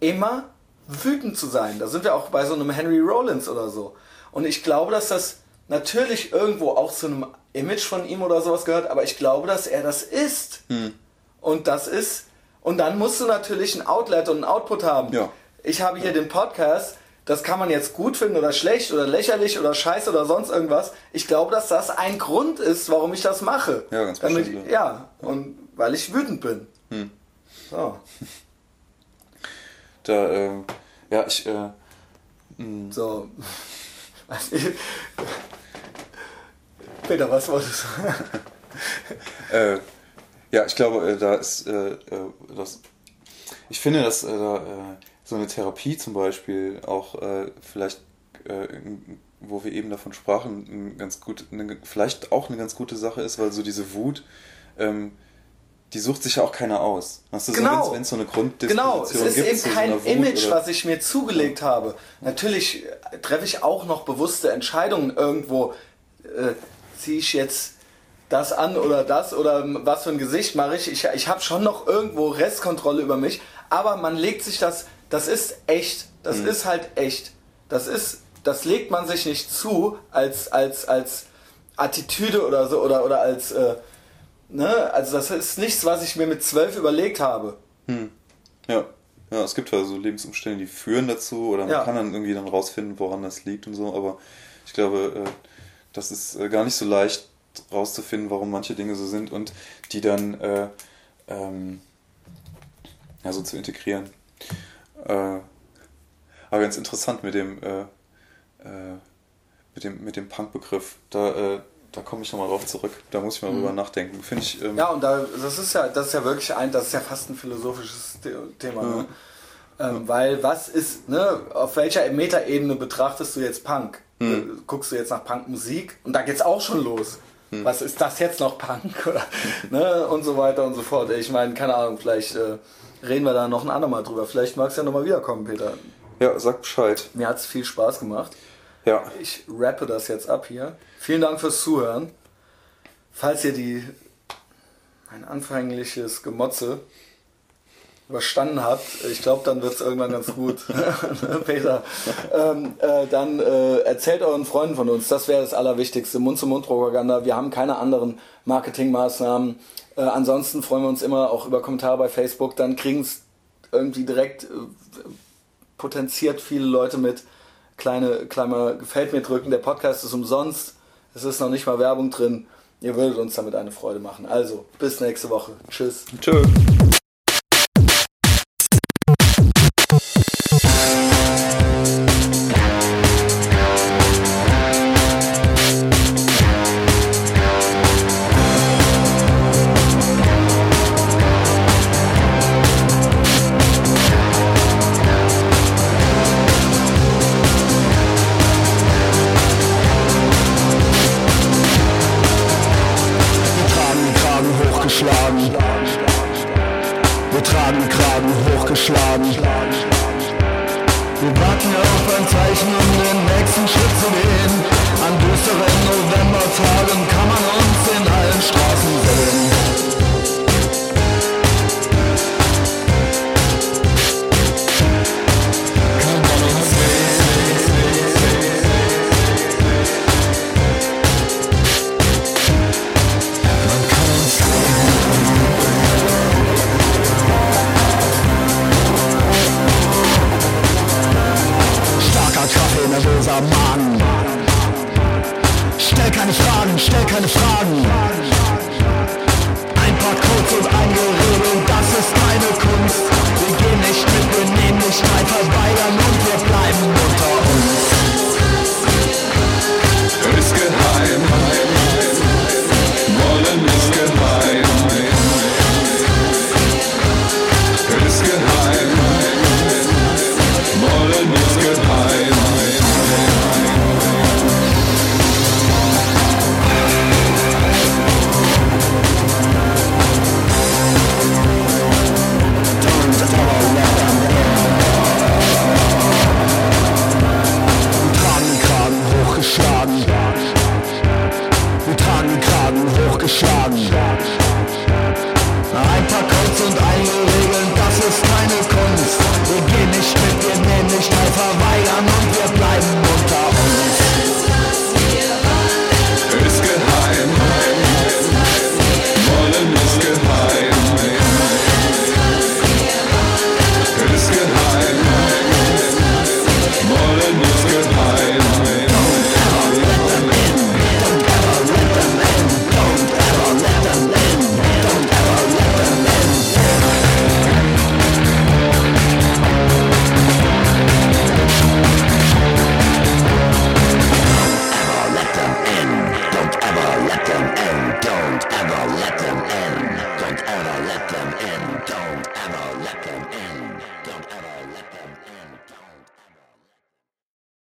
Immer wütend zu sein. Da sind wir auch bei so einem Henry Rollins oder so. Und ich glaube, dass das natürlich irgendwo auch zu einem Image von ihm oder sowas gehört, aber ich glaube, dass er das ist. Hm. Und das ist. Und dann musst du natürlich ein Outlet und ein Output haben. Ja. Ich habe hier ja. den Podcast, das kann man jetzt gut finden oder schlecht oder lächerlich oder scheiße oder sonst irgendwas. Ich glaube, dass das ein Grund ist, warum ich das mache. Ja, ganz Damit, bestimmt. Ja, und weil ich wütend bin. Hm. So. [LAUGHS] Da, äh, ja, ich, äh, hm. So. Peter, was wolltest du? [LAUGHS] äh, ja, ich glaube, äh, da ist äh, äh, das. Ich finde, dass äh, da, so eine Therapie zum Beispiel auch vielleicht, wo wir eben davon sprachen, ganz gut, eine, vielleicht auch eine ganz gute Sache ist, weil so diese Wut ähm, die sucht sich ja auch keiner aus. Weißt du, genau. so, wenn es so eine Grunddisposition Genau, es ist eben kein so Image, oder? was ich mir zugelegt ja. habe. Natürlich treffe ich auch noch bewusste Entscheidungen irgendwo. Äh, Ziehe ich jetzt das an oder das oder was für ein Gesicht mache ich? Ich, ich habe schon noch irgendwo Restkontrolle über mich, aber man legt sich das, das ist echt, das mhm. ist halt echt. Das ist, das legt man sich nicht zu als, als, als Attitüde oder so oder, oder als... Äh, Ne? Also das ist nichts, was ich mir mit zwölf überlegt habe. Hm. Ja. Ja, es gibt also Lebensumstände, die führen dazu oder man ja. kann dann irgendwie dann rausfinden, woran das liegt und so, aber ich glaube, äh, das ist äh, gar nicht so leicht rauszufinden, warum manche Dinge so sind und die dann äh, ähm, ja, so zu integrieren. Äh, aber ganz interessant mit dem äh, äh, mit dem, mit dem Punk-Begriff. Da, äh, da komme ich nochmal drauf zurück. Da muss ich mal mhm. drüber nachdenken. Finde ich. Ähm ja, und da, das ist ja, das ist ja wirklich ein, das ist ja fast ein philosophisches Thema. Ne? Ähm, weil was ist, ne, auf welcher Metaebene betrachtest du jetzt Punk? Mhm. Guckst du jetzt nach Punkmusik? Und da geht's auch schon los. Mhm. Was ist das jetzt noch Punk? [LAUGHS] Oder, ne, und so weiter und so fort. Ich meine, keine Ahnung, vielleicht äh, reden wir da noch ein andermal drüber. Vielleicht magst du ja nochmal wiederkommen, Peter. Ja, sag Bescheid. Mir hat es viel Spaß gemacht. Ja. Ich rappe das jetzt ab hier. Vielen Dank fürs Zuhören. Falls ihr die ein anfängliches Gemotze überstanden habt, ich glaube, dann wird es irgendwann ganz gut, [LAUGHS] Peter, ähm, äh, dann äh, erzählt euren Freunden von uns. Das wäre das Allerwichtigste. Mund-zu-Mund-Propaganda. Wir haben keine anderen Marketingmaßnahmen. Äh, ansonsten freuen wir uns immer auch über Kommentare bei Facebook. Dann kriegen es irgendwie direkt äh, potenziert viele Leute mit kleine Klammer gefällt mir drücken. Der Podcast ist umsonst. Es ist noch nicht mal Werbung drin. Ihr würdet uns damit eine Freude machen. Also, bis nächste Woche. Tschüss. Tschüss.